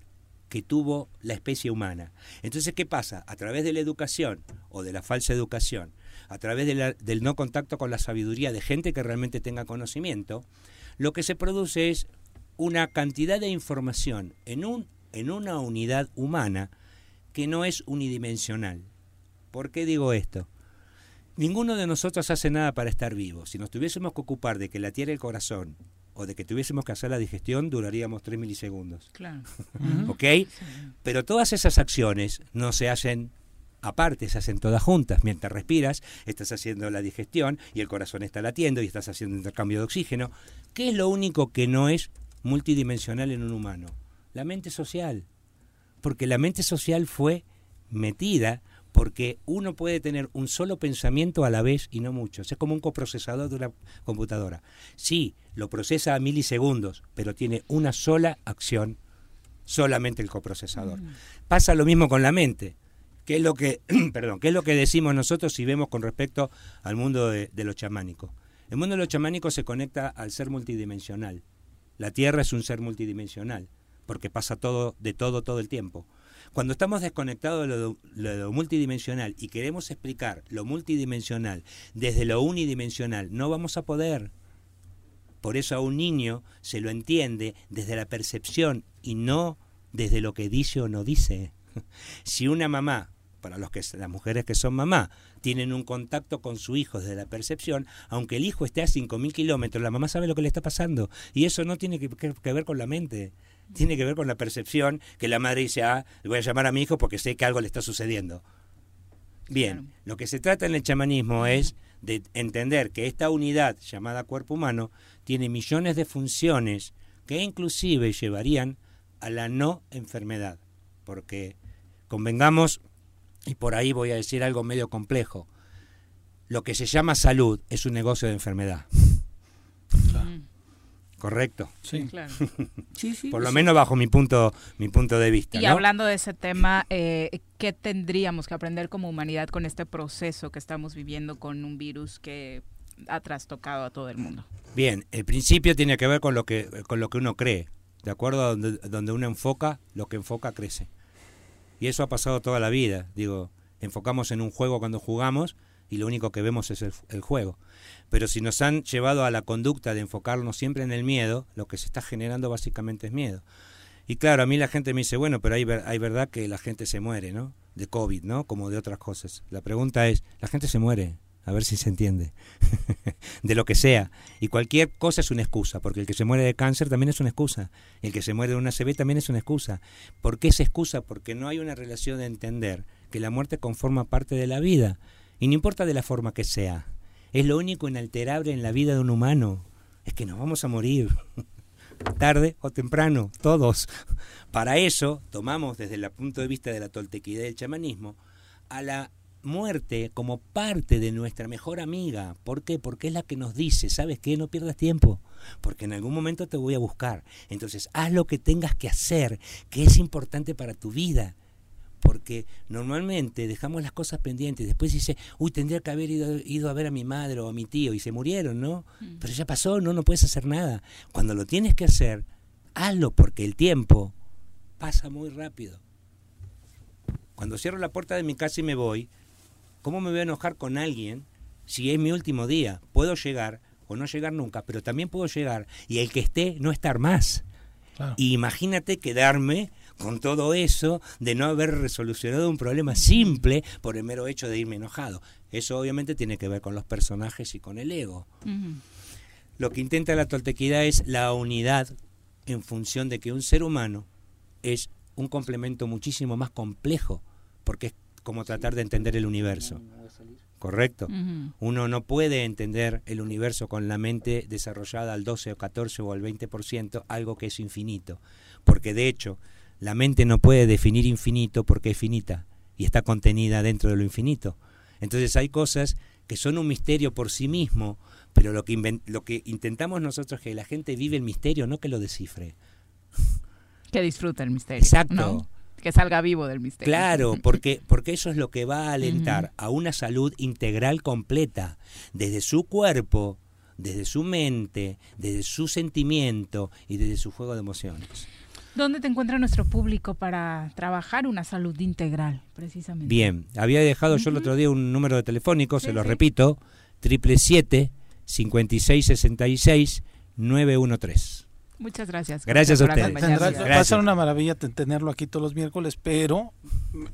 que tuvo la especie humana. Entonces, ¿qué pasa? A través de la educación o de la falsa educación, a través del no contacto con la sabiduría de gente que realmente tenga conocimiento, lo que se produce es una cantidad de información en, un, en una unidad humana que no es unidimensional. ¿Por qué digo esto? Ninguno de nosotros hace nada para estar vivo. Si nos tuviésemos que ocupar de que la tierra y el corazón o de que tuviésemos que hacer la digestión, duraríamos 3 milisegundos. Claro. ¿Ok? Pero todas esas acciones no se hacen aparte, se hacen todas juntas. Mientras respiras, estás haciendo la digestión y el corazón está latiendo y estás haciendo intercambio de oxígeno. ¿Qué es lo único que no es multidimensional en un humano? La mente social. Porque la mente social fue metida porque uno puede tener un solo pensamiento a la vez y no muchos. Es como un coprocesador de una computadora. Sí, lo procesa a milisegundos, pero tiene una sola acción, solamente el coprocesador. Pasa lo mismo con la mente. ¿Qué es lo que, perdón, qué es lo que decimos nosotros si vemos con respecto al mundo de, de lo chamánico? El mundo de lo chamánico se conecta al ser multidimensional. La Tierra es un ser multidimensional, porque pasa todo de todo todo el tiempo. Cuando estamos desconectados de lo, multidimensional y queremos explicar lo multidimensional desde lo unidimensional, no vamos a poder. Por eso a un niño se lo entiende desde la percepción y no desde lo que dice o no dice. Si una mamá, para los que las mujeres que son mamá, tienen un contacto con su hijo desde la percepción, aunque el hijo esté a 5.000 kilómetros, la mamá sabe lo que le está pasando. Y eso no tiene que, que ver con la mente tiene que ver con la percepción que la madre dice, ah, voy a llamar a mi hijo porque sé que algo le está sucediendo. Bien, lo que se trata en el chamanismo es de entender que esta unidad llamada cuerpo humano tiene millones de funciones que inclusive llevarían a la no enfermedad. Porque convengamos, y por ahí voy a decir algo medio complejo, lo que se llama salud es un negocio de enfermedad. Correcto. Sí, claro. Por lo menos bajo mi punto, mi punto de vista. Y hablando de ese tema, eh, ¿qué tendríamos que aprender como humanidad con este proceso que estamos viviendo con un virus que ha trastocado a todo el mundo? Bien, el principio tiene que ver con lo que, con lo que uno cree. De acuerdo a donde, donde uno enfoca, lo que enfoca crece. Y eso ha pasado toda la vida. Digo, enfocamos en un juego cuando jugamos y lo único que vemos es el, juego. Pero si nos han llevado a la conducta de enfocarnos siempre en el miedo, lo que se está generando básicamente es miedo. Y claro, a mí la gente me dice, bueno, pero hay, hay verdad que la gente se muere, ¿no? De COVID, ¿no? Como de otras cosas. La pregunta es, la gente se muere, a ver si se entiende, de lo que sea. Y cualquier cosa es una excusa, porque el que se muere de cáncer también es una excusa, el que se muere de una CB también es una excusa. ¿Por qué es excusa? Porque no hay una relación de entender que la muerte conforma parte de la vida. Y no importa de la forma que sea, es lo único inalterable en la vida de un humano, es que nos vamos a morir, tarde o temprano, todos. Para eso tomamos desde el punto de vista de la toltequidad del chamanismo a la muerte como parte de nuestra mejor amiga. ¿Por qué? Porque es la que nos dice, ¿sabes qué? No pierdas tiempo, porque en algún momento te voy a buscar. Entonces, haz lo que tengas que hacer, que es importante para tu vida porque normalmente dejamos las cosas pendientes, después dice, uy, tendría que haber ido, a ver a mi madre o a mi tío y se murieron, ¿no? Mm. Pero ya pasó, no, no puedes hacer nada. Cuando lo tienes que hacer, hazlo porque el tiempo pasa muy rápido. Cuando cierro la puerta de mi casa y me voy, ¿cómo me voy a enojar con alguien si es mi último día? Puedo llegar o no llegar nunca, pero también puedo llegar y el que esté no estar más. Y imagínate quedarme con todo eso de no haber resolucionado un problema simple por el mero hecho de irme enojado. Eso obviamente tiene que ver con los personajes y con el ego. Lo que intenta la toltequidad es la unidad en función de que un ser humano es un complemento muchísimo más complejo, porque es como tratar de entender el universo. ¿Correcto? Uno no puede entender el universo con la mente desarrollada al 12 o 14 o al 20%, algo que es infinito. Porque de hecho, la mente no puede definir infinito porque es finita y está contenida dentro de lo infinito. Entonces hay cosas que son un misterio por sí mismo, pero lo que, lo que intentamos nosotros es que la gente vive el misterio, no que lo descifre. Que disfrute el misterio. Exacto. Que salga vivo del misterio. Claro, porque, porque eso es lo que va a alentar a una salud integral completa, desde su cuerpo, desde su mente, desde su sentimiento y desde su juego de emociones. ¿Dónde te encuentra nuestro público para trabajar una salud integral, precisamente? Bien, había dejado yo el otro día un número de telefónico, se lo repito, triple siete 5666 913. Muchas gracias. Gracias a ustedes. Va a ser una maravilla tenerlo aquí todos los miércoles, pero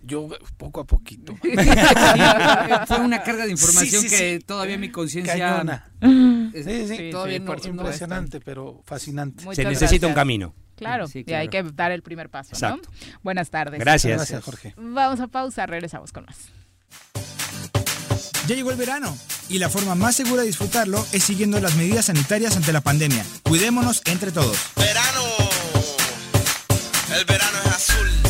yo poco a poquito. Fue una carga de información que todavía mi conciencia... Sí, sí, todavía no, impresionante, pero fascinante. Se necesita un camino. Claro, y hay que dar el primer paso, ¿no? Buenas tardes. Gracias. Gracias, Jorge. Vamos a pausa, regresamos con más. Ya llegó el verano y la forma más segura de disfrutarlo es siguiendo las medidas sanitarias ante la pandemia. Cuidémonos entre todos. Verano. El verano es azul.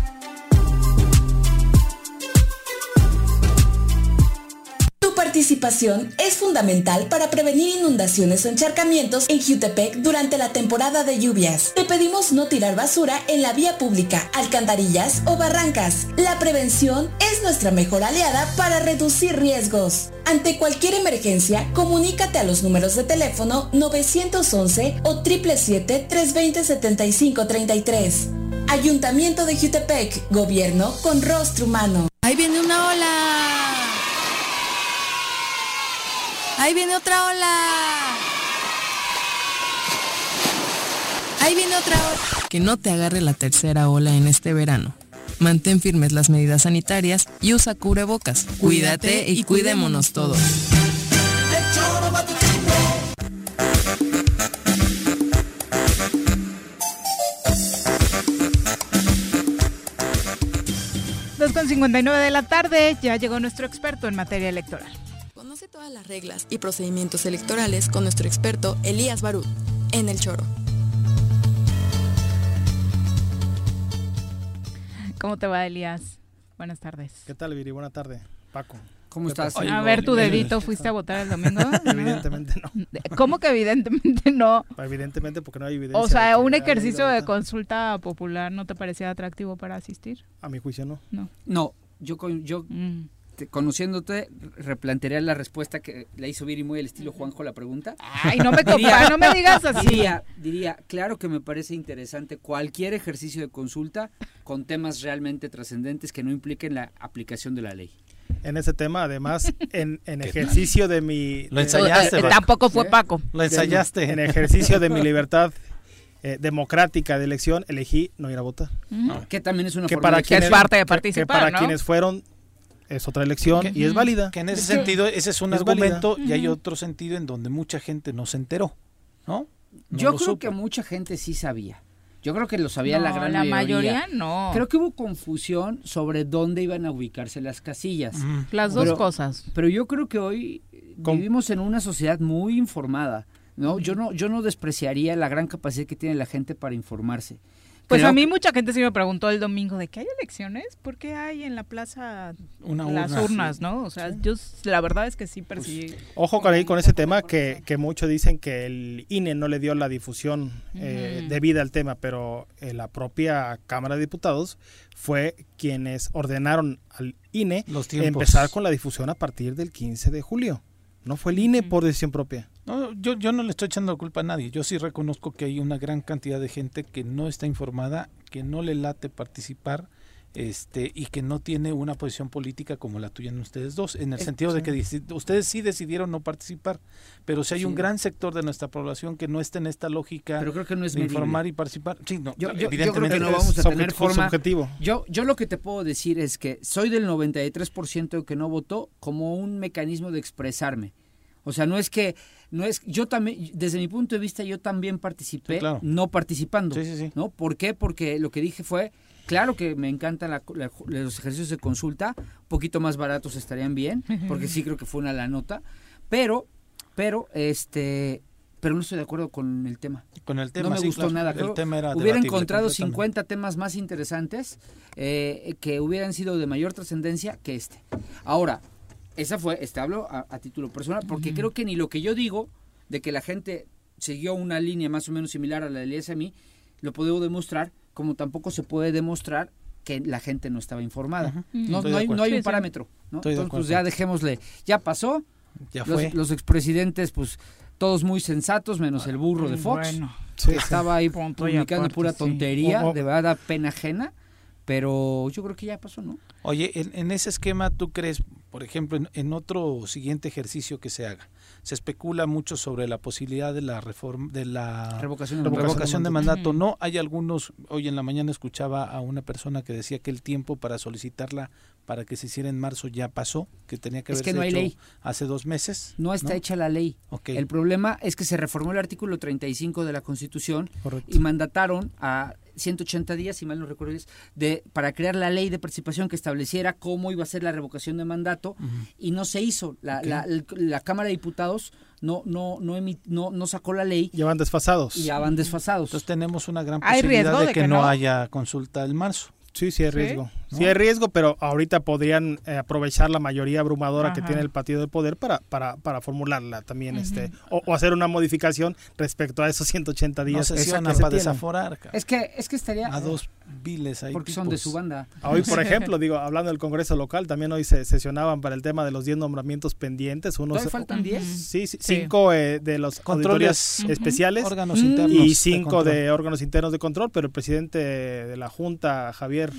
Tu participación es fundamental para prevenir inundaciones o encharcamientos en Jutepec durante la temporada de lluvias. Te pedimos no tirar basura en la vía pública, alcantarillas o barrancas. La prevención es nuestra mejor aliada para reducir riesgos. Ante cualquier emergencia, comunícate a los números de teléfono 911 o 777-320-7533. Ayuntamiento de Jutepec, gobierno con rostro humano. Ahí viene una ola. Ahí viene otra ola. Ahí viene otra ola. Que no te agarre la tercera ola en este verano. Mantén firmes las medidas sanitarias y usa cubrebocas. Cuídate y cuidémonos todos. Dos con 59 de la tarde, ya llegó nuestro experto en materia electoral. Conoce todas las reglas y procedimientos electorales con nuestro experto Elías Barut en El Choro. ¿Cómo te va, Elías? Buenas tardes. ¿Qué tal, Viri? Buenas tardes, Paco. ¿Cómo estás? A ver tu dedito, ¿fuiste a votar el domingo? Evidentemente no. ¿Cómo que evidentemente no? Evidentemente porque no hay evidencia. O sea, un ejercicio de consulta popular no te parecía atractivo para asistir? A mi juicio no. No. No, yo, con- yo te- conociéndote, replantearía la respuesta que le hizo Viri muy al estilo Juanjo la pregunta. Ay, no me compa- no me digas así. Diría, diría, claro que me parece interesante cualquier ejercicio de consulta con temas realmente trascendentes que no impliquen la aplicación de la ley. En ese tema, además, en, en ejercicio de mi... Lo ensayaste, Eh, tampoco fue Paco. Lo ensayaste. En ejercicio de mi libertad eh, democrática de elección, elegí no ir a votar. Ujú. Que también es una que forma para de quienes, Es parte de que- que participar, para ¿no? quienes fueron es otra elección y es válida. Que en ese Es que- sentido, ese es un es argumento válida. y hay otro sentido en donde mucha gente no se enteró, ¿no? No Yo creo supo. que mucha gente sí sabía. Yo creo que lo sabía la gran la mayoría. mayoría no. Creo que hubo confusión sobre dónde iban a ubicarse las casillas. Las dos cosas. Pero yo creo que hoy vivimos en una sociedad muy informada. No, yo no, yo no despreciaría la gran capacidad que tiene la gente para informarse. Pues Creo a mí que- mucha gente sí me preguntó el domingo de que hay elecciones, ¿por qué hay en la plaza Una las urna, urnas, sí. no? O sea, yo la verdad es que sí percibí. Ojo con ahí con ese tema que, que muchos dicen que el INE no le dio la difusión eh, debida al tema, pero eh, la propia Cámara de Diputados fue quienes ordenaron al INE Los empezar con la difusión a partir del 15 de julio. No fue el INE por decisión propia. No, yo, yo no le estoy echando la culpa a nadie. Yo sí reconozco que hay una gran cantidad de gente que no está informada, que no le late participar este y que no tiene una posición política como la tuya en ustedes dos, en el sentido de que ustedes sí decidieron no participar, pero si hay un gran sector de nuestra población que no está en esta lógica Pero creo que no es de informar y participar. Sí, no, Yo, yo- yo creo evidentemente que no vamos a tener forma. subjetivo. Yo, yo lo que te puedo decir es que soy del 93% que no votó como un mecanismo de expresarme. O sea, no es que, no es, yo también, desde mi punto de vista, yo también participé, Sí, claro. no participando. Sí, sí, sí. ¿No? ¿Por qué? Porque lo que dije fue, claro que me encantan la- la- los ejercicios de consulta, un poquito más baratos estarían bien, porque sí creo que fue una la nota, pero, pero, este, pero no estoy de acuerdo con el tema. Con el tema, no me sí, gustó claro. nada. El Creo- tema era hubiera encontrado completamente. 50 temas más interesantes eh, que hubieran sido de mayor trascendencia que este. Ahora, esa fue, este hablo a, a título personal, porque creo que ni lo que yo digo de que la gente siguió una línea más o menos similar a la del ISMI, lo puedo demostrar, como tampoco se puede demostrar que la gente no estaba informada. No, no hay, no hay un parámetro. ¿no? Entonces, pues ya dejémosle, ya pasó. Ya los, fue. los expresidentes, pues todos muy sensatos, menos el burro de Fox, Bueno. que estaba ahí Punto publicando aparte, pura sí. tontería, de verdad da pena ajena, pero yo creo que ya pasó, ¿no? Oye, en, en ese esquema, ¿tú crees, por ejemplo, en, en otro siguiente ejercicio que se haga, se especula mucho sobre la posibilidad de la reforma, de la Revocación de revocación de mandato. No, hay algunos. Hoy en la mañana escuchaba a una persona que decía que el tiempo para solicitarla para que se hiciera en marzo ya pasó, que tenía que Es haberse que no hay hecho ley. hace dos meses. No está hecha la ley. El problema es que se reformó el artículo 35 de la Constitución Correcto. y mandataron a 180 días, si mal no recuerdo, es, de, para crear la ley de participación que estableciera cómo iba a ser la revocación de mandato y no se hizo. La, la, el- la Cámara de Diputados no, no, no, emi- no, no sacó la ley Ya van desfasados. y ya van desfasados. Entonces tenemos una gran posibilidad riesgo de de que, que no no. haya consulta en marzo. Sí, sí hay ¿Sí? ¿No? Sí hay riesgo, pero ahorita podrían eh, aprovechar la mayoría abrumadora que Ajá. tiene el partido de poder para, para, para formularla también, este, o, o hacer una modificación respecto a esos 180 No días. se que sesionan se para desaforar. Es que, es que estaría... a dos viles ahí. porque son de tipos. su banda. Hoy, por ejemplo, digo, hablando del Congreso local, también hoy se sesionaban para el tema de los 10 nombramientos pendientes. Unos, ¿Todavía faltan 10? Sí, sí, Sí. cinco eh, de los Controles, especiales órganos internos y de cinco control. de órganos internos de control, pero el presidente de la Junta, Javier,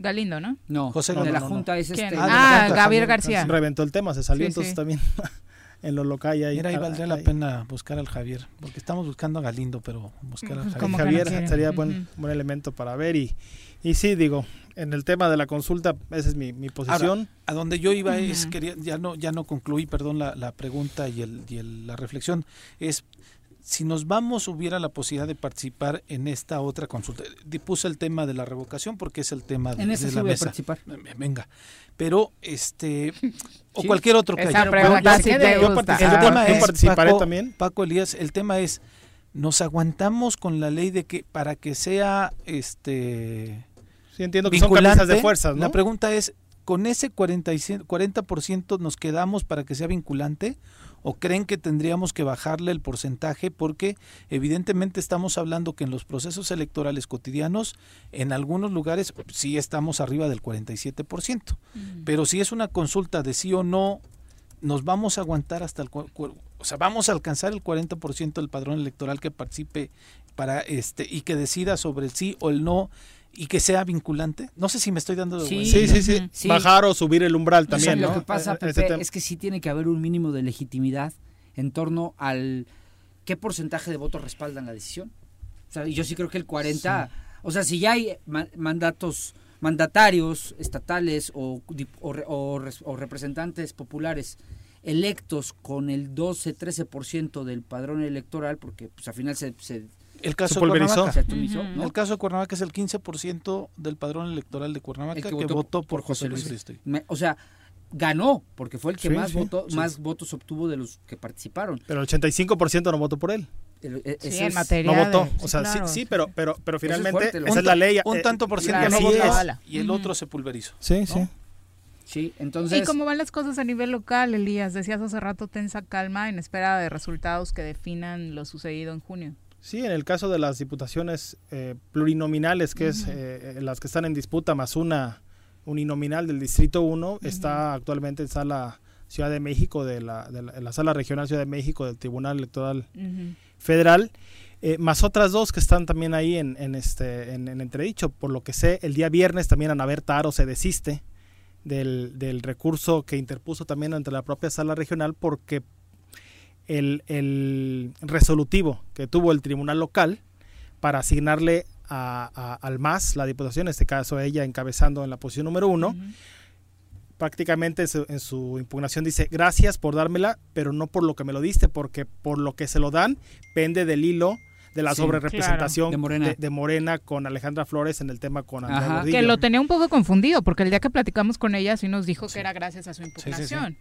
Galindo, ¿no? No, José de la Galindo, no, Junta es este... Ah, de la Ah, Gabriel Javier García. reventó el tema, se salió, Sí, entonces sí. también en lo local ahí. Mira, ahí ahí- valdría la ahí- pena buscar al Javier, porque estamos buscando a Galindo, pero buscar al Javier. no Javier sería buen, buen elemento para ver y, y sí, digo, en el tema de la consulta, esa es mi, mi posición. Ahora, a donde yo iba es, quería, ya no, ya no concluí, perdón, la, la pregunta y, el, y el- la reflexión, es si nos vamos, hubiera la posibilidad de participar en esta otra consulta. Puse el tema de la revocación porque es el tema de, En de ese sí la voy a mesa. participar. Venga, pero este o Sí. cualquier otro que haya. pregunta Yo- sí yo- te yo gusta. participo. Ah, El tema ok. es, Yo participaré Paco, también. Paco Elías, el tema es nos aguantamos con la ley de que para que sea este Sí, entiendo que son camisas de fuerzas, ¿no? La pregunta es, ¿con ese 45 40% nos quedamos para que sea vinculante? ¿O creen que tendríamos que bajarle el porcentaje? Porque evidentemente estamos hablando que en los procesos electorales cotidianos, en algunos lugares sí estamos arriba del 47%. Pero si es una consulta de sí o no, nos vamos a aguantar hasta el... O sea, vamos a alcanzar el 40% del padrón electoral que participe para este y que decida sobre el sí o el no y que sea vinculante. No sé si me estoy dando... Sí, Sí, sí, sí. Sí. Bajar o subir el umbral O sea, también, lo ¿no? que pasa, Eh, Pepe, es que sí tiene que haber un mínimo de legitimidad en torno al qué porcentaje de votos respaldan la decisión. O sea, y yo sí creo que el 40, o sea, si ya hay ma- mandatos mandatarios estatales o, o re- o res- o representantes populares electos con el 12-13% del padrón electoral, porque pues al final se, se, El caso Se de pulverizó. Se atomizó, ¿no? El caso de Cuernavaca es el 15% del padrón electoral de Cuernavaca El que, votó, por José Luis. Me- o sea, ganó, porque fue el que Sí, más, sí, votó, sí. más votos obtuvo de los que participaron. Pero el 85% no votó por él. El- e- Sí, en materia No votó. de- o sea, sí, claro, sí, pero, pero, pero es finalmente fuerte, esa es la ley. Un eh, tanto por ciento así no votó es. y el otro se pulverizó. Sí, sí. Sí, entonces... ¿Y cómo van las cosas a nivel local, Elías? Decías hace rato tensa calma en espera de resultados que definan lo sucedido en junio. Sí, en el caso de las diputaciones eh, plurinominales, que es eh, eh, las que están en disputa, más una uninominal del Distrito 1, está actualmente en sala Ciudad de México, de la, de la, en la sala regional Ciudad de México del Tribunal Electoral Federal, eh, más otras dos que están también ahí en, en este, en, en entredicho. Por lo que sé, el día viernes también Ana Berta Aro se desiste del, del recurso que interpuso también ante la propia sala regional porque el, el resolutivo que tuvo el tribunal local para asignarle a, a- al MAS, la diputación, en este caso ella encabezando en la posición número uno, prácticamente en su, en su impugnación dice, gracias por dármela, pero no por lo que me lo diste, porque por lo que se lo dan pende del hilo de la Sí, sobrerepresentación claro. De Morena. de, de Morena con Alejandra Flores en el tema con Andrea que lo tenía un poco confundido, porque el día que platicamos con ella sí nos dijo que era gracias a su sí, sí. impugnación.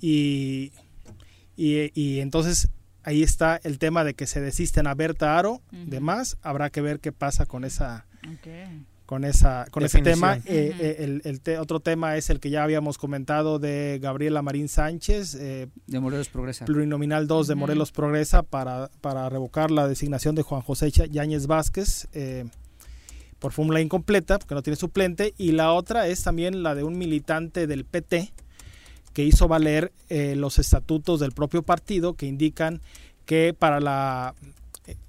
Y, y, y entonces ahí está el tema de que se desisten a Berta Aro, demás, habrá que ver qué pasa con esa con esa con ese tema. Eh, eh, el, el te- otro tema es el que ya habíamos comentado de Gabriela Marín Sánchez, eh, De Morelos Progresa. plurinominal 2 de Morelos Progresa para, para revocar la designación de Juan José Yáñez Vázquez eh, por fórmula incompleta, porque no tiene suplente, y la otra es también la de un militante del PT que hizo valer eh, los estatutos del propio partido que indican que para la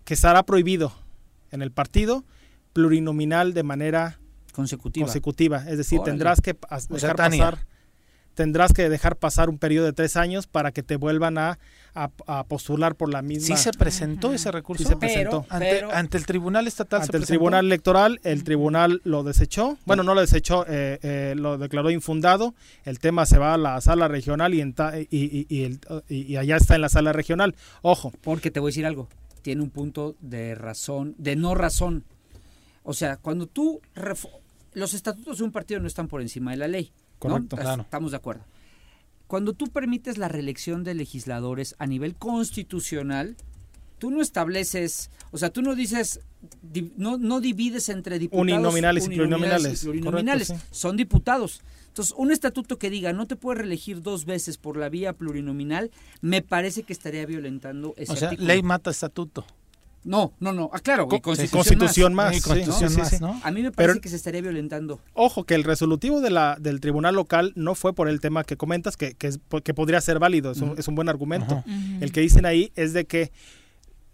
que estará prohibido en el partido plurinominal de manera consecutiva. consecutiva, es decir, Órale. tendrás que pas- O sea, dejar Tania. pasar tendrás que dejar pasar un periodo de tres años para que te vuelvan a, a- a postular por la misma. Sí se presentó ese recurso. Sí se presentó. ante, ante el Tribunal Estatal se Ante el. Tribunal Electoral, el Tribunal lo desechó. Bueno, no lo desechó, eh, eh, lo declaró infundado. El tema se va a la sala regional y, en ta- y, y- y el- y- y allá está en la sala regional. Ojo. Porque te voy a decir algo. Tiene un punto de razón, de no razón. O sea, cuando tú... Los estatutos de un partido no están por encima de la ley. ¿No? Correcto, Es- claro. Estamos de acuerdo. Cuando tú permites la reelección de legisladores a nivel constitucional, tú no estableces, o sea, tú no dices, di- no, no divides entre diputados Uninominales y plurinominales. y plurinominales. Correcto, sí. Son diputados. Entonces, un estatuto que diga no te puedes reelegir dos veces por la vía plurinominal, me parece que estaría violentando ese O sea, artículo. ley mata estatuto. No, no, no. Ah, claro, Co- constitución, Constitución más. más, sí, Constitución sí, sí, más, sí. ¿no? A mí me parece Pero- que se estaría violentando. Ojo, que el resolutivo de la, del tribunal local no fue por el tema que comentas, que, que, es- que podría ser válido, es, un, es un buen argumento. El que dicen ahí es de que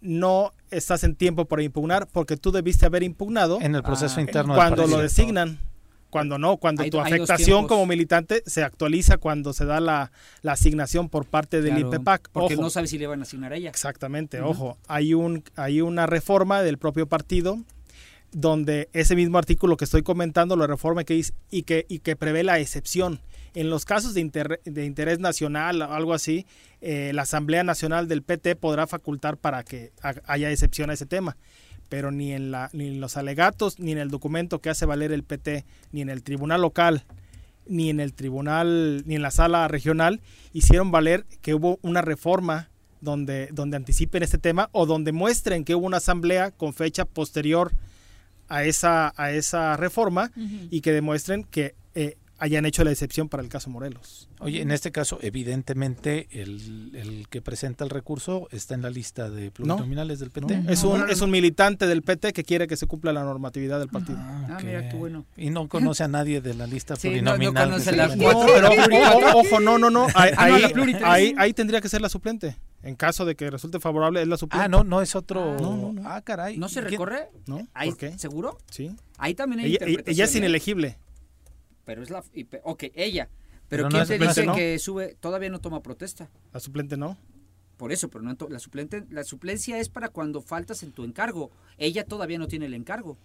no estás en tiempo para impugnar porque tú debiste haber impugnado En el proceso interno del cuando lo designan. Cuando no, cuando Hay tu afectación como militante se actualiza cuando se da la, la asignación por parte del Claro, IPEPAC. Porque Ojo. no sabes si le van a asignar a ella. Exactamente, ojo, hay un hay una reforma del propio partido donde ese mismo artículo que estoy comentando lo reforma que dice y que y que prevé la excepción en los casos de, inter- de interés nacional o algo así eh, la Asamblea Nacional del PT podrá facultar para que ha- haya excepción a ese tema pero ni en la ni en los alegatos ni en el documento que hace valer el PT ni en el tribunal local ni en el tribunal ni en la sala regional hicieron valer que hubo una reforma donde, donde anticipen este tema o donde muestren que hubo una asamblea con fecha posterior a esa, a esa reforma y que demuestren que hayan hecho la excepción para el caso Morelos. Oye, en este caso, evidentemente, el, el que presenta el recurso está en la lista de plurinominales del PT. Es un, es un militante del PT que quiere que se cumpla la normatividad del partido. Ah, mira qué bueno. Y no conoce a nadie de la lista Sí, no- no plurinominal. que conoce las. No, cuatro. pero ojo, no, no, no. Ahí, Ah, no, ahí, ahí- ahí tendría que ser la suplente. En caso de que resulte favorable, es la suplente. Ah, no, no es otro. No, no, no. Ah, caray. ¿No se ¿Quién- recorre? ¿No? Ahí- ¿Por qué? ¿Seguro? Sí. Ahí también hay Ella, ella es ¿eh? inelegible. Pero es la... Ok, ella. Pero, ¿quién te dice ¿no? que sube? Todavía no toma protesta. La suplente no. Por eso, pero no la suplente, la suplencia es para cuando faltas en tu encargo. Ella todavía no tiene el encargo.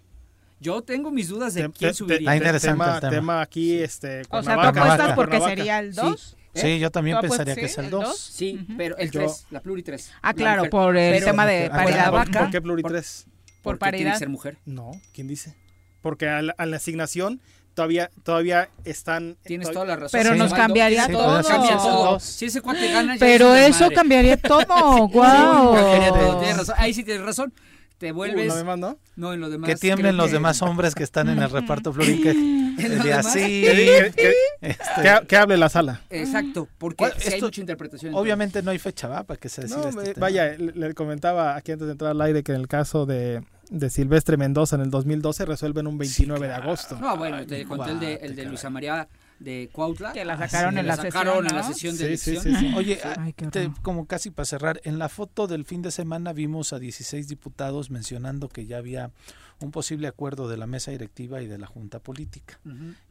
Yo tengo mis dudas de Te- quién te- subiría. Ah, interesante tema, el tema. tema aquí, este, O sea, tú apuestas porque sería el Sí. 2. Sí, yo también pensaría sí, que es el el 2. dos. Sí, pero el Yo- 3, la pluri 3. Ah, claro, por el tema de paridad ¿Por, vaca. ¿Por qué pluri 3? Por Porque tiene paridad. que ser mujer. No, ¿quién dice? Porque a la, a la asignación todavía todavía están Tienes to- toda la razón. Pero Sí, nos cambiaría todo. Cambia todo. Dos. Si ese cuate gana, ya Pero eso cambiaría todo. Sí, Wow. cambiaría todo, tienes razón. Ahí sí tienes razón. Te vuelves. Uh, ¿lo demás no? No, en lo demás. Que tiemblen los que- demás hombres que están en el reparto así. Que, que- este, que- hable la sala. Exacto, porque Bueno, sí hay esto- mucha interpretación. en Obviamente no hay fecha, ¿va? Para que se decida No, este vaya, le, le comentaba aquí antes de entrar al aire que en el caso de, de Silvestre Mendoza en el 2012 resuelven un 29 de agosto. No, bueno, te conté el de, el de Luisa María de Cuautla. Que la sacaron Ah, en sí, la sacaron sesión, en la sesión de Sí, sí, elección. sí, sí. Oye, Ay, te- como casi para cerrar, en la foto del fin de semana vimos a 16 diputados mencionando que ya había un posible acuerdo de la mesa directiva y de la junta política.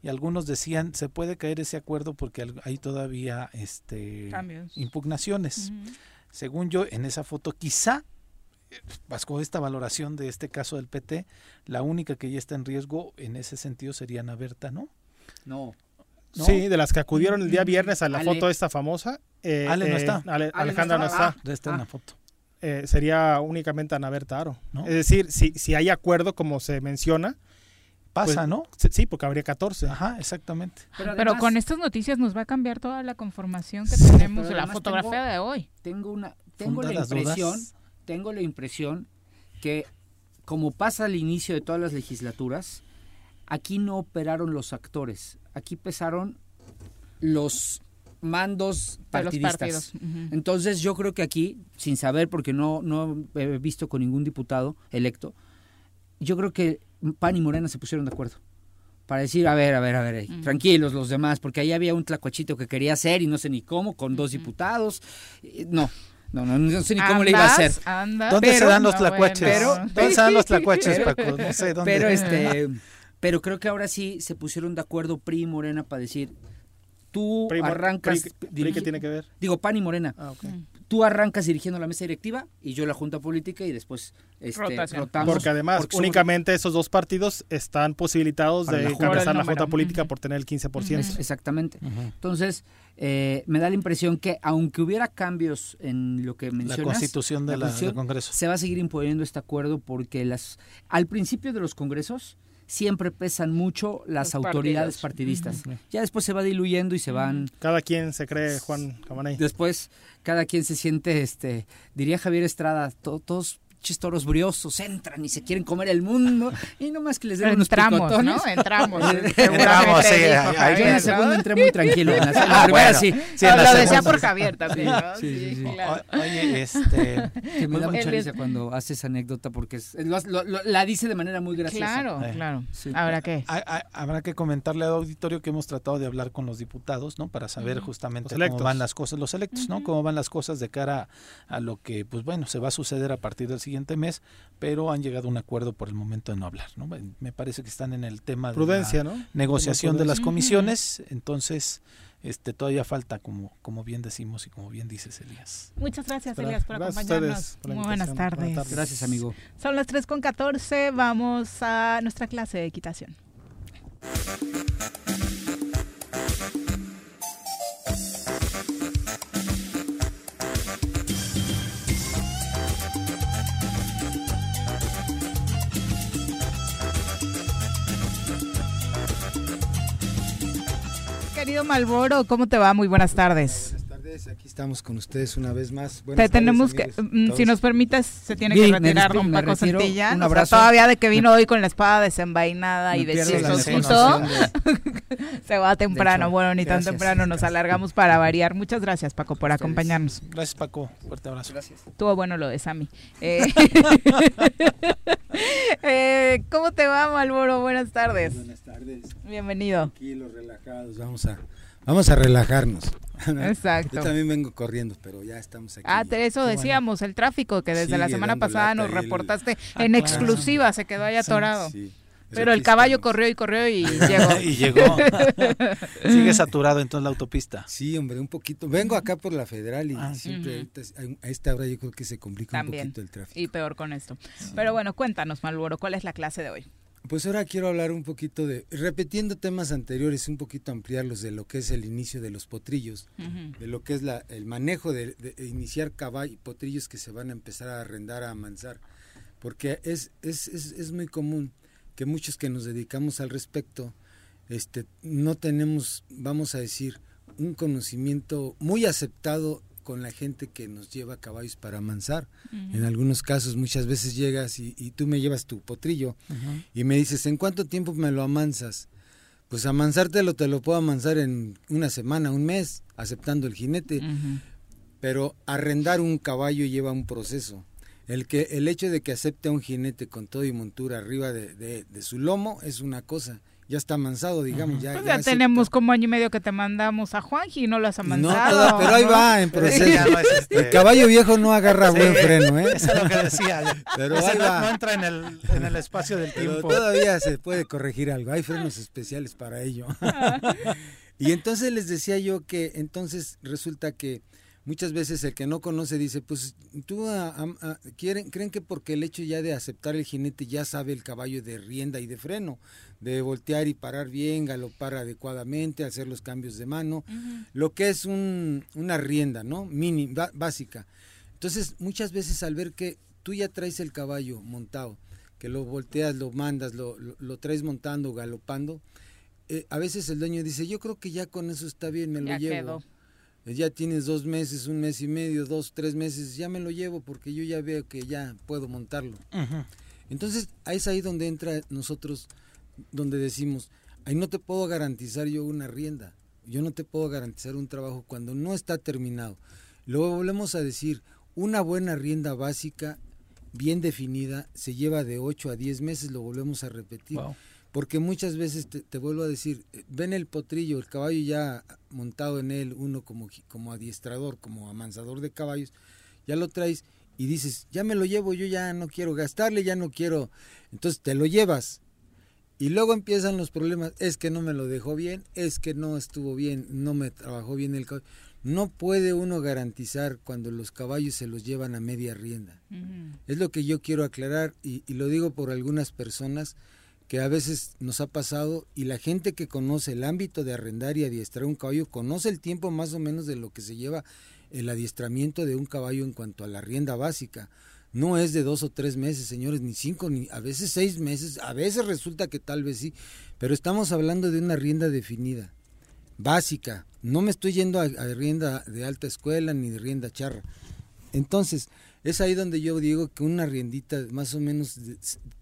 Y algunos decían, se puede caer ese acuerdo porque hay todavía este Cambios. impugnaciones. Según yo, en esa foto quizá, bajo esta valoración de este caso del PT, la única que ya está en riesgo en ese sentido sería Ana Berta, ¿no? No. ¿No? Sí, de las que acudieron el día viernes a la Ale. foto esta famosa. eh, Ale no eh, está. Ale- Ale no Alejandra no estaba. está. Está en Ah. la foto. Eh, sería únicamente Ana Berta Aro. ¿No? Es decir, si, si hay acuerdo como se menciona, Pasa, pues, ¿no? sí, porque habría 14. Ajá, exactamente. Pero, con estas noticias nos va a cambiar toda la conformación que Sí, tenemos de la fotografía tengo- de hoy. tengo una tengo la impresión dudas. Tengo la impresión que como pasa al inicio de todas las legislaturas aquí no operaron los actores aquí pesaron los mandos partidistas partidos. Ujú. entonces yo creo que aquí sin saber porque no no he visto con ningún diputado electo yo creo que PAN y Morena se pusieron de acuerdo para decir, a ver, a ver, a ver, Mm. tranquilos los demás, porque ahí había un tlacuachito que quería hacer y no sé ni cómo, con dos diputados. No, no, no, no sé ni cómo le iba a hacer. Andas, andas. ¿Dónde se dan los no, tlacuaches? ¿Dónde se dan los tlacuaches, Pero- Paco? No sé dónde. Pero este, pero creo que ahora sí se pusieron de acuerdo PRI y Morena para decir, tú Pri- arrancas, Pri- ¿qué tiene que ver? digo PAN y Morena, Ah, ok. Tú arrancas dirigiendo la mesa directiva y yo la junta política y después este, rotamos. Porque además, Porque somos- únicamente esos dos partidos están posibilitados Para de encabezar la junta política por tener el 15%. Es- Exactamente. Entonces, eh, me da la impresión que aunque hubiera cambios en lo que mencionas, la constitución, del Congreso. se va a seguir imponiendo este acuerdo porque las al principio de los congresos siempre pesan mucho las Los autoridades partidos. partidistas. Ya después se va diluyendo y se van Cada quien se cree Juan Camaney. después cada quien se siente este diría Javier Estrada, to- todos pinches toros briosos entran y se quieren comer el mundo y no más que les den unos Entramos, picotones. ¿no? Entramos. Entramos, sí, ahí- en la segunda entré muy tranquilo. En la, Ah, bueno. sí. Sí, en la Lo decía segunda. por Javier también, ¿no? Sí, sí, sí. claro. O- Oye, este. Que me da mucha risa cuando haces anécdota porque es- lo- lo- lo- la dice de manera muy graciosa. Claro, Eh. claro. Sí. ¿Ahora qué? ha- ha- Habrá que comentarle al auditorio que hemos tratado de hablar con los diputados, ¿no? Para saber justamente cómo van las cosas, los electos, ¿no? Cómo van las cosas de cara a lo que, pues bueno, se va a suceder a partir del siguiente mes, pero han llegado a un acuerdo por el momento de no hablar, ¿no? Me parece que están en el tema de Prudencia, la ¿no? negociación de las comisiones, entonces, este, todavía falta, como, como bien decimos y como bien dices, Elías. Muchas gracias. Elías, por Gracias acompañarnos. por Muy buenas invitación. tardes. Buenas tardes. Gracias, amigo. Son las 3 con 14. Vamos a nuestra clase de equitación. Querido Malboro, ¿cómo te va? Muy buenas tardes. Aquí estamos con ustedes una vez más. Te Buenas tardes, tenemos que, amigos, mm, si nos permites, se tiene Bien, que retirar don Paco retiro. Santillán. Un O sea, abrazo. todavía de que vino hoy con la espada desenvainada y de mejor se va temprano. hecho, bueno, ni tan gracias. temprano, nos alargamos para variar. Muchas gracias, Paco, por acompañarnos. Gracias, Paco. Fuerte abrazo. Gracias. Estuvo bueno lo de Sammy. Eh, eh, ¿Cómo te va, Malboro? Buenas tardes. Buenas tardes. Bienvenido. Tranquilos, relajados, vamos a, vamos a relajarnos. Exacto. Yo también vengo corriendo, pero ya estamos aquí. Ah, eso bueno. decíamos, el tráfico que desde la semana pasada nos el- reportaste Ah, en claro. exclusiva, se quedó ahí atorado. Sí, Pero el caballo corrió y corrió y llegó. y llegó. Sigue saturado entonces la autopista. Sí, hombre, un poquito. Vengo acá por la federal y Ah, siempre a esta hora yo creo que se complica También. un poquito el tráfico. Y peor con esto. Pero bueno, cuéntanos, Malboro, ¿cuál es la clase de hoy? Pues ahora quiero hablar un poquito de, repitiendo temas anteriores, un poquito ampliarlos de lo que es el inicio de los potrillos, de lo que es la, el manejo de, de iniciar caballos, potrillos que se van a empezar a arrendar, a amansar, porque es, es, es, es muy común que muchos que nos dedicamos al respecto, este, no tenemos, vamos a decir, un conocimiento muy aceptado con la gente que nos lleva caballos para amansar. En algunos casos muchas veces llegas y, y tú me llevas tu potrillo y me dices, ¿en cuánto tiempo me lo amansas? Pues amansártelo te lo puedo amansar en una semana, un mes, aceptando el jinete. Pero arrendar un caballo lleva un proceso. El, que, el hecho de que acepte a un jinete con todo y montura arriba de, de- de su lomo es una cosa. Ya está amansado, digamos. Ya, Pues ya ya acepta. tenemos como año y medio que te mandamos a Juanji y no lo has No, amansado. pero ahí ¿no? va en proceso. no es este- El caballo viejo no agarra Sí, buen freno, ¿eh? Eso es lo que decía. Pero ahí no, va. no entra en el, en el espacio del Pero tiempo. todavía se puede corregir algo. Hay frenos especiales para ello. y entonces les decía yo que entonces resulta que muchas veces el que no conoce dice, pues tú a- quieren, creen que porque el hecho ya de aceptar el jinete ya sabe el caballo de rienda y de freno, de voltear y parar bien, galopar adecuadamente, hacer los cambios de mano, lo que es un- una rienda, ¿no? Mini, básica. Entonces, muchas veces al ver que tú ya traes el caballo montado, que lo volteas, lo mandas, lo, lo- lo traes montando, galopando, eh, a veces el dueño dice, yo creo que ya con eso está bien, me lo Ya llevo. Eh, Ya tienes dos meses, un mes y medio, dos, tres meses, ya me lo llevo porque yo ya veo que ya puedo montarlo. Entonces, ahí es ahí donde entra nosotros, donde decimos, ahí no te puedo garantizar yo una rienda, yo no te puedo garantizar un trabajo cuando no está terminado. Luego volvemos a decir, una buena rienda básica, bien definida, se lleva de 8 a 10 meses, lo volvemos a repetir. Wow. Porque muchas veces, te, te vuelvo a decir, eh, ven el potrillo, el caballo ya montado en él, uno como, como adiestrador, como amansador de caballos, ya lo traes y dices, ya me lo llevo, yo ya no quiero gastarle, ya no quiero. Entonces te lo llevas. Y luego empiezan los problemas, es que no me lo dejó bien, es que no estuvo bien, no me trabajó bien el caballo. No puede uno garantizar cuando los caballos se los llevan a media rienda. Es lo que yo quiero aclarar y, y lo digo por algunas personas que a veces nos ha pasado y la gente que conoce el ámbito de arrendar y adiestrar un caballo conoce el tiempo más o menos de lo que se lleva el adiestramiento de un caballo en cuanto a la rienda básica. No es de dos o tres meses, señores, ni cinco, ni a veces seis meses, a veces resulta que tal vez sí, pero estamos hablando de una rienda definida, básica. No me estoy yendo a, a rienda de alta escuela ni de rienda charra. Entonces, es ahí donde yo digo que una riendita más o menos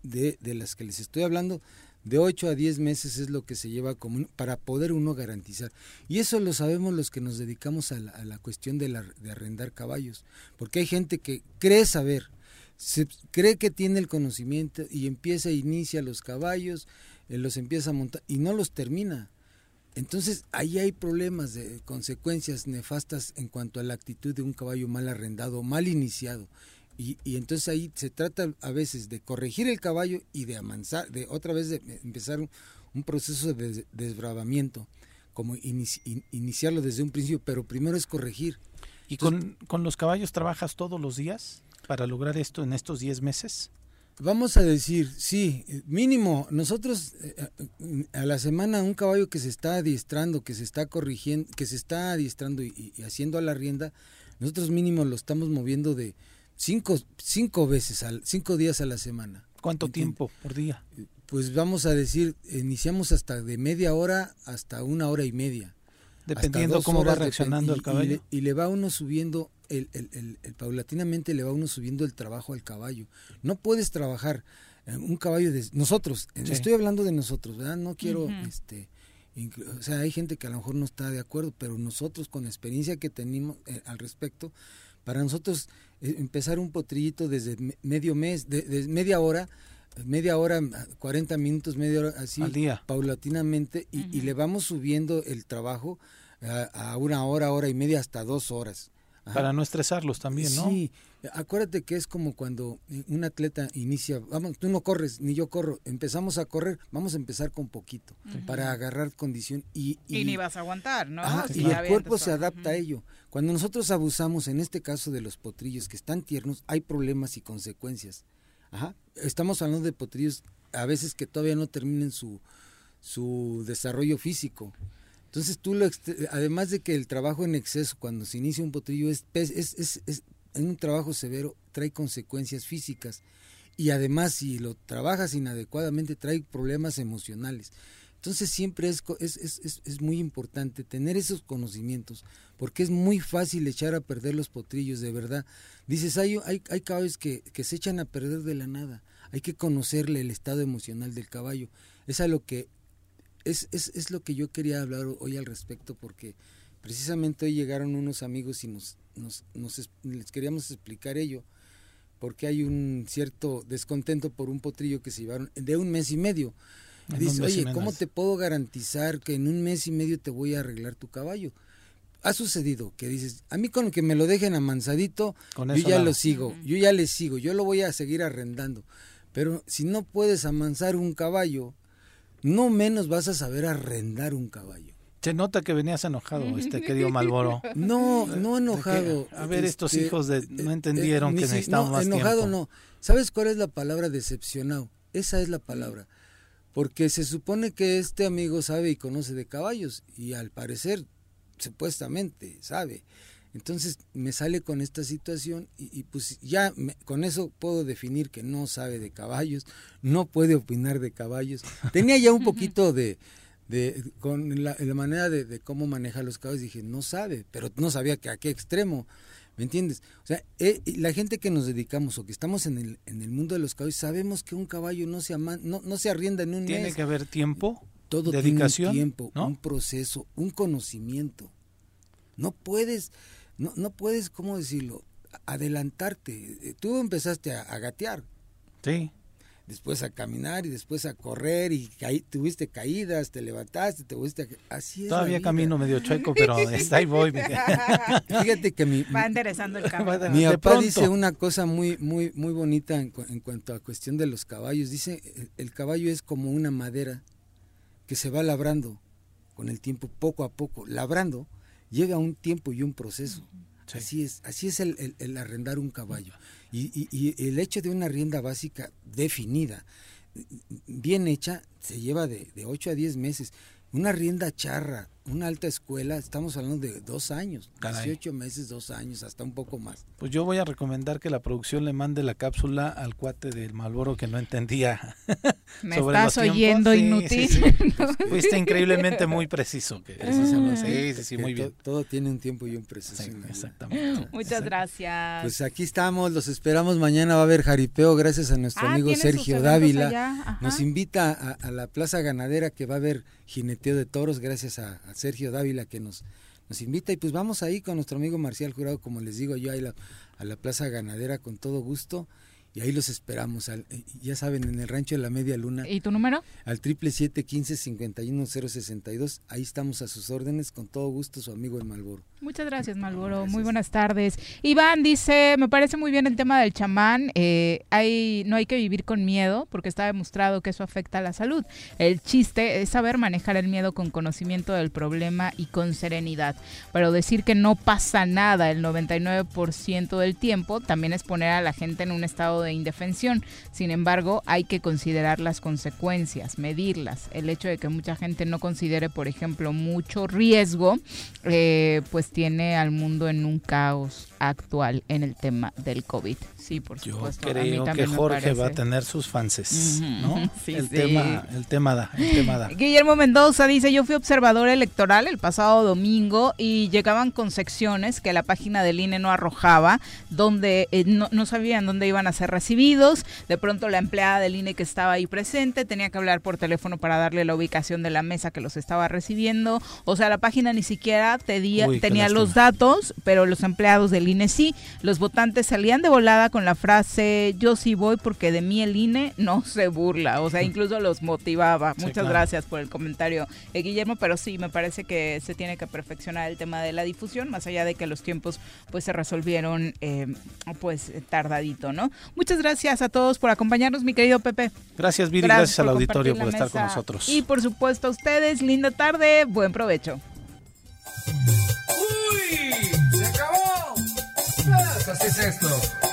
de, de- las que les estoy hablando, de 8 a 10 meses es lo que se lleva como un- para poder uno garantizar. Y eso lo sabemos los que nos dedicamos a la, cuestión de, arrendar caballos. Porque hay gente que cree saber, se, cree que tiene el conocimiento y empieza, inicia los caballos, eh, los empieza a montar y no los termina. Entonces ahí hay problemas de consecuencias nefastas en cuanto a la actitud de un caballo mal arrendado, mal iniciado. Y, y entonces ahí se trata a veces de corregir el caballo y de amansar, de otra vez de empezar un, un proceso de des- desbravamiento, como inici- in- iniciarlo desde un principio, pero primero es corregir. ¿Y con, con los caballos trabajas todos los días para lograr esto en estos 10 meses? Vamos a decir, sí, mínimo, nosotros eh, a la semana un caballo que se está adiestrando, que se está corrigiendo, que se está adiestrando y, y haciendo a la rienda, nosotros mínimo lo estamos moviendo de cinco, cinco veces, al, cinco días a la semana. ¿Cuánto ¿Entiendes? tiempo por día? Pues vamos a decir, iniciamos hasta de media hora hasta una hora y media. Dependiendo cómo va horas, reaccionando el caballo. Y le, y le va uno subiendo, el, el- el- el- paulatinamente le va uno subiendo el trabajo al caballo. No puedes trabajar eh, un caballo de nosotros, eh, Sí. estoy hablando de nosotros, ¿verdad? No quiero, este, o sea, hay gente que a lo mejor no está de acuerdo, pero nosotros con la experiencia que tenemos eh, al respecto, para nosotros eh, empezar un potrillito desde me- medio mes, de, de media hora, media hora, ah, 40 minutos, media hora, así, Al día. paulatinamente, y, y le vamos subiendo el trabajo a, a una hora, hora y media, hasta dos horas. Ajá. Para no estresarlos también, ¿no? Sí, acuérdate que es como cuando un atleta inicia, vamos, tú no corres, ni yo corro, empezamos a correr, vamos a empezar con poquito, para agarrar condición y... Y, ni vas a aguantar, ¿no? Ajá, Si y el cuerpo se adapta a ello. Cuando nosotros abusamos, en este caso de los potrillos que están tiernos, hay problemas y consecuencias. Ajá. Estamos hablando de potrillos a veces que todavía no terminen su, su desarrollo físico. Entonces tú lo, además de que el trabajo en exceso cuando se inicia un potrillo es, es, es, es, en un trabajo severo trae consecuencias físicas y además si lo trabajas inadecuadamente trae problemas emocionales. Entonces siempre es, es, es, es, muy importante tener esos conocimientos, porque es muy fácil echar a perder los potrillos, de verdad. Dices, hay, hay, hay caballos que, que se echan a perder de la nada, hay que conocerle el estado emocional del caballo. Es a lo que es, es, es lo que yo quería hablar hoy al respecto, porque precisamente hoy llegaron unos amigos y nos, nos, nos les queríamos explicar ello porque hay un cierto descontento por un potrillo que se llevaron de un mes y medio. dice, oye, ¿cómo te puedo garantizar que en un mes y medio te voy a arreglar tu caballo? Ha sucedido que dices, a mí con que me lo dejen amansadito, yo ya lo sigo, yo ya le sigo, yo lo voy a seguir arrendando. Pero si no puedes amansar un caballo, no menos vas a saber arrendar un caballo. Se nota que venías enojado, este querido Malboro. No, no enojado. a ver, estos este, hijos de, no entendieron eh, que necesitaban no, más enojado no. ¿Sabes cuál es la palabra decepcionado? Esa es la palabra. Porque se supone que este amigo sabe y conoce de caballos y al parecer, supuestamente, sabe. Entonces me sale con esta situación y, pues ya con eso puedo definir que no sabe de caballos, no puede opinar de caballos. Tenía ya un poquito de, de, con la, manera de, cómo maneja los caballos, dije, no sabe, pero no sabía que a qué extremo, ¿me entiendes? O sea, eh, la gente que nos dedicamos o que estamos en el, en el mundo de los caballos, sabemos que un caballo no se, ama, no, no se arrienda en un ¿Tiene mes. que haber tiempo? Todo dedicación, tiene un tiempo, un proceso, un conocimiento. No puedes, no, no puedes, ¿cómo decirlo? Adelantarte. Tú empezaste a, a gatear. Sí después a caminar y después a correr y caí, tuviste caídas, te levantaste, te fuiste así es Todavía camino medio chueco, pero está ahí voy. Fíjate que mi va enderezando el caballo. Mi papá dice una cosa muy muy muy bonita en, cuanto a cuestión de los caballos, dice el, caballo es como una madera que se va labrando con el tiempo poco a poco, labrando llega un tiempo y un proceso. Así es, así es el, arrendar un caballo. Y, el hecho de una rienda básica definida, bien hecha, se lleva de, de 8 a 10 meses. Una rienda charra, una alta escuela, estamos hablando de dos años, casi 18 meses, dos años, hasta un poco más. Pues yo voy a recomendar que la producción le mande la cápsula al cuate del Malboro que no entendía. Me estás oyendo inútil. Fuiste increíblemente muy preciso. Que sí, sí, sí, muy bien. Todo, tiene un tiempo y un proceso. exactamente. Muchas gracias. Pues aquí estamos, los esperamos. Mañana va a haber jaripeo, gracias a nuestro ah, amigo Sergio Dávila. Nos invita a, la Plaza Ganadera que va a haber jineteo de toros, gracias a Sergio Dávila que nos, nos invita. Y pues vamos ahí con nuestro amigo Marcial Jurado, como les digo yo, ahí a la Plaza Ganadera con todo gusto y ahí los esperamos, al, eh, ya saben, en el rancho de la Media Luna. ¿Y tu número? Al triple siete quince cincuenta y ahí estamos a sus órdenes, con todo gusto su amigo el Malboro. Muchas gracias Malboro, muy buenas tardes. Iván dice, me parece muy bien el tema del chamán, eh, hay, no hay que vivir con miedo, porque está demostrado que eso afecta a la salud. El chiste es saber manejar el miedo con conocimiento del problema y con serenidad, pero decir que no pasa nada el 99% del tiempo, también es poner a la gente en un estado de indefensión. Sin embargo, hay que considerar las consecuencias, medirlas. El hecho de que mucha gente no considere, por ejemplo, mucho riesgo, eh, pues tiene al mundo en un caos actual en el tema del COVID. Sí, por supuesto. Yo creo que Jorge va a tener sus fanses, ¿no? el, Tema, el tema da, el tema da. Guillermo Mendoza dice, yo fui observador electoral el pasado domingo y llegaban con secciones que la página del INE no arrojaba, donde eh, no, no, sabían dónde iban a ser recibidos. De pronto la empleada del INE que estaba ahí presente tenía que hablar por teléfono para darle la ubicación de la mesa que los estaba recibiendo. O sea, la página ni siquiera tenía los datos, pero los empleados del INE sí. Los votantes salían de volada con la frase yo sí voy porque de mí el INE no se burla, o sea, incluso los motivaba. Muchas gracias por el comentario, eh, Guillermo, pero sí, me parece que se tiene que perfeccionar el tema de la difusión, más allá de que los tiempos pues se resolvieron eh, pues tardadito, ¿no? Muchas gracias a todos por acompañarnos, mi querido Pepe. Gracias, Viri, gracias, al auditorio por estar con nosotros. Y por supuesto a ustedes, linda tarde, buen provecho. ¡Uy! ¡Se acabó! así es esto.